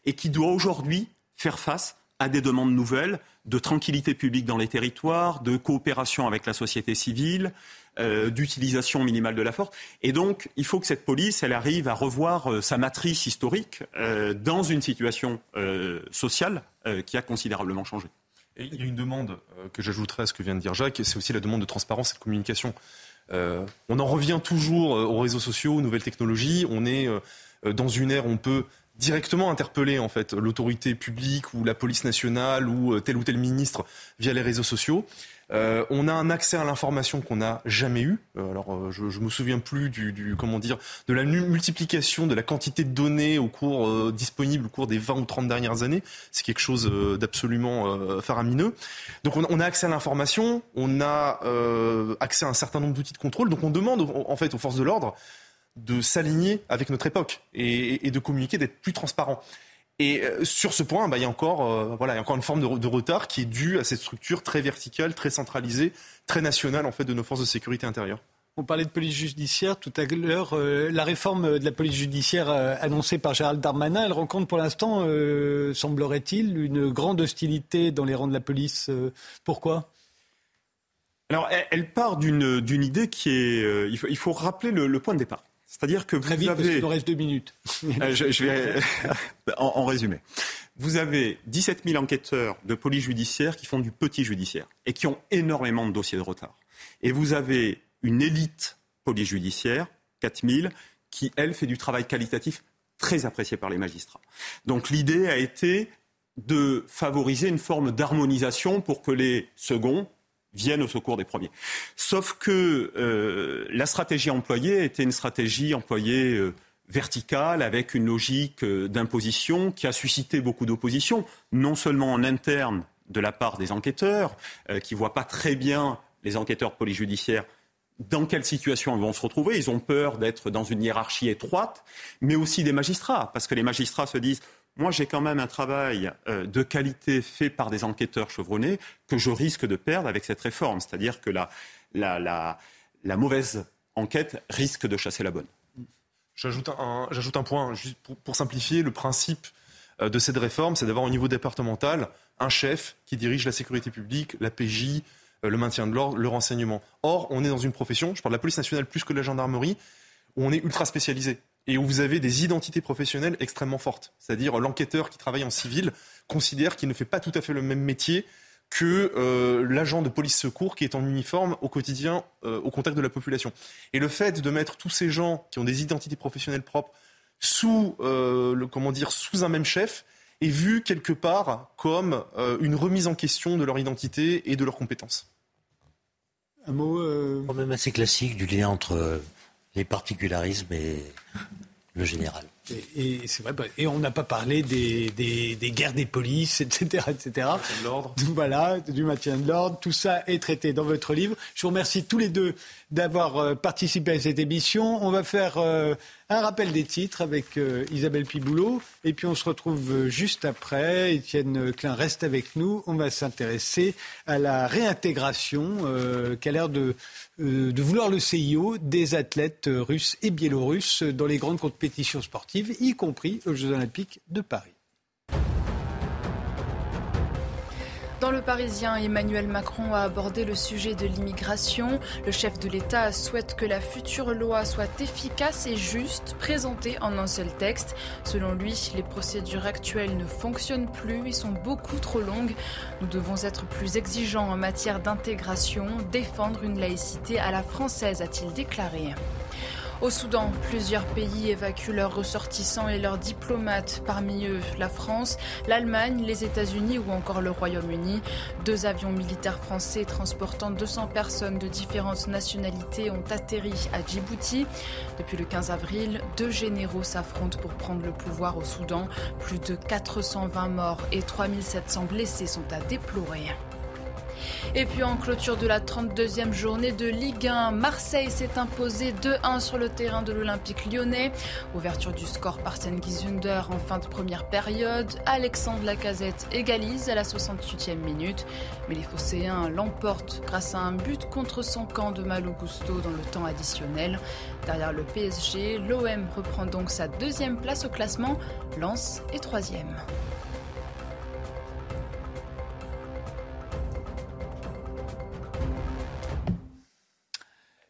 et qui doit aujourd'hui faire face à des demandes nouvelles de tranquillité publique dans les territoires, de coopération avec la société civile, euh, d'utilisation minimale de la force. Et donc, il faut que cette police, elle arrive à revoir euh, sa matrice historique euh, dans une situation sociale qui a considérablement changé. Il y a une demande que j'ajouterais à ce que vient de dire Jacques, c'est aussi la demande de transparence et de communication. on en revient toujours aux réseaux sociaux, aux nouvelles technologies. On est dans une ère où on peut directement interpeller en fait l'autorité publique ou la police nationale ou tel ou tel ministre via les réseaux sociaux. Euh, on a un accès à l'information qu'on n'a jamais eu. Euh, alors, euh, je, je me souviens plus du, comment dire, de la multiplication de la quantité de données au cours disponibles au cours des 20 ou 30 dernières années. C'est quelque chose d'absolument faramineux. Donc, on, a accès à l'information, on a accès à un certain nombre d'outils de contrôle. Donc, on demande en fait aux forces de l'ordre de s'aligner avec notre époque et, et de communiquer, d'être plus transparent. Et euh, sur ce point, bah, il, y a encore, euh, voilà, il y a encore une forme de, retard qui est due à cette structure très verticale, très centralisée, très nationale en fait de nos forces de sécurité intérieure. On parlait de police judiciaire tout à l'heure. Euh, la réforme de la police judiciaire annoncée par Gérald Darmanin, elle rencontre pour l'instant, semblerait-il, une grande hostilité dans les rangs de la police. pourquoi? Alors, elle, part d'une idée qui est. Il faut, rappeler le point de départ. C'est-à-dire que vous Très vite, avez. Parce qu'il nous reste deux minutes. Euh, je, vais en, résumé. Vous avez 17 000 enquêteurs de police judiciaire qui font du petit judiciaire et qui ont énormément de dossiers de retard. Et vous avez une élite police judiciaire, 4 000, qui, elle, fait du travail qualitatif très apprécié par les magistrats. Donc l'idée a été de favoriser une forme d'harmonisation pour que les seconds viennent au secours des premiers. Sauf que euh, la stratégie employée était une stratégie employée euh, verticale avec une logique euh, d'imposition qui a suscité beaucoup d'opposition, non seulement en interne de la part des enquêteurs, qui ne voient pas très bien les enquêteurs polyjudiciaires dans quelle situation ils vont se retrouver. Ils ont peur d'être dans une hiérarchie étroite, mais aussi des magistrats, parce que les magistrats se disent moi, j'ai quand même un travail euh, de qualité fait par des enquêteurs chevronnés que je risque de perdre avec cette réforme. C'est-à-dire que la, la, la, mauvaise enquête risque de chasser la bonne. J'ajoute un, un, point, juste pour, simplifier, le principe euh, de cette réforme, c'est d'avoir au niveau départemental un chef qui dirige la sécurité publique, la PJ, euh, le maintien de l'ordre, le renseignement. Or, on est dans une profession, je parle de la police nationale plus que de la gendarmerie, où on est ultra spécialisé et où vous avez des identités professionnelles extrêmement fortes. C'est-à-dire l'enquêteur qui travaille en civil considère qu'il ne fait pas tout à fait le même métier que euh, l'agent de police secours qui est en uniforme au quotidien euh, au contact de la population. Et le fait de mettre tous ces gens qui ont des identités professionnelles propres sous, euh, le, comment dire, sous un même chef est vu quelque part comme une remise en question de leur identité et de leurs compétences. Un mot. Un Problème assez classique du lien entre les particularismes et le général. Et, c'est vrai, bah, et on n'a pas parlé des, des, guerres des polices, etc. etc. De l'ordre. Voilà, du maintien de l'ordre. Tout ça est traité dans votre livre. Je vous remercie tous les deux d'avoir euh, participé à cette émission. On va faire euh, un rappel des titres avec euh, Isabelle Piboulot. Et puis on se retrouve juste après. Étienne Klein reste avec nous. On va s'intéresser à la réintégration qu'a l'air de vouloir le CIO des athlètes russes et biélorusses dans les grandes compétitions sportives, y compris aux Jeux olympiques de Paris. Dans le Parisien, Emmanuel Macron a abordé le sujet de l'immigration. Le chef de l'État souhaite que la future loi soit efficace et juste, présentée en un seul texte. Selon lui, les procédures actuelles ne fonctionnent plus et sont beaucoup trop longues. Nous devons être plus exigeants en matière d'intégration, défendre une laïcité à la française, a-t-il déclaré. Au Soudan, plusieurs pays évacuent leurs ressortissants et leurs diplomates, parmi eux la France, l'Allemagne, les États-Unis ou encore le Royaume-Uni. Deux avions militaires français transportant 200 personnes de différentes nationalités ont atterri à Djibouti. Depuis le 15 avril, deux généraux s'affrontent pour prendre le pouvoir au Soudan. Plus de 420 morts et 3700 blessés sont à déplorer. Et puis en clôture de la 32e journée de Ligue 1, Marseille s'est imposé 2-1 sur le terrain de l'Olympique lyonnais. Ouverture du score par Gizunder en fin de première période. Alexandre Lacazette égalise à la 68e minute. Mais les Phocéens l'emportent grâce à un but contre son camp de Malo Gusto dans le temps additionnel. Derrière le PSG, l'OM reprend donc sa deuxième place au classement. Lens est troisième.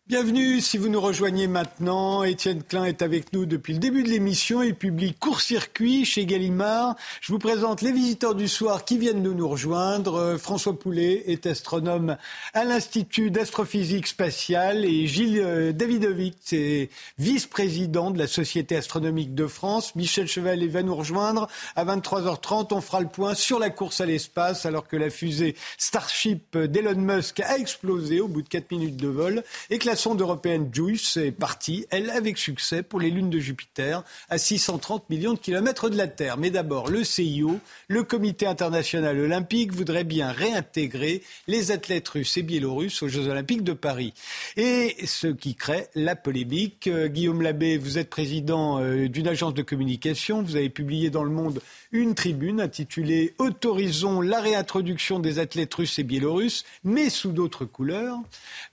Bienvenue si vous nous rejoignez maintenant. Étienne Klein est avec nous depuis le début de l'émission. Il publie Court-circuit chez Gallimard. Je vous présente les visiteurs du soir qui viennent de nous rejoindre. Euh, François Poulet est astronome à l'Institut d'astrophysique spatiale et Gilles euh, Davidovic est vice-président de la Société astronomique de France. Michel Chevalet va nous rejoindre à 23h30. On fera le point sur la course à l'espace alors que la fusée Starship d'Elon Musk a explosé au bout de 4 minutes de vol et que la sonde européenne JUICE est partie, elle avec succès, pour les lunes de Jupiter, à 630 millions de kilomètres de la Terre. Mais d'abord, le CIO, le Comité international olympique, voudrait bien réintégrer les athlètes russes et biélorusses aux Jeux olympiques de Paris. Et ce qui crée la polémique. Euh, Guillaume Labbé, vous êtes président euh, d'une agence de communication. Vous avez publié dans Le Monde une tribune intitulée Autorisons la réintroduction des athlètes russes et biélorusses, mais sous d'autres couleurs.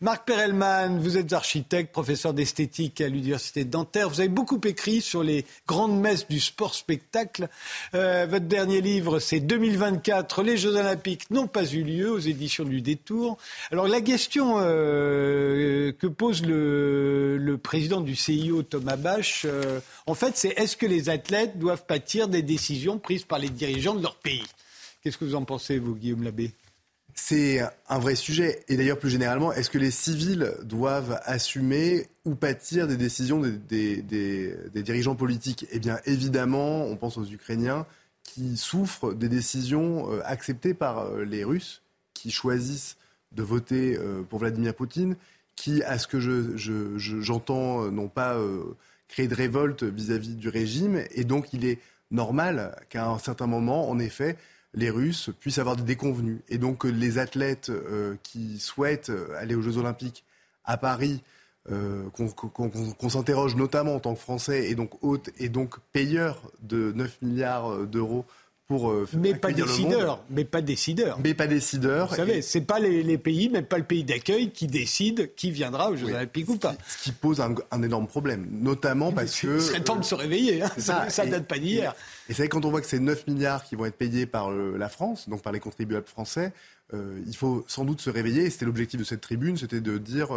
Marc Perelman, vous êtes architecte, professeur d'esthétique à l'Université de Nanterre. Vous avez beaucoup écrit sur les grandes messes du sport-spectacle. Euh, votre dernier livre, c'est 2024, les Jeux Olympiques n'ont pas eu lieu aux éditions du Détour. Alors la question euh, que pose le, le, président du CIO, Thomas Bach, euh, en fait, c'est est-ce que les athlètes doivent pâtir des décisions prises par les dirigeants de leur pays Qu'est-ce que vous en pensez, vous, Guillaume Labbé? C'est un vrai sujet. Et d'ailleurs, plus généralement, est-ce que les civils doivent assumer ou pâtir des décisions des, dirigeants politiques? Eh bien, évidemment, on pense aux Ukrainiens qui souffrent des décisions euh, acceptées par euh, les Russes, qui choisissent de voter euh, pour Vladimir Poutine, qui, à ce que j'entends, n'ont pas créé de révolte vis à -vis du régime. Et donc, il est normal qu'à un certain moment, en effet, les Russes puissent avoir des déconvenus. Et donc les athlètes euh, qui souhaitent euh, aller aux Jeux Olympiques à Paris, euh, qu'on s'interroge notamment en tant que Français et donc hôte et donc payeur de 9 milliards d'euros pour euh, mais pas décideur, mais pas décideur. Mais pas décideur. Vous savez, c'est pas les, pays, mais pas le pays d'accueil qui décide qui viendra aux Jeux Olympiques ou pas. Ce qui pose un, énorme problème, notamment parce que. Il serait temps de se réveiller. Hein. Ça, ça date pas d'hier. Et c'est quand on voit que c'est 9 milliards qui vont être payés par euh, la France, donc par les contribuables français, euh, il faut sans doute se réveiller. C'était l'objectif de cette tribune, c'était de dire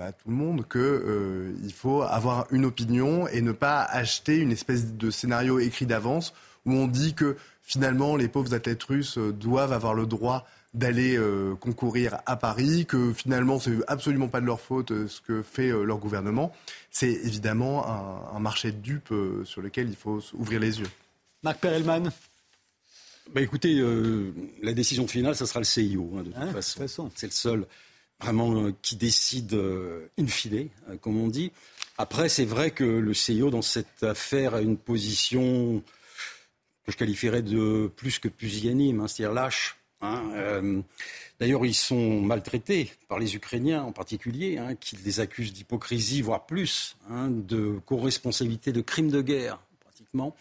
à tout le monde qu'il faut avoir une opinion et ne pas acheter une espèce de scénario écrit d'avance où on dit que finalement les pauvres athlètes russes euh, doivent avoir le droit d'aller euh, concourir à Paris, que finalement c'est absolument pas de leur faute euh, ce que fait leur gouvernement. C'est évidemment un, marché de dupes sur lequel il faut ouvrir les yeux. Marc Perelman. Bah écoutez, la décision finale, ça sera le CIO, hein, de toute hein, façon. C'est le seul vraiment qui décide in fine, comme on dit. Après, c'est vrai que le CIO, dans cette affaire, a une position que je qualifierais de plus que pusillanime, hein, c'est-à-dire lâche. Hein, euh, d'ailleurs, ils sont maltraités par les Ukrainiens en particulier, hein, qui les accusent d'hypocrisie, voire plus, de co-responsabilité de crimes de guerre, pratiquement.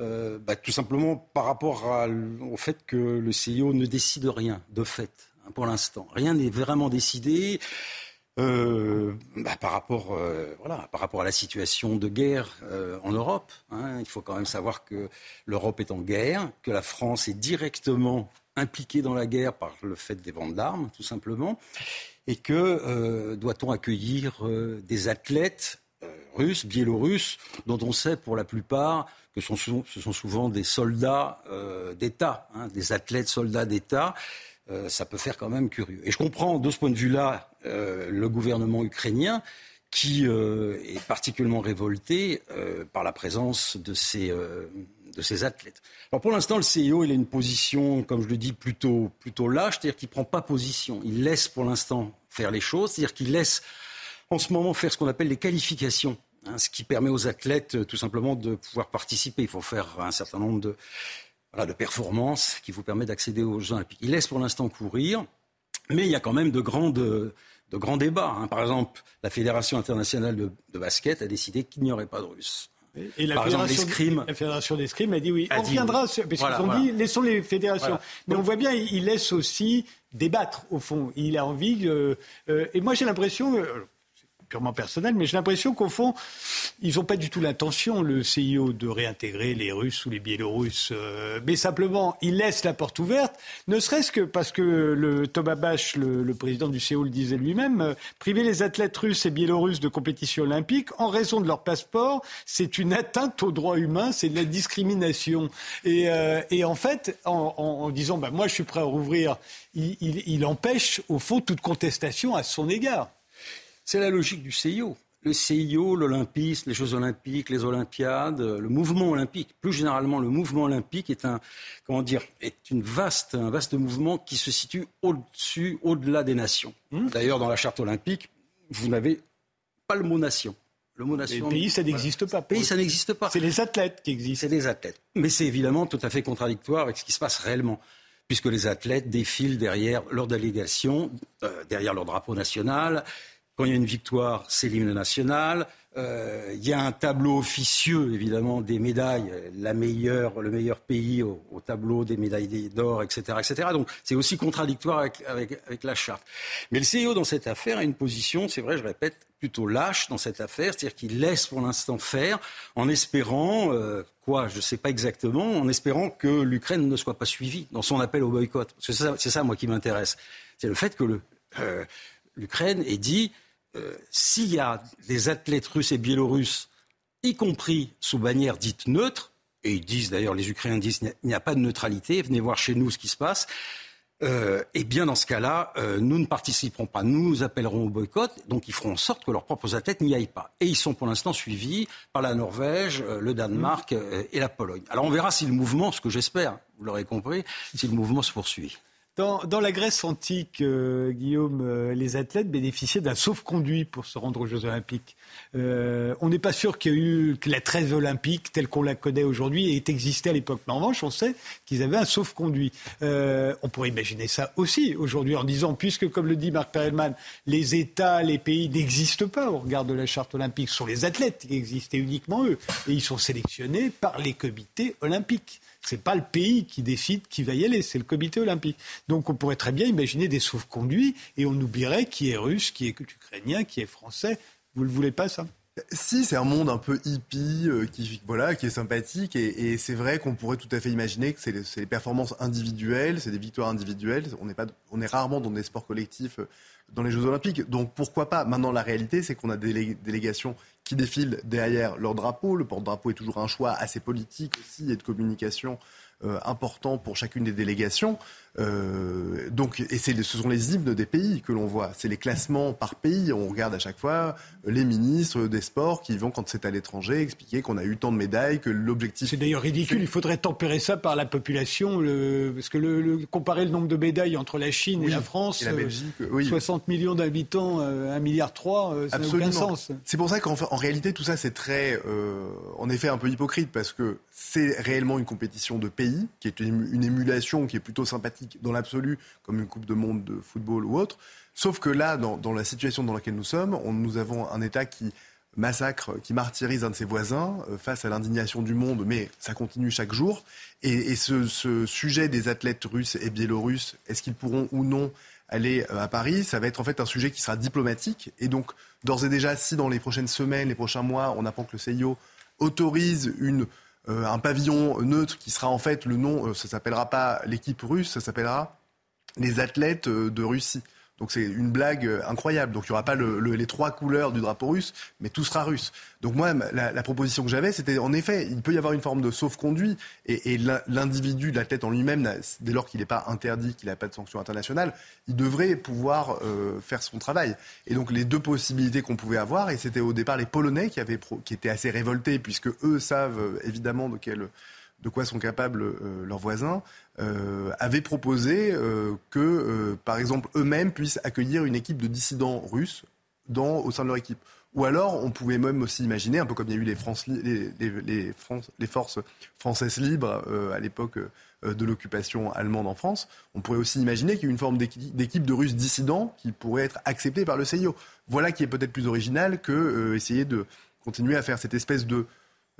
Euh, bah, tout simplement par rapport au fait que le CIO ne décide rien, de fait, pour l'instant. Rien n'est vraiment décidé. Euh, bah, par, rapport, euh, voilà, par rapport à la situation de guerre euh, en Europe. Hein, il faut quand même savoir que l'Europe est en guerre, que la France est directement impliquée dans la guerre par le fait des ventes d'armes, tout simplement, et que doit-on accueillir des athlètes russes, biélorusses, dont on sait pour la plupart que ce sont souvent des soldats d'État, hein, des athlètes soldats d'État. Ça peut faire quand même curieux. Et je comprends de ce point de vue-là euh, le gouvernement ukrainien qui euh, est particulièrement révolté euh, par la présence de ces, de ces athlètes. Alors pour l'instant, le CIO, il a une position, comme je le dis, plutôt, plutôt lâche, c'est-à-dire qu'il ne prend pas position. Il laisse pour l'instant faire les choses, c'est-à-dire qu'il laisse en ce moment faire ce qu'on appelle les qualifications, hein, ce qui permet aux athlètes tout simplement de pouvoir participer. Il faut faire un certain nombre de, voilà, de performances qui vous permettent d'accéder aux Jeux olympiques. Il laisse pour l'instant courir. Mais il y a quand même de, grandes, de grands débats. Hein. Par exemple, la Fédération internationale de, de basket a décidé qu'il n'y aurait pas de Russes. Et la, fédération, la fédération d'escrime a dit oui. on viendra, parce qu'ils ont dit laissons les fédérations. Mais on voit bien, il laisse aussi débattre, au fond. Il a envie. Euh, et moi, j'ai l'impression, euh, purement personnel, mais j'ai l'impression qu'au fond, ils n'ont pas du tout l'intention, le CIO, de réintégrer les Russes ou les Biélorusses. Euh, mais simplement, ils laissent la porte ouverte, ne serait-ce que parce que le Thomas Bach, le, président du CIO, le disait lui-même, euh, priver les athlètes russes et biélorusses de compétition olympique en raison de leur passeport, c'est une atteinte aux droits humains, c'est de la discrimination. Et, euh, en fait, en, disant, bah, moi je suis prêt à rouvrir, il empêche au fond toute contestation à son égard. C'est la logique du CIO. Le CIO, l'Olympisme, les Jeux Olympiques, les Olympiades, le mouvement olympique, plus généralement le mouvement olympique est un, comment dire, est une vaste, un vaste mouvement qui se situe au-dessus, au-delà des nations. Mmh. D'ailleurs, dans la charte olympique, vous n'avez pas le mot nation. Le mot nation. Les pays, ça n'existe pas. Pays, ça n'existe pas. C'est les athlètes qui existent. C'est les athlètes. Mais c'est évidemment tout à fait contradictoire avec ce qui se passe réellement puisque les athlètes défilent derrière leur délégation, euh, derrière leur drapeau national, quand il y a une victoire, c'est l'hymne national. Euh, il y a un tableau officieux, évidemment, des médailles, la meilleure, le meilleur pays au, tableau des médailles d'or, etc., etc. Donc, c'est aussi contradictoire avec, la charte. Mais le CIO, dans cette affaire, a une position, c'est vrai, je répète, plutôt lâche dans cette affaire, c'est-à-dire qu'il laisse pour l'instant faire, en espérant, euh, quoi, je ne sais pas exactement, en espérant que l'Ukraine ne soit pas suivie dans son appel au boycott. C'est ça, moi, qui m'intéresse. C'est le fait que euh, l'Ukraine ait dit euh, s'il y a des athlètes russes et biélorusses, y compris sous bannière dite neutre, et ils disent d'ailleurs, les Ukrainiens disent il n'y a pas de neutralité, venez voir chez nous ce qui se passe. Euh, eh bien, dans ce cas-là, euh, nous ne participerons pas. Nous nous appellerons au boycott. Donc, ils feront en sorte que leurs propres athlètes n'y aillent pas. Et ils sont pour l'instant suivis par la Norvège, le Danemark et la Pologne. Alors, on verra si le mouvement, ce que j'espère, vous l'aurez compris, si le mouvement se poursuit. Dans, la Grèce antique, euh, Guillaume, euh, les athlètes bénéficiaient d'un sauf-conduit pour se rendre aux Jeux Olympiques. Euh, on n'est pas sûr qu'il y ait eu que la trêve olympique telle qu'on la connaît aujourd'hui ait existé à l'époque. Mais en revanche, on sait qu'ils avaient un sauf-conduit. on pourrait imaginer ça aussi aujourd'hui en disant, puisque comme le dit Marc Perelman, les États, les pays n'existent pas au regard de la charte olympique, ce sont les athlètes qui existent uniquement eux. Et ils sont sélectionnés par les comités olympiques. Ce n'est pas le pays qui décide qui va y aller, c'est le comité olympique. Donc on pourrait très bien imaginer des sauf-conduits et on oublierait qui est russe, qui est ukrainien, qui est français. Vous le voulez pas ça? Si, c'est un monde un peu hippie, euh, qui, voilà, qui est sympathique, et, c'est vrai qu'on pourrait tout à fait imaginer que c'est des performances individuelles, c'est des victoires individuelles. On est, pas, on est rarement dans des sports collectifs euh, dans les Jeux Olympiques, donc pourquoi pas? Maintenant, la réalité, c'est qu'on a des délégations qui défilent derrière leur drapeau. Le porte-drapeau est toujours un choix assez politique aussi et de communication important pour chacune des délégations. Euh, donc, et ce sont les hymnes des pays que l'on voit. C'est les classements par pays. On regarde à chaque fois les ministres des sports qui vont, quand c'est à l'étranger, expliquer qu'on a eu tant de médailles, que l'objectif. C'est d'ailleurs ridicule. Il faudrait tempérer ça par la population, le... parce que le, comparer le nombre de médailles entre la Chine et la France, et la Belgique, 60 euh, millions d'habitants, 1 milliard 3, ça n'a aucun sens. C'est pour ça qu'en en réalité, tout ça, c'est très, en effet, un peu hypocrite, parce que c'est réellement une compétition de pays, qui est une émulation qui est plutôt sympathique dans l'absolu, comme une Coupe de Monde de football ou autre. Sauf que là, dans, la situation dans laquelle nous sommes, nous avons un État qui massacre, qui martyrise un de ses voisins euh, face à l'indignation du monde, mais ça continue chaque jour. Et, ce, sujet des athlètes russes et biélorusses, est-ce qu'ils pourront ou non aller euh, à Paris Ça va être en fait un sujet qui sera diplomatique. Et donc, d'ores et déjà, si dans les prochaines semaines, les prochains mois, on apprend que le CIO autorise une euh, un pavillon neutre qui sera en fait le nom, euh, ça s'appellera pas l'équipe russe, ça s'appellera les athlètes euh, de Russie. Donc c'est une blague incroyable. Donc il n'y aura pas les trois couleurs du drapeau russe, mais tout sera russe. Donc moi, la, proposition que j'avais, c'était en effet, il peut y avoir une forme de sauf-conduit et, l'individu, l'athlète en lui-même, dès lors qu'il n'est pas interdit, qu'il n'a pas de sanction internationale, il devrait pouvoir euh, faire son travail. Et donc les deux possibilités qu'on pouvait avoir, et c'était au départ les Polonais qui, avaient qui étaient assez révoltés, puisque eux savent euh, évidemment de quel de quoi sont capables euh, leurs voisins, euh, avaient proposé euh, que, par exemple, eux-mêmes puissent accueillir une équipe de dissidents russes au sein de leur équipe. Ou alors, on pouvait même aussi imaginer, un peu comme il y a eu les forces françaises libres à l'époque de l'occupation allemande en France. On pourrait aussi imaginer qu'il y ait une forme d'équipe de Russes dissidents qui pourrait être acceptée par le CIO. Voilà qui est peut-être plus original que essayer de continuer à faire cette espèce de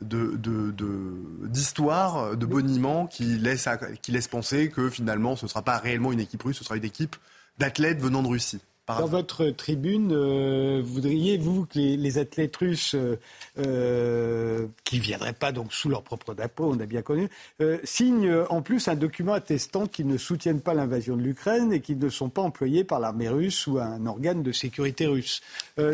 d'histoire, de, de, de boniment qui laisse, qui laisse penser que finalement ce ne sera pas réellement une équipe russe, ce sera une équipe d'athlètes venant de Russie. Dans votre tribune, euh, voudriez-vous que les, athlètes russes, euh, euh, qui ne viendraient pas donc sous leur propre drapeau, on a bien connu, signent en plus un document attestant qu'ils ne soutiennent pas l'invasion de l'Ukraine et qu'ils ne sont pas employés par l'armée russe ou un organe de sécurité russe.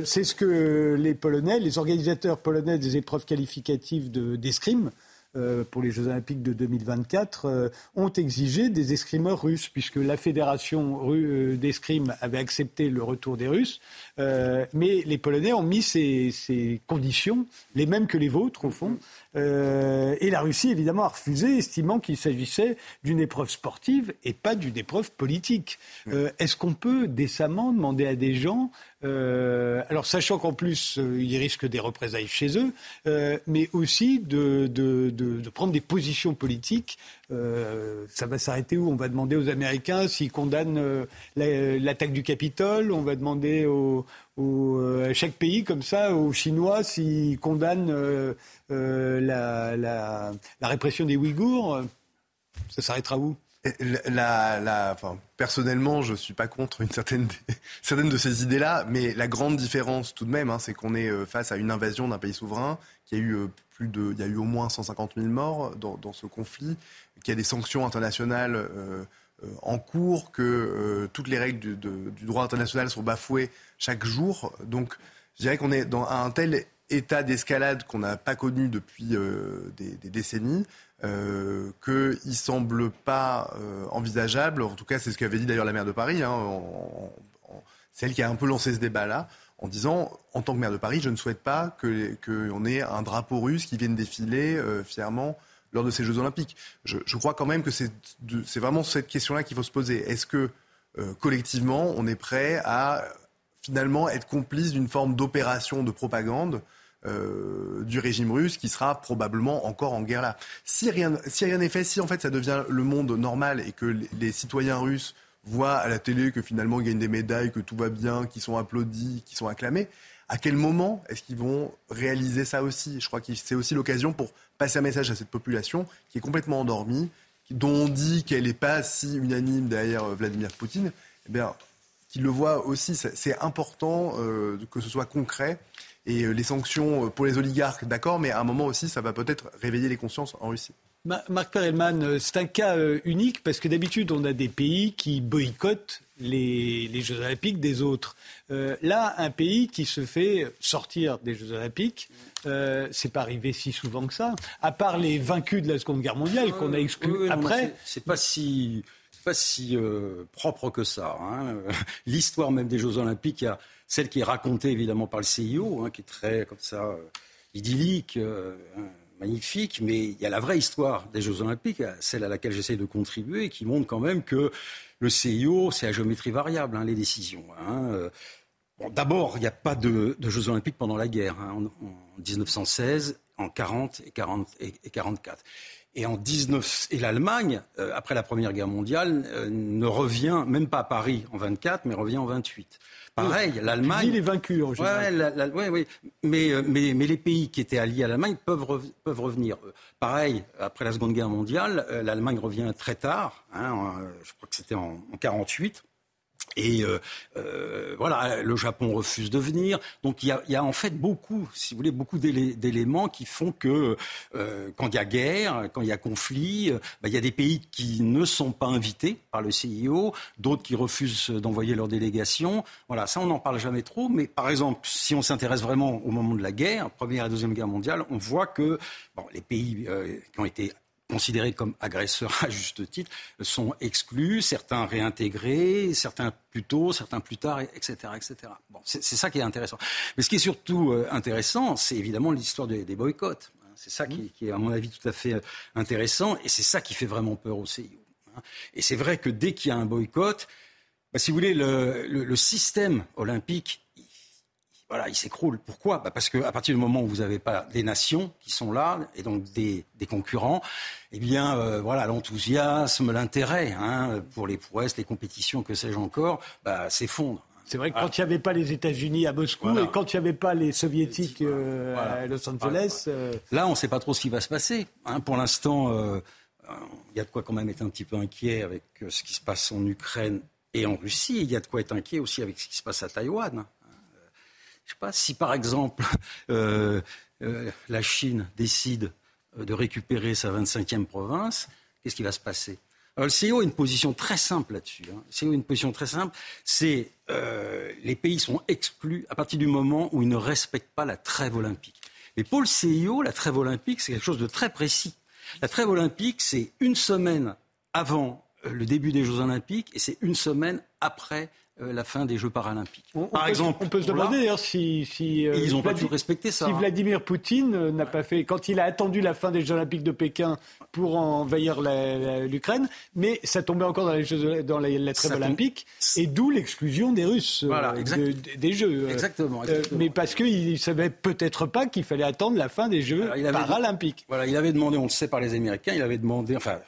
C'est ce que les Polonais, les organisateurs polonais des épreuves qualificatives d'escrime, euh, pour les Jeux Olympiques de 2024 euh, ont exigé des escrimeurs russes, puisque la fédération euh, d'escrime avait accepté le retour des Russes, mais les Polonais ont mis ces, ces, conditions, les mêmes que les vôtres au fond, et la Russie évidemment a refusé, estimant qu'il s'agissait d'une épreuve sportive et pas d'une épreuve politique. Est-ce qu'on peut décemment demander à des gens euh, alors, sachant qu'en plus, euh, ils risquent des représailles chez eux, euh, mais aussi de, de, de, de, prendre des positions politiques. Euh, ça va s'arrêter où? On va demander aux Américains s'ils condamnent l'attaque du Capitole. On va demander à chaque pays comme ça, aux Chinois, s'ils condamnent la, la, la répression des Ouïghours. Ça s'arrêtera où? Personnellement, je suis pas contre une certaine, certaines de ces idées-là, mais la grande différence tout de même, hein, c'est qu'on est euh, face à une invasion d'un pays souverain, qui a eu euh, plus de, il y a eu au moins 150 000 morts dans, ce conflit, qu'il y a des sanctions internationales euh, en cours, que toutes les règles du, droit international sont bafouées chaque jour. Donc, je dirais qu'on est dans un tel état d'escalade qu'on n'a pas connu depuis des, décennies euh, qu'il ne semble pas euh, envisageable, en tout cas c'est ce qu'avait dit d'ailleurs la maire de Paris, hein, c'est elle qui a un peu lancé ce débat-là, en disant, en tant que maire de Paris, je ne souhaite pas qu'on ait un drapeau russe qui vienne défiler euh, fièrement lors de ces Jeux olympiques. Je, je crois quand même que c'est vraiment cette question-là qu'il faut se poser. Est-ce que collectivement, on est prêt à finalement être complice d'une forme d'opération de propagande euh, du régime russe qui sera probablement encore en guerre là. Si rien si rien n'est fait, si en fait ça devient le monde normal et que les, citoyens russes voient à la télé que finalement ils gagnent des médailles, que tout va bien, qu'ils sont applaudis, qu'ils sont acclamés, à quel moment est-ce qu'ils vont réaliser ça aussi? Je crois que c'est aussi l'occasion pour passer un message à cette population qui est complètement endormie, dont on dit qu'elle n'est pas si unanime derrière euh, Vladimir Poutine. Eh bien, qu'ils le voient aussi. C'est important euh, que ce soit concret et euh, les sanctions euh, pour les oligarques, d'accord, mais à un moment aussi, ça va peut-être réveiller les consciences en Russie. Marc Perelman, euh, c'est un cas unique parce que d'habitude, on a des pays qui boycottent les, Jeux Olympiques des autres. là, un pays qui se fait sortir des Jeux Olympiques, euh, c'est pas arrivé si souvent que ça. À part les vaincus de la Seconde Guerre mondiale qu'on a exclus après. C'est pas si pas si propre que ça. Hein. L'histoire même des Jeux Olympiques, il y a celle qui est racontée évidemment par le CIO, hein, qui est très comme ça euh, idyllique, euh, hein, magnifique, mais il y a la vraie histoire des Jeux Olympiques, celle à laquelle j'essaie de contribuer, qui montre quand même que le CIO, c'est à géométrie variable, hein, les décisions. Euh. D'abord, il n'y a pas de, Jeux Olympiques pendant la guerre, en, 1916, en 40 et, 40 et, 44. Et en 19 et l'Allemagne, après la Première Guerre mondiale, ne revient même pas à Paris en 24, mais revient en 28. Pareil, l'Allemagne. est vaincu en général. Oui, oui. Mais, euh, mais, mais, les pays qui étaient alliés à l'Allemagne peuvent, peuvent revenir. Pareil, après la Seconde Guerre mondiale, euh, l'Allemagne revient très tard. Hein, je crois que c'était en, en 48. Et euh, euh, voilà, le Japon refuse de venir. Donc il y a, en fait beaucoup, si vous voulez, beaucoup d'éléments qui font que euh, quand il y a guerre, quand il y a conflit, bah, il y a des pays qui ne sont pas invités par le CIO, d'autres qui refusent d'envoyer leur délégation. Voilà, ça on n'en parle jamais trop. Mais par exemple, si on s'intéresse vraiment au moment de la guerre, première et deuxième guerre mondiale, on voit que les pays qui ont été considérés comme agresseurs à juste titre, sont exclus, certains réintégrés, certains plus tôt, certains plus tard, etc. etc. Bon, c'est ça qui est intéressant. Mais ce qui est surtout euh, intéressant, c'est évidemment l'histoire des, boycotts. C'est ça qui, est, à mon avis, tout à fait euh, intéressant, et c'est ça qui fait vraiment peur au CIO. Hein. Et c'est vrai que dès qu'il y a un boycott, bah, si vous voulez, le, le système olympique voilà, il s'écroule. Pourquoi? Bah Parce qu'à partir du moment où vous n'avez pas des nations qui sont là, et donc des, des concurrents, eh bien, euh, voilà, l'enthousiasme, l'intérêt hein, pour les prouesses, les compétitions, que sais-je encore, bah, s'effondre. C'est vrai que quand il n'y avait pas les États-Unis à Moscou et quand il n'y avait pas les Soviétiques euh, à Los Angeles. Euh, là, on ne sait pas trop ce qui va se passer. Hein. Pour l'instant, il y a de quoi quand même être un petit peu inquiet avec ce qui se passe en Ukraine et en Russie. Il y a de quoi être inquiet aussi avec ce qui se passe à Taïwan. Je sais pas si, par exemple, euh, euh, la Chine décide euh, de récupérer sa 25e province, qu'est-ce qui va se passer? Alors, le CEO a une position très simple là-dessus. Hein. Le CEO a une position très simple, c'est les pays sont exclus à partir du moment où ils ne respectent pas la trêve olympique. Mais pour le CIO, la trêve olympique, c'est quelque chose de très précis. La trêve olympique, c'est une semaine avant le début des Jeux olympiques et c'est une semaine après la fin des Jeux paralympiques. Par exemple, on peut se demander d'ailleurs si, si euh, ils n'ont pas dû respecter ça. Si Vladimir Poutine euh, n'a pas fait, quand il a attendu la fin des Jeux olympiques de Pékin pour envahir l'Ukraine, mais ça tombait encore dans, les jeux, dans la, trêve olympique, et d'où l'exclusion des Russes des Jeux. Exactement. mais parce qu'il ne savait peut-être pas qu'il fallait attendre la fin des Jeux paralympiques. Voilà, il avait demandé, on le sait par les Américains, il avait demandé, enfin,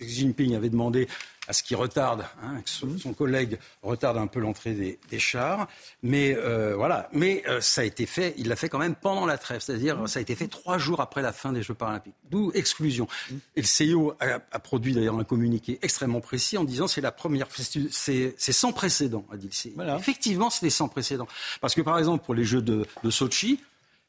Xi Jinping avait demandé à ce qui retarde, hein, son, collègue retarde un peu l'entrée des, chars. Mais euh, voilà, mais euh, ça a été fait, il l'a fait quand même pendant la trêve, c'est-à-dire ça a été fait trois jours après la fin des Jeux paralympiques. D'où exclusion. Et le CIO a, produit d'ailleurs un communiqué extrêmement précis en disant c'est la première, c'est sans précédent, a dit le CIO. Effectivement, c'était sans précédent. Parce que par exemple pour les Jeux de, de Sochi,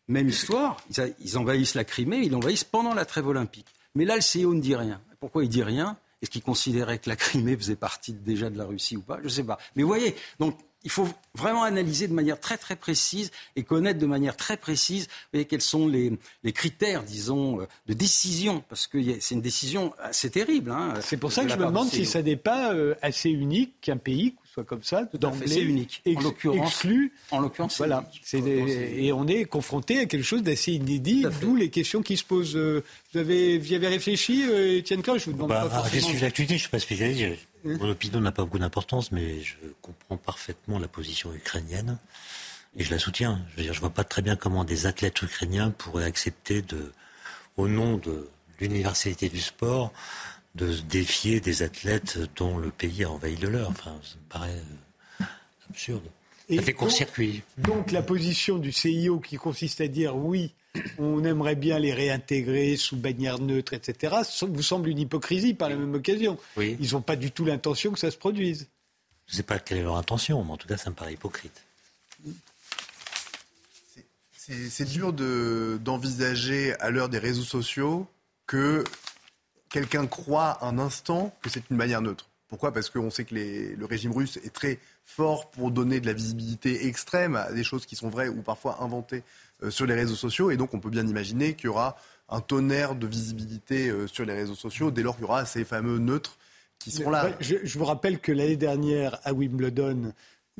même histoire, ils, ils envahissent la Crimée, ils l'envahissent pendant la trêve olympique. Mais là, le CIO ne dit rien. Pourquoi il dit rien? Est-ce qu'il considérait que la Crimée faisait partie déjà de la Russie ou pas? Je ne sais pas. Mais vous voyez, donc il faut vraiment analyser de manière très très précise et connaître de manière très précise voyez, quels sont les, critères, disons, euh, de décision, parce que c'est une décision assez terrible. Hein, c'est pour ça que je me demande si ça n'est pas euh, assez unique qu'un pays soit comme ça, d'emblée, c'est unique. en l'occurrence, exclu. En l'occurrence, voilà. et on est confronté à quelque chose d'assez inédit, d'où les questions qui se posent. Euh, vous avez, vous y avez réfléchi, Étienne Klein Je vous demande bah, pas forcément. sujet d'actualité, je ne suis pas spécialiste. Mon opinion n'a pas beaucoup d'importance, mais je comprends parfaitement la position ukrainienne et je la soutiens. Je veux dire, je vois pas très bien comment des athlètes ukrainiens pourraient accepter de, au nom de l'universalité du sport, de se défier des athlètes dont le pays a envahi le leur. Enfin, ça me paraît euh, absurde. ça fait court-circuit. donc la position du CIO qui consiste à dire oui, on aimerait bien les réintégrer sous bannière neutre, etc., vous semble une hypocrisie par la même occasion. Ils n'ont pas du tout l'intention que ça se produise. Je ne sais pas quelle est leur intention, mais en tout cas, ça me paraît hypocrite. C'est dur d'envisager à l'heure des réseaux sociaux que quelqu'un croit un instant que c'est une bannière neutre. Pourquoi? Parce qu'on sait que le régime russe est très fort pour donner de la visibilité extrême à des choses qui sont vraies ou parfois inventées euh, sur les réseaux sociaux. Et donc, on peut bien imaginer qu'il y aura un tonnerre de visibilité euh, sur les réseaux sociaux dès lors qu'il y aura ces fameux neutres qui seront là. Je, vous rappelle que l'année dernière, à Wimbledon,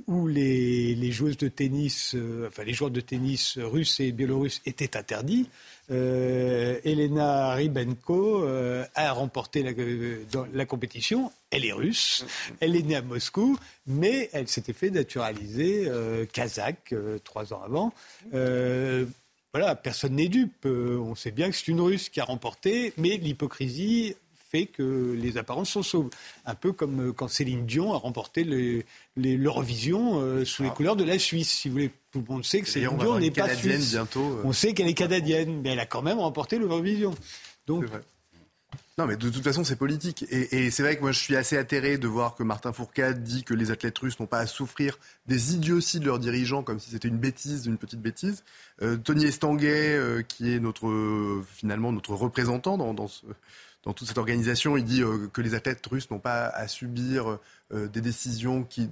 où les, joueuses de tennis, euh, enfin les joueurs de tennis russes et biélorusses étaient interdits, euh, Elena Ribenko euh, a remporté la, la, compétition. Elle est russe, elle est née à Moscou, mais elle s'était fait naturaliser kazakh trois ans avant. voilà, personne n'est dupe. on sait bien que c'est une russe qui a remporté, mais l'hypocrisie fait que les apparences sont sauves. Un peu comme euh, quand Céline Dion a remporté l'Eurovision euh, sous les ah. couleurs de la Suisse. Si vous voulez, tout le monde sait que Céline Dion n'est pas suisse. Bientôt, euh. On sait qu'elle est canadienne, mais elle a quand même remporté l'Eurovision. Donc, non, mais de toute façon, c'est politique. Et, c'est vrai que moi, je suis assez atterré de voir que Martin Fourcade dit que les athlètes russes n'ont pas à souffrir des idioties de leurs dirigeants, comme si c'était une bêtise, une petite bêtise. Tony Estanguet, qui est notre, finalement notre représentant dans, dans ce, dans toute cette organisation, il dit euh, que les athlètes russes n'ont pas à subir euh, des décisions qui,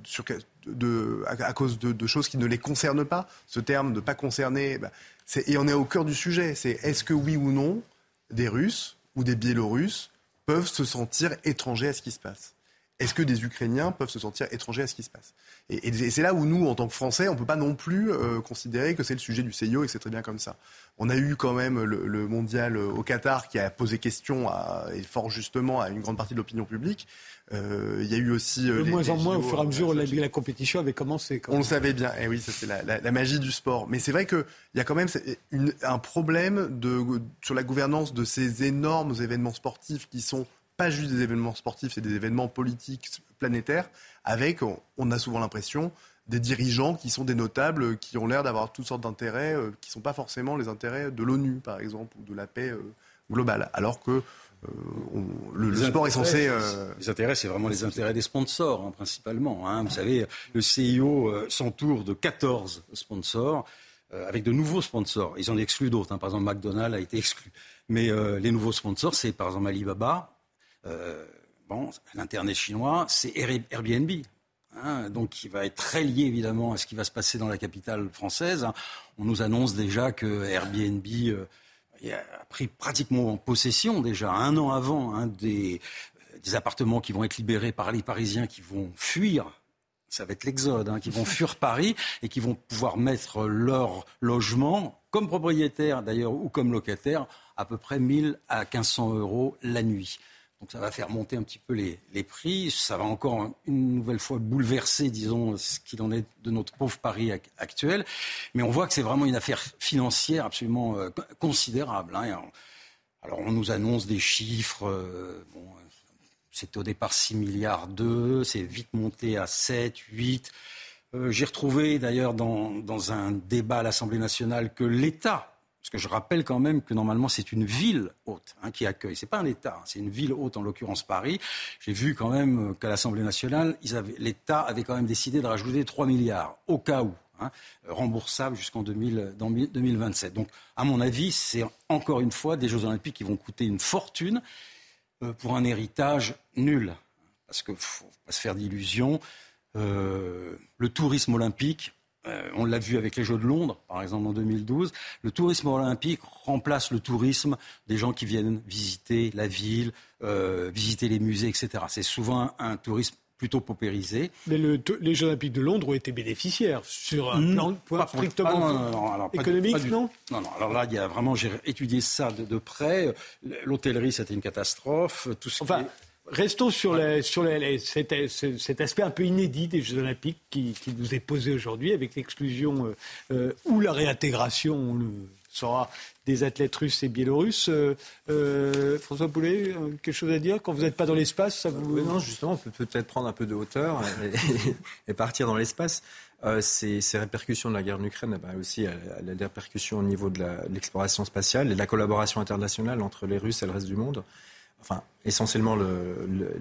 à, cause de, choses qui ne les concernent pas. Ce terme de pas concerner, bah, et on est au cœur du sujet. C'est est-ce que oui ou non, des Russes ou des Biélorusses peuvent se sentir étrangers à ce qui se passe? Est-ce que des Ukrainiens peuvent se sentir étrangers à ce qui se passe? Et, c'est là où nous, en tant que Français, on ne peut pas non plus euh, considérer que c'est le sujet du CIO et que c'est très bien comme ça. On a eu quand même le, mondial au Qatar qui a posé question, et fort justement, à une grande partie de l'opinion publique. Euh, il y a eu aussi... de moins en moins, au fur et à mesure, la, la compétition avait commencé. on le savait bien, et eh oui, ça c'est la, magie du sport. Mais c'est vrai qu'il y a quand même un problème de, sur la gouvernance de ces énormes événements sportifs qui sont pas juste des événements sportifs, c'est des événements politiques planétaires, avec, on a souvent l'impression, des dirigeants qui sont des notables, qui ont l'air d'avoir toutes sortes d'intérêts, euh, qui ne sont pas forcément les intérêts de l'ONU, par exemple, ou de la paix euh, globale. Alors que euh, le, sport est censé. Les intérêts, c'est vraiment les intérêts des sponsors, hein, principalement. Hein. Vous savez, le CIO s'entoure de 14 sponsors, avec de nouveaux sponsors. Ils en excluent d'autres. Hein. Par exemple, McDonald's a été exclu. Mais les nouveaux sponsors, c'est par exemple Alibaba, euh, l'Internet chinois, c'est Airbnb. Hein, donc, qui va être très lié évidemment à ce qui va se passer dans la capitale française. On nous annonce déjà que Airbnb euh, a pris pratiquement en possession déjà un an avant hein, des, des, appartements qui vont être libérés par les Parisiens qui vont fuir. Ça va être l'exode, hein, qui vont fuir Paris et qui vont pouvoir mettre leur logement, comme propriétaire d'ailleurs ou comme locataire, à peu près 1000 à 1500 euros la nuit. Donc ça va faire monter un petit peu les, prix. Ça va encore une nouvelle fois bouleverser, disons, ce qu'il en est de notre pauvre Paris actuel. Mais on voit que c'est vraiment une affaire financière absolument euh, considérable. Hein. Alors on nous annonce des chiffres. Euh, bon, c'était au départ 6 milliards 2, c'est vite monté à 7, 8. Euh, j'ai retrouvé d'ailleurs dans, dans un débat à l'Assemblée nationale que l'État parce que je rappelle quand même que normalement c'est une ville haute hein, qui accueille. C'est pas un État, hein, c'est une ville haute en l'occurrence Paris. J'ai vu quand même qu'à l'Assemblée nationale, l'État avait quand même décidé de rajouter 3 milliards au cas où. Hein, remboursable jusqu'en 2027. Donc, à mon avis, c'est encore une fois des Jeux Olympiques qui vont coûter une fortune euh, pour un héritage nul. Parce qu'il ne faut pas se faire d'illusions. Euh, le tourisme olympique, euh, on l'a vu avec les Jeux de Londres, par exemple en 2012. Le tourisme olympique remplace le tourisme des gens qui viennent visiter la ville, euh, visiter les musées, etc. C'est souvent un, tourisme plutôt paupérisé. Mais les Jeux Olympiques de Londres ont été bénéficiaires sur un plan strictement économique, non, non Non, Alors là, il y a vraiment, j'ai étudié ça de, près. L'hôtellerie, c'était une catastrophe. Tout ce enfin, Restons sur, cet, aspect un peu inédit des Jeux Olympiques qui, nous est posé aujourd'hui avec l'exclusion euh, euh, ou la réintégration, on le saura, des athlètes russes et biélorusses. Euh, François Poulet, quelque chose à dire? Quand vous n'êtes pas dans l'espace, ça vous... Non, justement, on peut peut-être prendre un peu de hauteur et, partir dans l'espace. ces, répercussions de la guerre en Ukraine, bah aussi la, répercussions au niveau de l'exploration spatiale et de la collaboration internationale entre les Russes et le reste du monde enfin essentiellement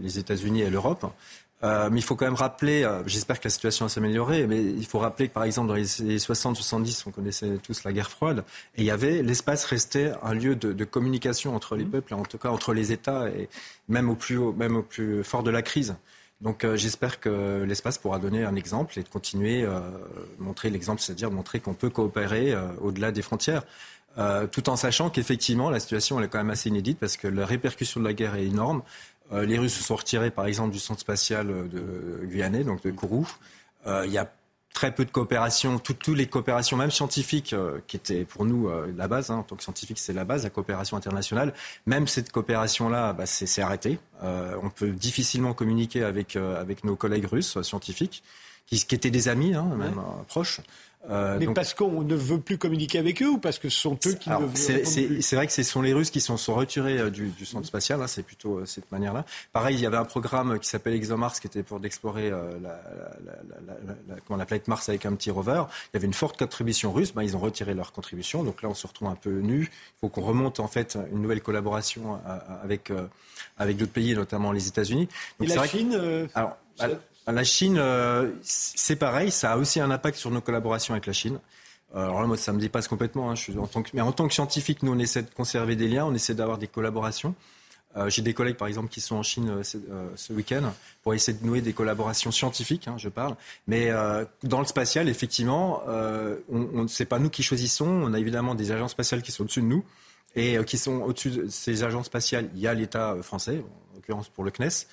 les États-Unis et l'Europe. Euh, mais il faut quand même rappeler, euh, j'espère que la situation va s'améliorer, mais il faut rappeler que par exemple dans les 60-70, on connaissait tous la guerre froide, et il y avait, l'espace restait un lieu de, communication entre les mmh. peuples, en tout cas entre les États, et même au plus, haut, même au plus fort de la crise. Donc euh, j'espère que l'espace pourra donner un exemple et de continuer, euh, montrer l'exemple, c'est-à-dire montrer qu'on peut coopérer au-delà des frontières. Euh, tout en sachant qu'effectivement, la situation elle est quand même assez inédite parce que la répercussion de la guerre est énorme. Euh, les Russes se sont retirés, par exemple, du centre spatial de Guyane, donc de Kourou. Euh, il y a très peu de coopération, toutes, les coopérations, même scientifiques, qui étaient pour nous la base, hein, en tant que scientifique, c'est la base, la coopération internationale. Même cette coopération-là, bah, c'est arrêté. on peut difficilement communiquer avec, avec nos collègues russes scientifiques, qui, qui étaient des amis, hein, même proches. Euh, mais parce qu'on ne veut plus communiquer avec eux ou parce que ce sont eux qui ne veulent plus C'est vrai que ce sont les Russes qui sont, sont retirés euh, du, du, centre spatial, hein, c'est plutôt euh, cette manière-là. Pareil, il y avait un programme qui s'appelle ExoMars qui était pour d'explorer euh, la, la, la, la, planète Mars avec un petit rover. Il y avait une forte contribution russe, ben, ils ont retiré leur contribution, donc là on se retrouve un peu nu. Il faut qu'on remonte en fait une nouvelle collaboration avec, avec d'autres pays, notamment les États-Unis. Et la Chine alors, la Chine, euh, c'est pareil, ça a aussi un impact sur nos collaborations avec la Chine. Euh, alors là, moi, ça me dépasse complètement. Hein. Mais en tant que scientifique, nous, on essaie de conserver des liens, on essaie d'avoir des collaborations. Euh, J'ai des collègues, par exemple, qui sont en Chine ce week-end pour essayer de nouer des collaborations scientifiques, hein, je parle. Mais dans le spatial, effectivement, on, on, c'est pas nous qui choisissons. On a évidemment des agences spatiales qui sont au-dessus de nous et qui sont au-dessus de ces agences spatiales. Il y a l'État français, en l'occurrence pour le CNES.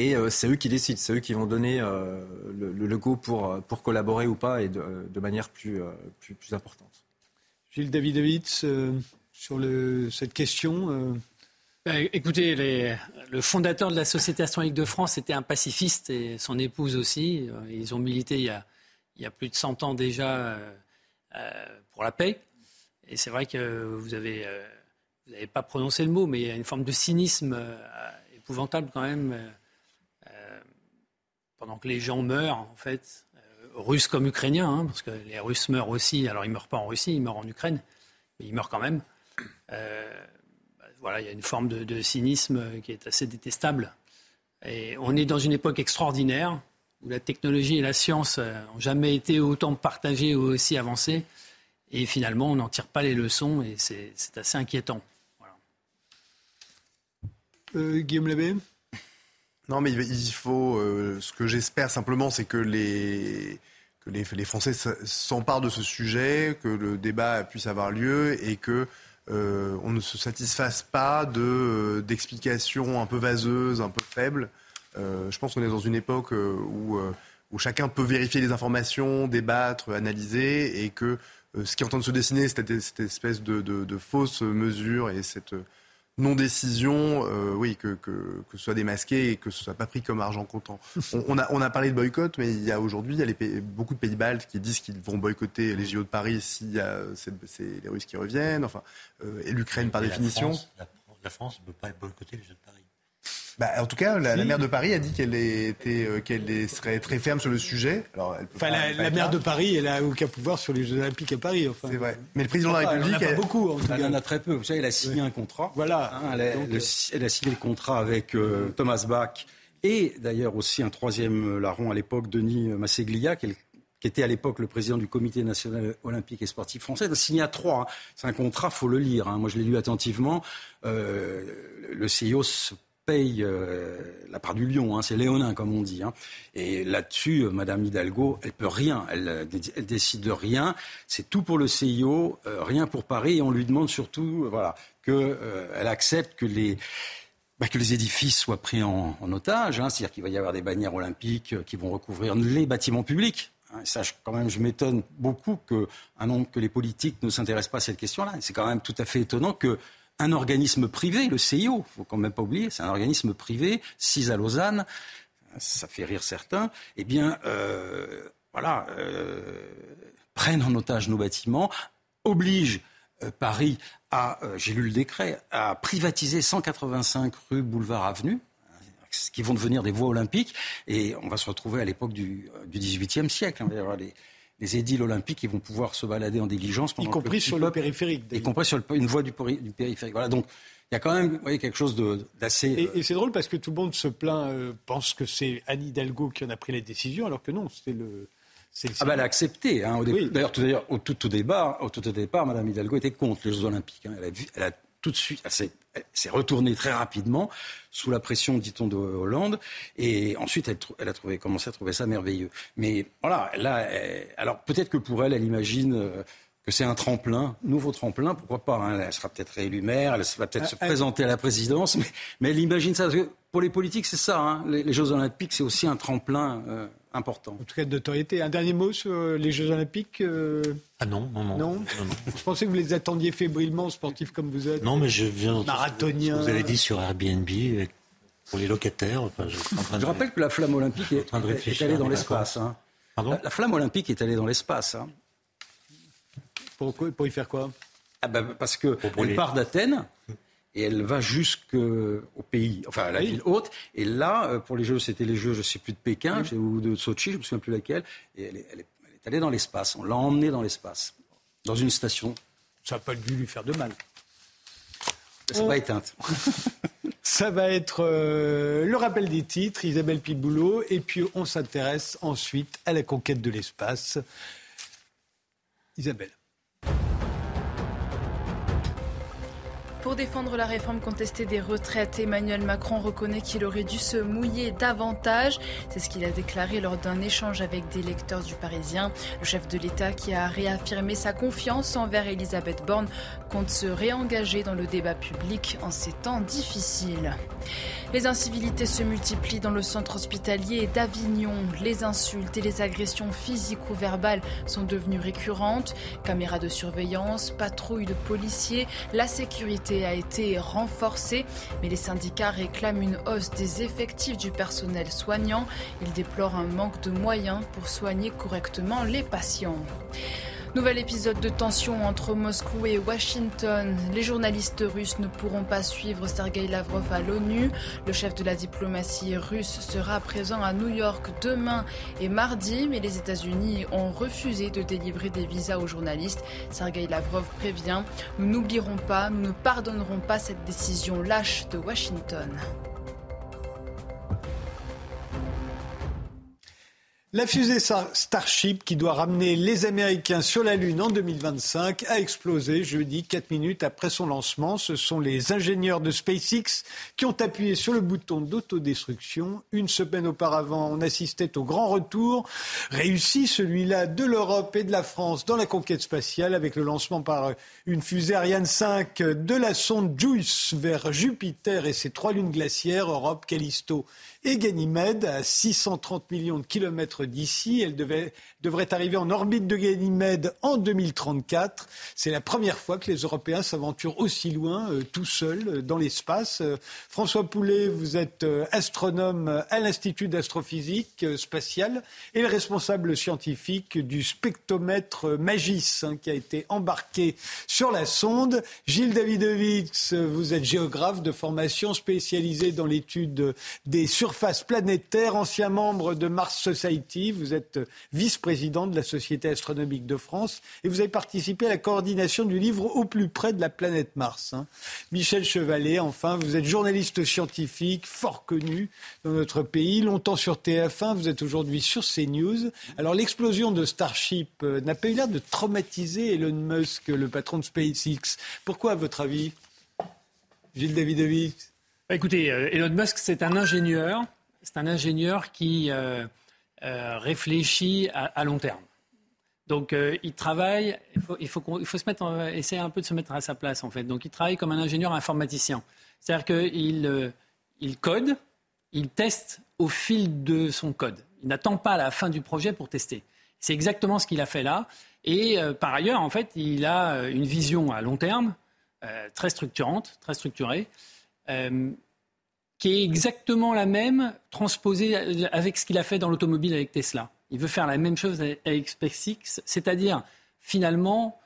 Et c'est eux qui décident, c'est eux qui vont donner le, le, go pour, pour collaborer ou pas et de, de manière plus, plus, plus, importante. Gilles Davidovitz, sur le, cette question bah, écoutez, le fondateur de la Société astronomique de France était un pacifiste et son épouse aussi. Ils ont milité il y a, il y a plus de 100 ans déjà euh, euh, pour la paix. Et c'est vrai que vous avez, euh, vous n'avez pas prononcé le mot, mais il y a une forme de cynisme épouvantable quand même. Pendant que les gens meurent, en fait, russes comme ukrainiens, hein, parce que les Russes meurent aussi. Alors ils meurent pas en Russie, ils meurent en Ukraine, mais ils meurent quand même voilà, il y a une forme de, cynisme qui est assez détestable. Et on est dans une époque extraordinaire où la technologie et la science n'ont jamais été autant partagées ou aussi avancées. Et finalement, on n'en tire pas les leçons et c'est assez inquiétant. Euh, Guillaume Labbé? Non, mais il faut. Euh, ce que j'espère simplement, c'est que les, que les, Français s'emparent de ce sujet, que le débat puisse avoir lieu et que euh, on ne se satisfasse pas de, euh, d'explications un peu vaseuses, un peu faibles. Je pense qu'on est dans une époque où, où chacun peut vérifier les informations, débattre, analyser, et que ce qui est en train de se dessiner, cette, cette espèce de, de, de fausse mesure et cette non-décision, euh, oui, que, que, que, ce soit démasqué et que ce soit pas pris comme argent comptant. On, a, on a parlé de boycott, mais il y a aujourd'hui il y a les beaucoup de pays baltes qui disent qu'ils vont boycotter les JO de Paris s'il y a c'est, les Russes qui reviennent, enfin, euh, et l'Ukraine par définition. La France, ne peut pas boycotter les Jeux de Paris. Bah, en tout cas, la, maire de Paris a dit qu'elle euh, qu'elle serait très ferme sur le sujet. Alors, elle enfin, la, maire de Paris, elle a aucun pouvoir sur les Jeux Olympiques à Paris. Enfin. C'est vrai. Mais le président de la République, elle, en a pas beaucoup. En elle en a très peu. Vous savez, elle a signé un contrat. Voilà. Hein, elle, a, elle, a, signé le contrat avec euh, Thomas Bach et d'ailleurs aussi un troisième euh, larron à l'époque, Denis Masseglia, qui, était à l'époque le président du Comité national olympique et sportif français. Elle a signé à trois. Hein. C'est un contrat, faut le lire. Hein. Moi, je l'ai lu attentivement. Euh, le CIO paye euh, la part du lion, hein, c'est léonin comme on dit. Hein. Et là-dessus, euh, Madame Hidalgo, elle peut rien, elle, elle décide de rien. C'est tout pour le CIO, euh, rien pour Paris. Et on lui demande surtout, voilà, qu'elle accepte que les bah, que les édifices soient pris en, otage, hein, c'est-à-dire qu'il va y avoir des bannières olympiques qui vont recouvrir les bâtiments publics. ça, quand même, je m'étonne beaucoup que, un que les politiques ne s'intéressent pas à cette question-là. C'est quand même tout à fait étonnant que un organisme privé, le CIO, faut quand même pas oublier, c'est un organisme privé, 6 à Lausanne, ça fait rire certains, eh bien, euh, voilà, euh, prennent en otage nos bâtiments, obligent euh, Paris à, j'ai lu le décret, à privatiser 185 rues, boulevard, avenues, qui vont devenir des voies olympiques, et on va se retrouver à l'époque du, XVIIIe siècle. Hein, les édiles olympiques qui vont pouvoir se balader en diligence. Y compris sur le périphérique. Y compris sur une voie du, périphérique. Voilà, donc il y a quand même vous voyez, quelque chose d'assez... Et, et c'est drôle parce que tout le monde se plaint, euh, pense que c'est Anne Hidalgo qui en a pris la décision, alors que non, c'est le... Ah bah elle a accepté. Hein, D'ailleurs, tout, au tout, au débat, au tout au départ, Mme Hidalgo était contre les Jeux Olympiques. Hein. Elle, a elle, a tout de suite, elle s'est retournée très rapidement sous la pression, dit-on, de Hollande. Et ensuite, elle, a trouvé, commencé à trouver ça merveilleux. Mais voilà, là, alors peut-être que pour elle, elle imagine euh, que c'est un tremplin, nouveau tremplin, pourquoi pas. Hein. elle sera peut-être réélue maire, elle va peut-être ah, se présenter à la présidence, mais, elle imagine ça. Parce que pour les politiques, c'est ça. Hein. Les, Jeux Olympiques, c'est aussi un tremplin. Euh, important. En tout cas, de notoriété. Un dernier mot sur euh, les Jeux Olympiques Ah non, non, non. je pensais que vous les attendiez fébrilement, sportifs comme vous êtes. Non, mais je viens. Marathonien. Vous avez dit sur Airbnb, pour les locataires. je, rappelle que la flamme olympique est, allée dans l'espace. Hein. La, flamme olympique est allée dans l'espace. Hein. Pour, pour, y faire quoi? Ah ben, Parce qu'elle part d'Athènes et elle va jusqu'au pays, enfin à la ville haute. Et là, euh, pour les Jeux, c'était les Jeux, je ne sais plus, de Pékin ou de Sochi, je ne me souviens plus laquelle. Et elle est, elle est allée dans l'espace. On l'a emmenée dans l'espace, dans une station. Ça n'a pas dû lui faire de mal. Ça va éteinte. Ça va être euh, le rappel des titres, Isabelle Piboulot, et puis on s'intéresse ensuite à la conquête de l'espace. Isabelle. Pour défendre la réforme contestée des retraites, Emmanuel Macron reconnaît qu'il aurait dû se mouiller davantage. C'est ce qu'il a déclaré lors d'un échange avec des lecteurs du Parisien. Le chef de l'État qui a réaffirmé sa confiance envers Elisabeth Borne compte se réengager dans le débat public en ces temps difficiles. Les incivilités se multiplient dans le centre hospitalier d'Avignon. Les insultes et les agressions physiques ou verbales sont devenues récurrentes. Caméras de surveillance, patrouilles de policiers, la sécurité a été renforcée, mais les syndicats réclament une hausse des effectifs du personnel soignant. Ils déplorent un manque de moyens pour soigner correctement les patients. Nouvel épisode de tension entre Moscou et Washington. Les journalistes russes ne pourront pas suivre Sergei Lavrov à l'ONU. Le chef de la diplomatie russe sera présent à New York demain et mardi, mais les États-Unis ont refusé de délivrer des visas aux journalistes. Sergei Lavrov prévient Nous n'oublierons pas, nous ne pardonnerons pas cette décision lâche de Washington. La fusée Starship, qui doit ramener les Américains sur la Lune en 2025, a explosé jeudi, 4 minutes après son lancement. Ce sont les ingénieurs de SpaceX qui ont appuyé sur le bouton d'autodestruction. Une semaine auparavant, on assistait au grand retour réussi, celui-là de l'Europe et de la France dans la conquête spatiale, avec le lancement par une fusée Ariane 5 de la sonde JUICE vers Jupiter et ses trois lunes glaciaires, Europe, Callisto et Ganymède, à 630 millions de kilomètres d'ici. Elle devait, devrait arriver en orbite de Ganymède en 2034. C'est la première fois que les Européens s'aventurent aussi loin, euh, tout seuls, euh, dans l'espace. Euh, François Poulet, vous êtes astronome à l'Institut d'astrophysique spatiale et le responsable scientifique du spectromètre Magis, hein, qui a été embarqué sur la sonde. Gilles Davidovix, vous êtes géographe de formation spécialisé dans l'étude des sur surface planétaire, ancien membre de Mars Society. Vous êtes vice-président de la Société astronomique de France et vous avez participé à la coordination du livre Au plus près de la planète Mars. Hein. Michel Chevalet, enfin, vous êtes journaliste scientifique, fort connu dans notre pays, longtemps sur TF1, vous êtes aujourd'hui sur CNews. Alors l'explosion de Starship euh, n'a pas eu l'air de traumatiser Elon Musk, le patron de SpaceX. Pourquoi, à votre avis Gilles Davidovich bah, écoutez, euh, Elon Musk, c'est un ingénieur. C'est un ingénieur qui euh, euh, réfléchit à, long terme. Donc, il travaille. Il faut, il faut, se mettre, essayer un peu de se mettre à sa place, en fait. Donc, il travaille comme un ingénieur informaticien. C'est-à-dire qu'il il code, il teste au fil de son code. Il n'attend pas la fin du projet pour tester. C'est exactement ce qu'il a fait là. Et par ailleurs, en fait, il a une vision à long terme, très structurante, très structurée. Euh, qui est exactement la même, transposée avec ce qu'il a fait dans l'automobile avec Tesla. Il veut faire la même chose avec SpaceX, c'est-à-dire finalement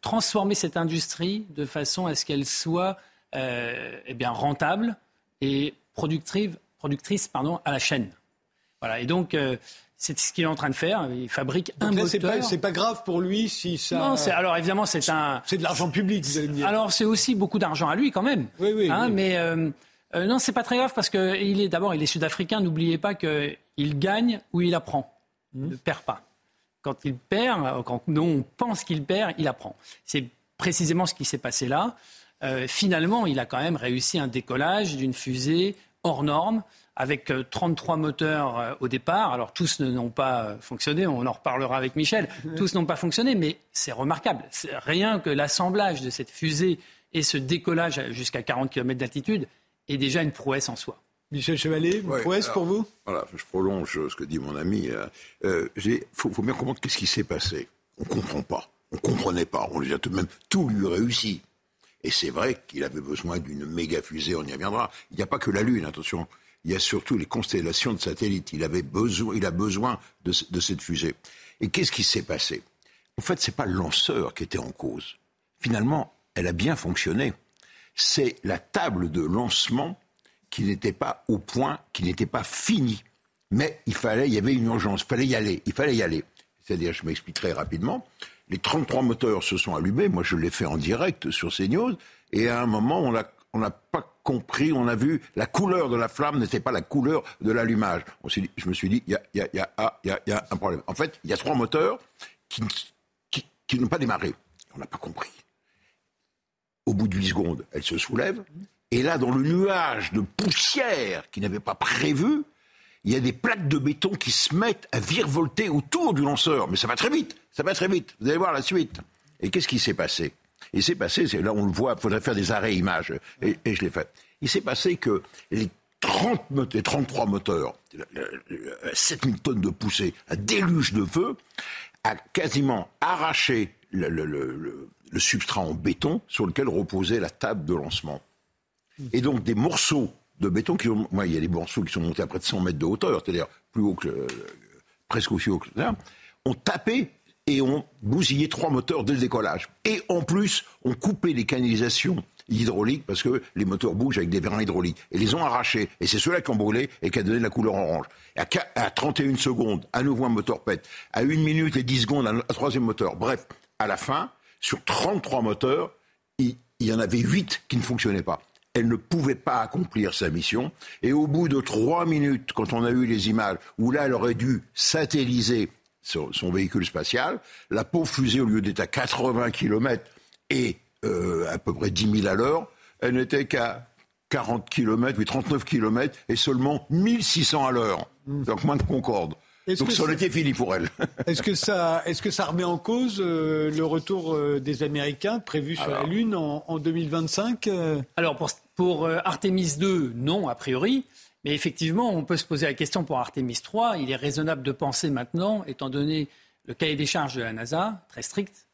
transformer cette industrie de façon à ce qu'elle soit euh, eh bien, rentable et productrice, productrice pardon, à la chaîne. Voilà. Et donc, euh, c'est ce qu'il est en train de faire. Il fabrique un moteur. C'est pas, pas, grave pour lui si ça. Non, alors évidemment c'est un. C'est de l'argent public, vous allez me dire. Alors c'est aussi beaucoup d'argent à lui quand même. Oui, oui. Hein, mais euh, euh, non, c'est pas très grave parce que il est d'abord il est sud-africain. N'oubliez pas qu'il gagne ou il apprend. Il ne perd pas. Quand il perd, quand nous on pense qu'il perd, il apprend. C'est précisément ce qui s'est passé là. Euh, finalement, il a quand même réussi un décollage d'une fusée hors norme avec 33 euh, moteurs euh, au départ. Alors tous n'ont pas euh, fonctionné, on en reparlera avec Michel. Tous n'ont pas fonctionné, mais c'est remarquable. Rien que l'assemblage de cette fusée et ce décollage jusqu'à 40 km d'altitude est déjà une prouesse en soi. Michel Chevalier, une prouesse pour vous? Voilà, je prolonge ce que dit mon ami. Il faut, bien comprendre qu'est-ce qui s'est passé. On ne comprend pas. On ne comprenait pas. On lui a tout même tout lui réussi. Et c'est vrai qu'il avait besoin d'une méga fusée, on y reviendra. Il n'y a pas que la Lune, attention il y a surtout les constellations de satellites. Il, avait besoin, il a besoin de, cette fusée. Et qu'est-ce qui s'est passé? En fait, ce n'est pas le lanceur qui était en cause. Finalement, elle a bien fonctionné. C'est la table de lancement qui n'était pas au point, qui n'était pas finie. Mais il fallait, il y avait une urgence, il fallait y aller, il fallait y aller. C'est-à-dire, je m'explique très rapidement, les 33 moteurs se sont allumés, moi je l'ai fait en direct sur CNews, et à un moment, on n'a pas compris, on a vu la couleur de la flamme n'était pas la couleur de l'allumage. Je me suis dit, il y a, un problème. En fait, il y a trois moteurs qui, n'ont pas démarré. On n'a pas compris. Au bout de 8 secondes, elle se soulève. Et là, dans le nuage de poussière qu'il n'avait pas prévu, il y a des plaques de béton qui se mettent à virevolter autour du lanceur. Mais ça va très vite, ça va très vite. Vous allez voir la suite. Et qu'est-ce qui s'est passé? Il s'est passé, là on le voit, il faudrait faire des arrêts images, et, je l'ai fait. Il s'est passé que les 30 les 33 moteurs, 7000 tonnes de poussée, un déluge de feu, a quasiment arraché le substrat en béton sur lequel reposait la table de lancement. Et donc des morceaux de béton qui ont, moi, il y a des morceaux qui sont montés à près de 100 mètres de hauteur, c'est-à-dire plus haut que, presque aussi haut que là, ont tapé et ont bousillé trois moteurs dès le décollage. Et en plus, ont coupé les canalisations hydrauliques parce que les moteurs bougent avec des vérins hydrauliques et les ont arrachés. Et c'est ceux-là qui ont brûlé et qui a donné la couleur orange. Et à, 31 secondes, à nouveau un moteur pète. À 1 minute et 10 secondes, un, troisième moteur. Bref, à la fin, sur 33 moteurs, il, il y en avait 8 qui ne fonctionnaient pas elle ne pouvait pas accomplir sa mission. Et au bout de trois minutes, quand on a eu les images, où là, elle aurait dû satelliser son, véhicule spatial, la pauvre fusée, au lieu d'être à 80 km et euh, à peu près 10 000 à l'heure, elle n'était qu'à 40 km, oui, 39 km et seulement 1600 à l'heure. Mmh. Donc moins de Concorde. Donc ça aurait été fini pour elle. Est-ce que ça, est-ce que ça remet en cause euh, le retour euh, des Américains prévu sur la Lune en, 2025 euh Alors pour, pour Artemis 2, non a priori. Mais effectivement, on peut se poser la question pour Artemis 3. Il est raisonnable de penser maintenant, étant donné le cahier des charges de la NASA, très strict,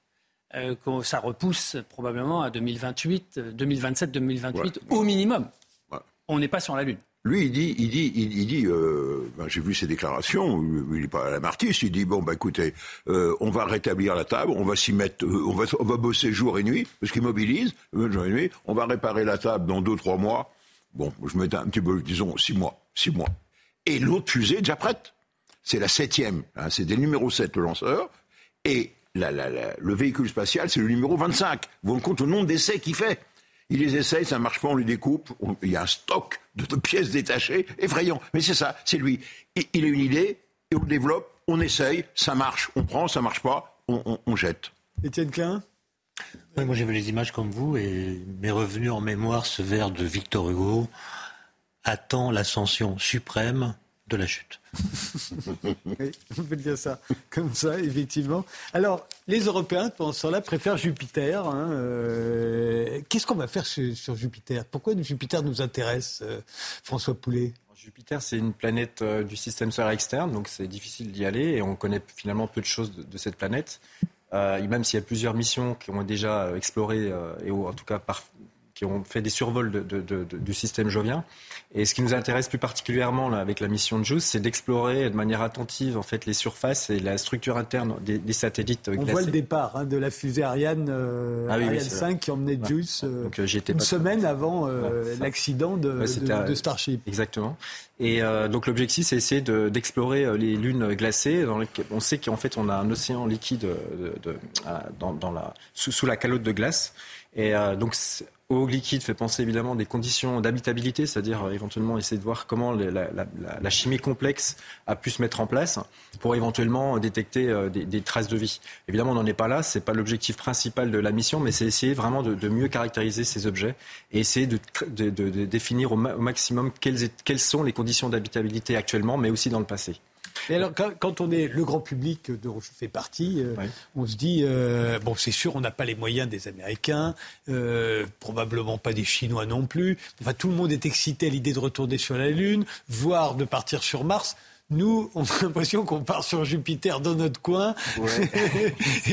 que ça repousse probablement à 2028, 2027, 2028 au minimum. On n'est pas sur la Lune. Lui, il dit, il dit, il, dit, euh, ben, j'ai vu ses déclarations, il n'est pas à la il dit, bon, bah écoutez, euh, on va rétablir la table, on va s'y mettre, euh, on, va, bosser jour et nuit, parce qu'il mobilise, jour et nuit, on va réparer la table dans deux, trois mois. Bon, je mets un petit peu, disons, six mois, six mois. Et l'autre fusée déjà prête. C'est la septième, hein, c'est le numéro 7, le lanceur, et la, la, le véhicule spatial, c'est le numéro 25. Vous vous compte le nombre d'essais qu'il fait il les essaye, ça marche pas, on lui découpe. il y a un stock de, pièces détachées effrayant. Mais c'est ça, c'est lui. il a une idée, et on le développe, on essaye, ça marche, on prend, ça marche pas, on, jette. Étienne Klein? Moi j'ai vu les images comme vous et m'est revenu en mémoire ce vers de Victor Hugo attend l'ascension suprême de la chute. oui, on peut dire ça comme ça, effectivement. Alors, les Européens, pendant ce temps-là, préfèrent Jupiter. Hein, euh, qu'est-ce qu'on va faire sur, Jupiter? Pourquoi Jupiter nous intéresse, euh, François Poulet? Jupiter, c'est une planète euh, du système solaire externe, donc c'est difficile d'y aller et on connaît finalement peu de choses de, cette planète. même s'il y a plusieurs missions qui ont déjà exploré, et en tout cas par, qui ont fait des survols du système jovien. Et ce qui nous intéresse plus particulièrement là, avec la mission de JUICE, c'est d'explorer de manière attentive en fait les surfaces et la structure interne des, satellites On voit le départ hein, de la fusée Ariane, euh, ah Ariane 5 qui emmenait JUICE euh, euh, une semaine avant l'accident de, Starship. Exactement. Et donc l'objectif, c'est essayer d'explorer les lunes glacées. Dans lesquelles on sait qu'en fait, on a un océan liquide de, dans, la, sous, sous, la calotte de glace. Et donc eau liquide fait penser évidemment des conditions d'habitabilité, c'est-à-dire euh, éventuellement essayer de voir comment la, chimie complexe a pu se mettre en place pour éventuellement détecter euh, des, traces de vie. Évidemment, on n'en est pas là, c'est pas l'objectif principal de la mission, mais c'est essayer vraiment de, mieux caractériser ces objets et essayer de, définir au, maximum quelles sont les conditions d'habitabilité actuellement, mais aussi dans le passé. Et alors, quand, on est le grand public dont je fais partie, euh, on se dit euh, bon, c'est sûr, on n'a pas les moyens des Américains, euh, probablement pas des Chinois non plus. Enfin, tout le monde est excité à l'idée de retourner sur la Lune, voire de partir sur Mars. Nous, on a l'impression qu'on part sur Jupiter dans notre coin.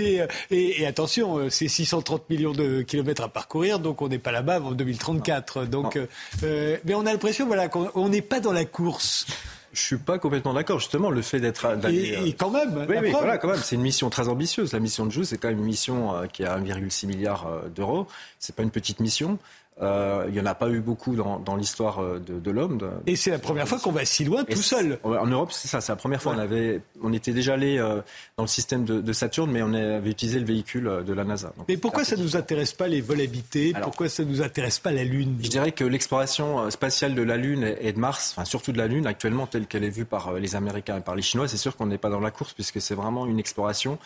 et, attention, c'est 630 millions de kilomètres à parcourir, donc on n'est pas là-bas avant 2034. Donc, mais on a l'impression voilà, qu'on n'est pas dans la course. Je suis pas complètement d'accord. Justement, le fait d'être. Et, euh, quand même. Oui, oui voilà, quand même. C'est une mission très ambitieuse. La mission de Jou, c'est quand même une mission euh, qui a 1,6 milliard euh, d'euros. C'est pas une petite mission. Euh, il n'y en a pas eu beaucoup dans, dans l'histoire euh, de, de l'homme. Et c'est la première fois qu'on va si loin tout seul. En Europe, c'est ça, c'est la première fois. On, avait, on était déjà allé euh, dans le système de, de, Saturne, mais on avait utilisé le véhicule de la NASA. mais pourquoi ça ne nous intéresse pas les vols habités Pourquoi ça ne nous intéresse pas la Lune? Je dirais que l'exploration spatiale de la Lune et de Mars, enfin surtout de la Lune, actuellement telle qu'elle est vue par les Américains et par les Chinois, c'est sûr qu'on n'est pas dans la course puisque c'est vraiment une exploration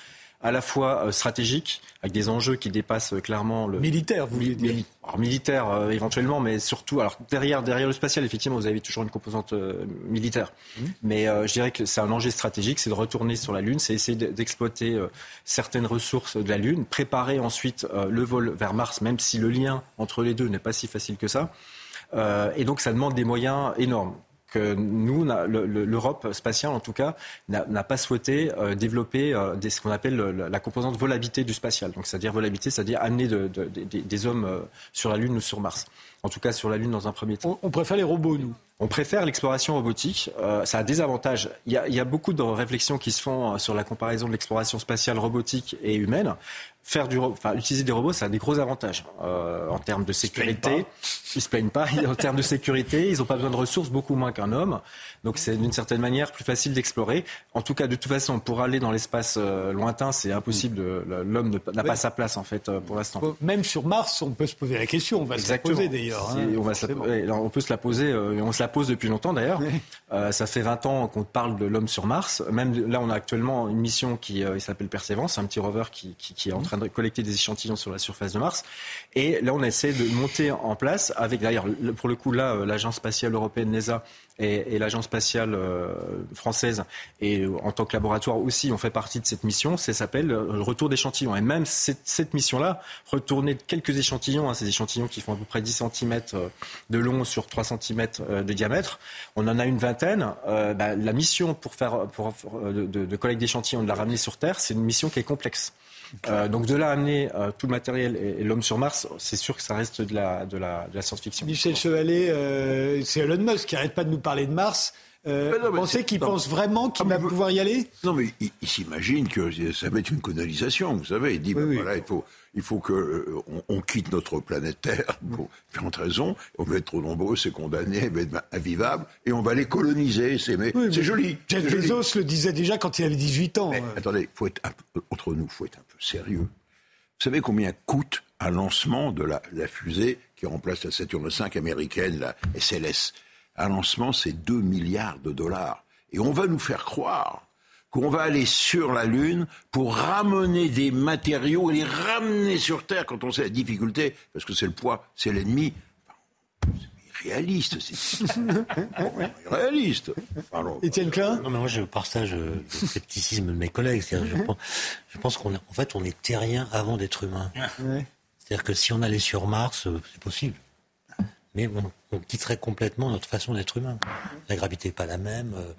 à la fois stratégique, avec des enjeux qui dépassent clairement le... Militaire, vous voulez dire alors, Militaire éventuellement, mais surtout, alors derrière, derrière le spatial, effectivement, vous avez toujours une composante militaire. Mmh. Mais je dirais que c'est un enjeu stratégique, c'est de retourner sur la Lune, c'est essayer d'exploiter certaines ressources de la Lune, préparer ensuite le vol vers Mars, même si le lien entre les deux n'est pas si facile que ça. Euh, et donc ça demande des moyens énormes que nous, l'Europe spatiale en tout cas, n'a pas souhaité euh, développer euh, ce qu'on appelle la composante volabilité du spatial. Donc, c'est-à-dire volabilité, c'est-à-dire amener des hommes sur la Lune ou sur Mars. En tout cas, sur la Lune dans un premier temps. On, préfère les robots, nous. On préfère l'exploration robotique. ça a des avantages. Il y, a, il y, a, beaucoup de réflexions qui se font sur la comparaison de l'exploration spatiale robotique et humaine faire du, enfin, utiliser des robots, ça a des gros avantages euh, en termes de sécurité. Ils se plaignent pas. en termes de sécurité, ils n'ont pas besoin de ressources beaucoup moins qu'un homme. Donc c'est d'une certaine manière plus facile d'explorer. En tout cas, de toute façon, pour aller dans l'espace euh, lointain, c'est impossible. L'homme n'a pas sa place en fait euh, pour l'instant. Même sur Mars, on peut se poser la question. On va se la poser d'ailleurs. Hein. on, on peut se la poser. Euh, on se la pose depuis longtemps d'ailleurs. ça fait 20 ans qu'on parle de l'homme sur Mars. Même là, on a actuellement une mission qui s'appelle Perseverance, un petit rover qui, qui, qui est en train de collecter des échantillons sur la surface de Mars. Et là, on essaie de monter en place avec d'ailleurs, pour le coup, là, l'agence spatiale européenne NESA et, l'agence spatiale euh, française et euh, en tant que laboratoire aussi, on fait partie de cette mission. Ça s'appelle euh, le retour d'échantillons. Et même cette, mission-là, retourner quelques échantillons, hein, ces échantillons qui font à peu près 10 cm de long sur 3 cm de diamètre, on en a une vingtaine. Bah, la mission pour faire pour, de, de collecte d'échantillons, de la ramener sur Terre, c'est une mission qui est complexe. Euh, donc de là amener euh, tout le matériel et, l'homme sur Mars, c'est sûr que ça reste de la, de la, de la science-fiction. Michel Chevalet, euh, c'est Elon Musk qui n'arrête pas de nous parler de Mars. Euh, vous pensez qu'il pense vraiment qu'il va pouvoir y aller? Non, mais il, s'imagine que ça va être une colonisation, vous savez. Il dit, ben voilà, il faut, il faut que euh, on, quitte notre planète Terre pour différentes raisons. On va être trop nombreux, c'est condamné, va être invivable, et on va les coloniser. C'est mais, joli. Jeff Bezos le disait déjà quand il avait 18 ans. Mais, hein. Attendez, faut être un peu, entre nous, faut être un peu sérieux. Vous savez combien coûte un lancement de la, la fusée qui remplace la Saturne V américaine, la SLS un lancement, c'est 2 milliards de dollars. Et on va nous faire croire qu'on va aller sur la Lune pour ramener des matériaux et les ramener sur Terre quand on sait la difficulté, parce que c'est le poids, c'est l'ennemi. C'est réaliste, c'est réaliste. Étienne Klein Non, mais moi je partage euh, le scepticisme de mes collègues. Je pense, je pense qu'en fait on est terrien avant d'être humain. C'est-à-dire que si on allait sur Mars, euh, c'est possible mais on, quitterait complètement notre façon d'être humain. La gravité n'est pas la même. Euh,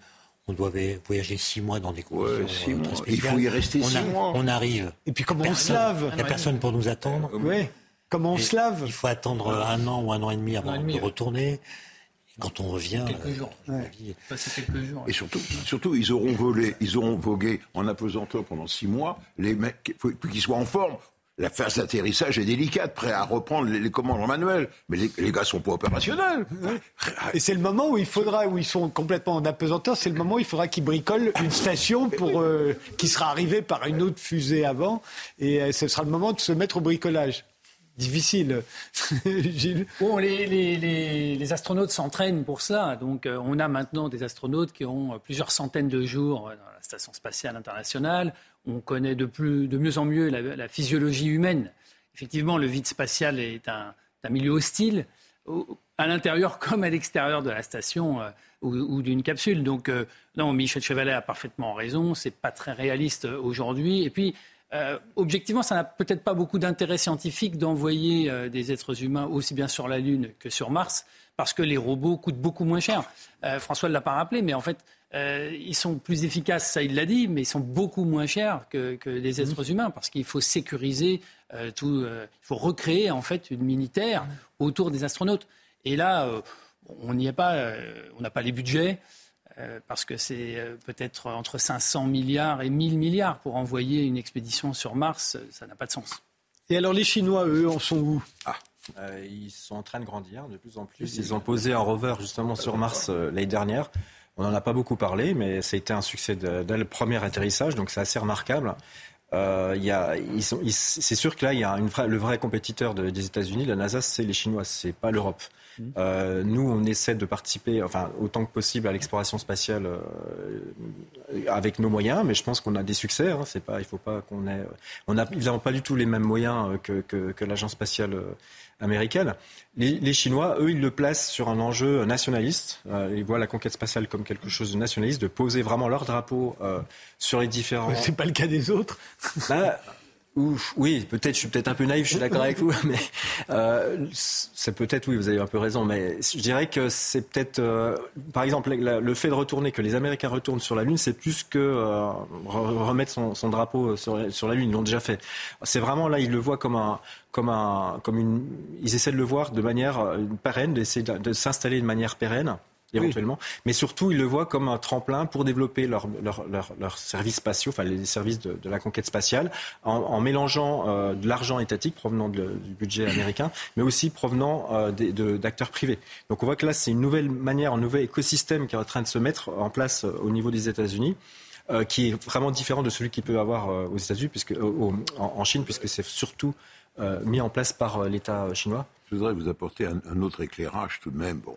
on doit voyager six mois dans des conditions euh, Il faut y rester on six mois. On arrive. Et puis comment on se lave Il n'y a personne pour nous attendre. Oui. Comment on se lave Il faut attendre un an ou un an et demi avant de retourner. quand on revient, quelques jours. Euh, quelques jours. Et surtout, surtout, ils auront volé, ils auront vogué en apesanteur pendant six mois. Les mecs, faut qu'ils soient en forme la phase d'atterrissage est délicate, prêt à reprendre les, commandes en manuel. Mais les, les, gars sont pas opérationnels. Et c'est le moment où il faudra, où ils sont complètement en apesanteur, c'est le moment où il faudra qu'ils bricolent une station pour euh, qui sera arrivée par une autre fusée avant. Et euh, ce sera le moment de se mettre au bricolage. Difficile, Gilles. Bon, les, les, les astronautes s'entraînent pour ça. Donc, euh, on a maintenant des astronautes qui ont plusieurs centaines de jours dans la station spatiale internationale on connaît de, plus, mieux en mieux la, physiologie humaine. Effectivement, le vide spatial est un, milieu hostile, à l'intérieur comme à l'extérieur de la station euh, ou, d'une capsule. Donc, euh, non, Michel Chevalet a parfaitement raison, c'est pas très réaliste aujourd'hui. Et puis, euh, objectivement, ça n'a peut-être pas beaucoup d'intérêt scientifique d'envoyer des êtres humains aussi bien sur la Lune que sur Mars, parce que les robots coûtent beaucoup moins cher. François ne l'a pas rappelé, mais en fait, euh, ils sont plus efficaces, ça il l'a dit, mais ils sont beaucoup moins chers que, les mhm. êtres humains parce qu'il faut sécuriser euh, tout, euh, il faut recréer en fait une militaire autour des astronautes. Et là, on n'y est pas, on n'a pas les budgets parce que c'est peut-être entre 500 milliards et 1000 milliards pour envoyer une expédition sur Mars, ça n'a pas de sens. Et alors les Chinois, eux, en sont où? Ah. ils sont en train de grandir de plus en plus. Ils ont posé un rover justement sur Mars l'année dernière. On n'en a pas beaucoup parlé, mais ça a été un succès dès le premier atterrissage, donc c'est assez remarquable. Euh, y a, ils c'est sûr que là, il y a une le vrai compétiteur des États-Unis, la NASA, c'est les Chinois, c'est pas l'Europe. Mmh. Euh, nous, on essaie de participer, enfin, autant que possible à l'exploration spatiale euh, avec nos moyens, mais je pense qu'on a des succès. Hein, c'est pas, il faut pas qu'on ait, on évidemment pas du tout les mêmes moyens que, que, que l'agence spatiale américaine. Les, les, Chinois, eux, ils le placent sur un enjeu nationaliste. Euh, ils voient la conquête spatiale comme quelque chose de nationaliste, de poser vraiment leur drapeau euh, sur les différents. C'est pas le cas des autres. Bah, Oui, peut-être, je suis peut-être un peu naïf, je suis d'accord avec vous, mais euh, c'est peut-être, oui, vous avez un peu raison, mais je dirais que c'est peut-être, euh, par exemple, le fait de retourner, que les Américains retournent sur la Lune, c'est plus que euh, remettre son, drapeau sur, la Lune, ils l'ont déjà fait. C'est vraiment là, ils le voient comme un, comme un, comme une, ils essaient de le voir de manière pérenne, d'essayer de, de s'installer de manière pérenne éventuellement. Mais surtout, ils le voient comme un tremplin pour développer leurs leur, services spatiaux, enfin les services de, la conquête spatiale, en, mélangeant euh, de l'argent étatique provenant du budget américain, mais aussi provenant euh, d'acteurs privés. Donc on voit que là, c'est une nouvelle manière, un nouvel écosystème qui est en train de se mettre en place euh, au niveau des États-Unis. qui est vraiment différent de celui qu'il peut avoir aux États-Unis, puisque en, Chine, puisque c'est surtout mis en place par l'État chinois. Je voudrais vous apporter un, un, autre éclairage tout de même. Bon,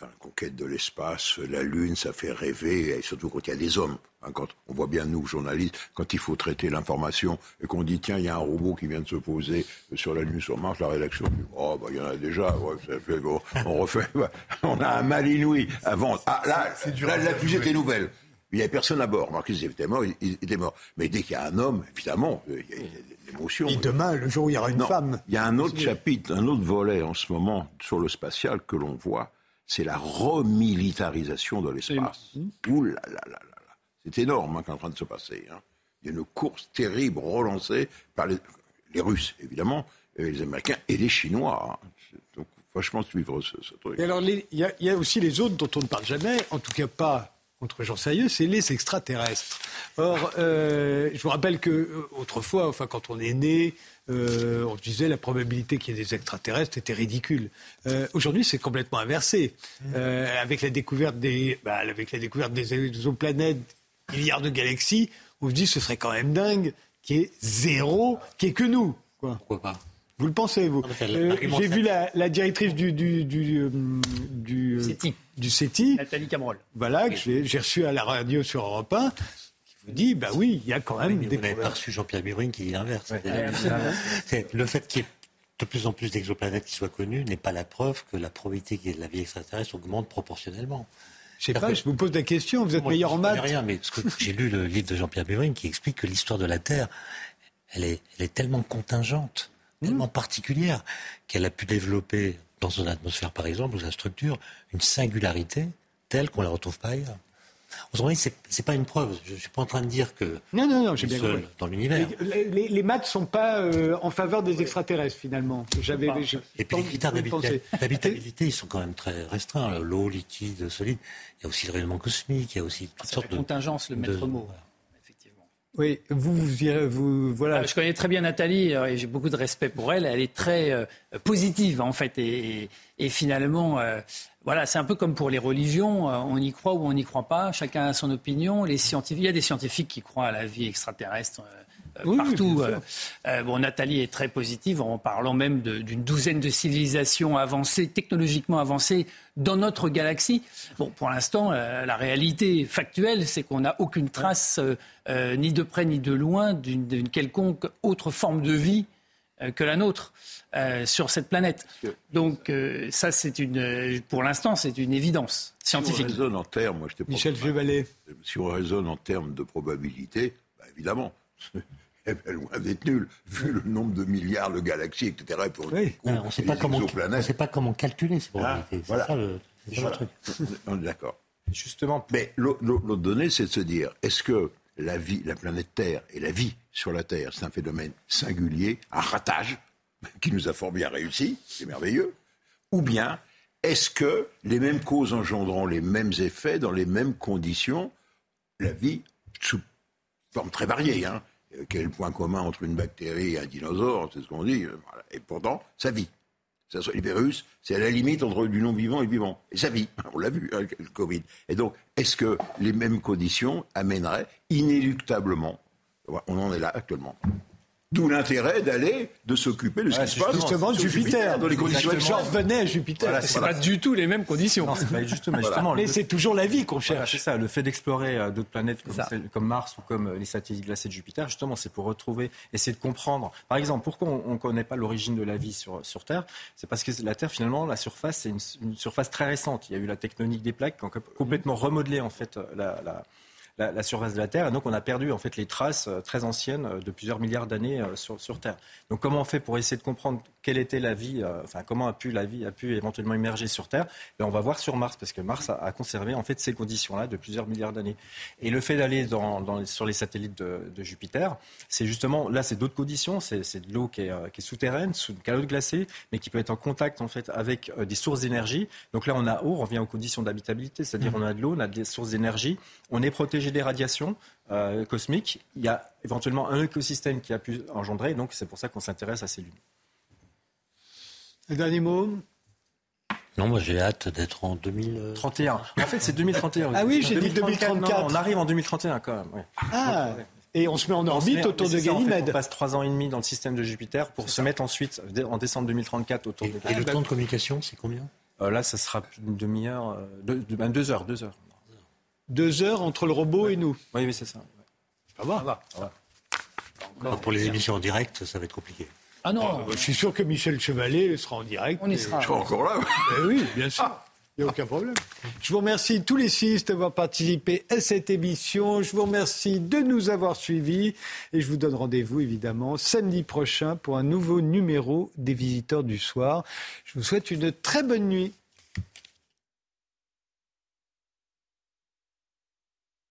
dans la conquête de l'espace, la Lune, ça fait rêver, et surtout quand il y a des hommes. Hein, quand on voit bien, nous, journalistes, quand il faut traiter l'information et qu'on dit, tiens, il y a un robot qui vient de se poser sur la Lune, sur Mars, la rédaction dit, oh, bah, il y en a déjà, ouais, ça fait, bon, on refait, on a un mal inouï avant. Ah, là, là, la fusée était nouvelle. Il n'y avait personne à bord. Marcus était mort, il, était mort. Mais dès qu'il y a un homme, évidemment, il y a, l'émotion. Et demain, le jour où il y aura une femme. Il y a un autre chapitre, un autre volet en ce moment sur le spatial que l'on voit c'est la remilitarisation de l'espace. Ouh là là là là C'est énorme hein, qui est en train de se passer. Hein. Il y a une course terrible relancée par les, Russes, évidemment, les Américains et les Chinois. Hein. Donc, franchement, suivre ce, truc. Et alors, il y, a aussi les autres dont on ne parle jamais, en tout cas pas contre Jean Sérieux, c'est les extraterrestres. Or, euh, je vous rappelle que euh, autrefois, enfin, quand on est né, euh, on disait la probabilité qu'il y ait des extraterrestres était ridicule. Euh, aujourd'hui, c'est complètement inversé. Euh, avec la découverte des, bah, avec la découverte des exoplanètes, milliards de galaxies, on se dit ce serait quand même dingue qu'il y ait zéro, qu'il n'y ait que nous. Quoi. Pourquoi pas? Vous le pensez, vous J'ai vu la, directrice du, du, du, du, CETI. du CETI. Nathalie Cameron. Voilà, que j'ai reçu à la radio sur Europe 1 vous dit, bah oui, il y a quand même des vous n'avez pas reçu Jean-Pierre Birouine qui dit l'inverse. le fait qu'il y ait de plus en plus d'exoplanètes qui soient connues n'est pas la preuve que la probabilité qu'il y ait de la vie extraterrestre augmente proportionnellement. Je sais pas, je vous pose la question, vous êtes meilleur en maths. rien, mais j'ai lu le livre de Jean-Pierre Birouine qui explique que l'histoire de la Terre, elle est, elle est tellement contingente, tellement mmh. particulière, qu'elle a pu développer dans son atmosphère, par exemple, ou sa structure, une singularité telle qu'on ne la retrouve pas ailleurs. Autrement dit, c'est pas une preuve. Je suis pas en train de dire que non, non, non, j'ai bien seul dans l'univers. Les, les, les, maths sont pas euh, en faveur des extraterrestres finalement. J'avais. Et puis les critères d'habitabilité, ils sont quand même très restreints. L'eau, liquide, solide. Il y a aussi le rayonnement cosmique. Il y a aussi toutes sortes de contingence, le maître mot. Oui, vous, vous, voilà. Ah, je connais très bien Nathalie euh, et j'ai beaucoup de respect pour elle. Elle est très euh, positive en fait et, finalement, euh, voilà, c'est un peu comme pour les religions. on y croit ou on n'y croit pas. Chacun a son opinion. Il y a des scientifiques qui croient à la vie extraterrestre. Partout. bon, Nathalie est très positive en parlant même d'une douzaine de civilisations avancées, technologiquement avancées, dans notre galaxie. Bon, pour l'instant, euh, la réalité factuelle, c'est qu'on n'a aucune trace, euh, euh, ni de près ni de loin, d'une quelconque autre forme de vie que la nôtre sur cette planète. Donc, ça, c'est une, pour l'instant, c'est une évidence scientifique. Si on raisonne en termes, moi, je Michel Si on raisonne en termes de probabilité, bah, évidemment. Eh bien, loin d'être nul, vu le nombre de milliards de galaxies, etc. Pour oui. on ne sait, pas comment, sait pas comment calculer ces ah, probabilités. c'est ça le, truc. On est d'accord. Justement. Mais l'autre donnée, c'est de se dire, est-ce que la vie, la planète Terre et la vie sur la Terre, c'est un phénomène singulier, un ratage qui nous a fort bien réussi, c'est merveilleux, ou bien est-ce que les mêmes causes engendrant les mêmes effets dans les mêmes conditions, la vie sous forme très variée, hein, quel est le point commun entre une bactérie et un dinosaure C'est ce qu'on dit. Euh, et pourtant, ça vit. Ça, les virus, c'est à la limite entre du non-vivant et le vivant. Et ça vit. On l'a vu, avec le Covid. Et donc, est-ce que les mêmes conditions amèneraient inéluctablement? On en est là actuellement. D'où l'intérêt d'aller, de s'occuper de ce qui se passe justement sur Jupiter. dans les conditions Je revenais à Jupiter. Voilà, c'est pas du tout les mêmes conditions. Non, pas justement, justement, Mais c'est toujours la vie qu'on Voilà, cherche. c'est ça, le fait d'explorer euh, d'autres planètes comme, Ça. celle- comme Mars ou comme euh, les satellites glacés de Jupiter, justement, c'est pour retrouver, essayer de comprendre. Par exemple, pourquoi on ne connaît pas l'origine de la vie sur, sur Terre? C'est parce que la Terre, finalement, la surface, c'est une, une surface très récente. Il y a eu la tectonique des plaques qui ont complètement remodelé en fait la, la- la- la surface de la Terre, et donc on a perdu en fait les traces euh, très anciennes euh, de plusieurs milliards d'années euh, sur, sur Terre. Donc comment on fait pour essayer de comprendre quelle était la vie, euh, enfin comment a pu la vie a pu éventuellement émerger sur Terre? Ben, On va voir sur Mars parce que Mars a, a conservé en fait ces conditions-là de plusieurs milliards d'années. Et le fait d'aller dans, dans sur les satellites de, de Jupiter, c'est justement là c'est d'autres conditions, c'est de l'eau qui est, euh, qui est souterraine, sous une calotte glacée, mais qui peut être en contact en fait avec euh, des sources d'énergie. Donc là on a eau, on revient aux conditions d'habitabilité, c'est-à-dire on a de l'eau, on a des sources d'énergie, on est protégé des radiations euh, cosmiques. Il y a éventuellement un écosystème qui a pu engendrer, donc c'est pour ça qu'on s'intéresse à ces lunes. Un dernier mot Non, moi j'ai hâte d'être en 2000. euh, 31. En fait, c'est 2031. Ah oui, j'ai dit 2034, 2034. non, on arrive en 2031 quand même. ouais. Ah Et on se met en orbite met- autour de ça, en fait, Ganymède. on passe trois ans et demi dans le système de Jupiter pour se mettre ensuite en décembre 2034 autour Et, de et le Ganymède. temps de communication, c'est combien? Euh, là, ça sera d'une demi-heure, euh, deux, deux- ben, deux heures, deux heures. Deux heures entre le robot et nous. Oui, oui, c'est ça. Ça va. Donc, Pour les émissions en direct, ça va être compliqué. Ah non, Ah, je suis sûr que Michel Chevalet sera en direct. on y sera. Je serai encore là. Eh oui, bien sûr. Il n'y a aucun problème. Je vous remercie tous les six d'avoir participé à cette émission. Je vous remercie de nous avoir suivis. Et je vous donne rendez-vous, évidemment, samedi prochain pour un nouveau numéro des Visiteurs du Soir. Je vous souhaite une très bonne nuit.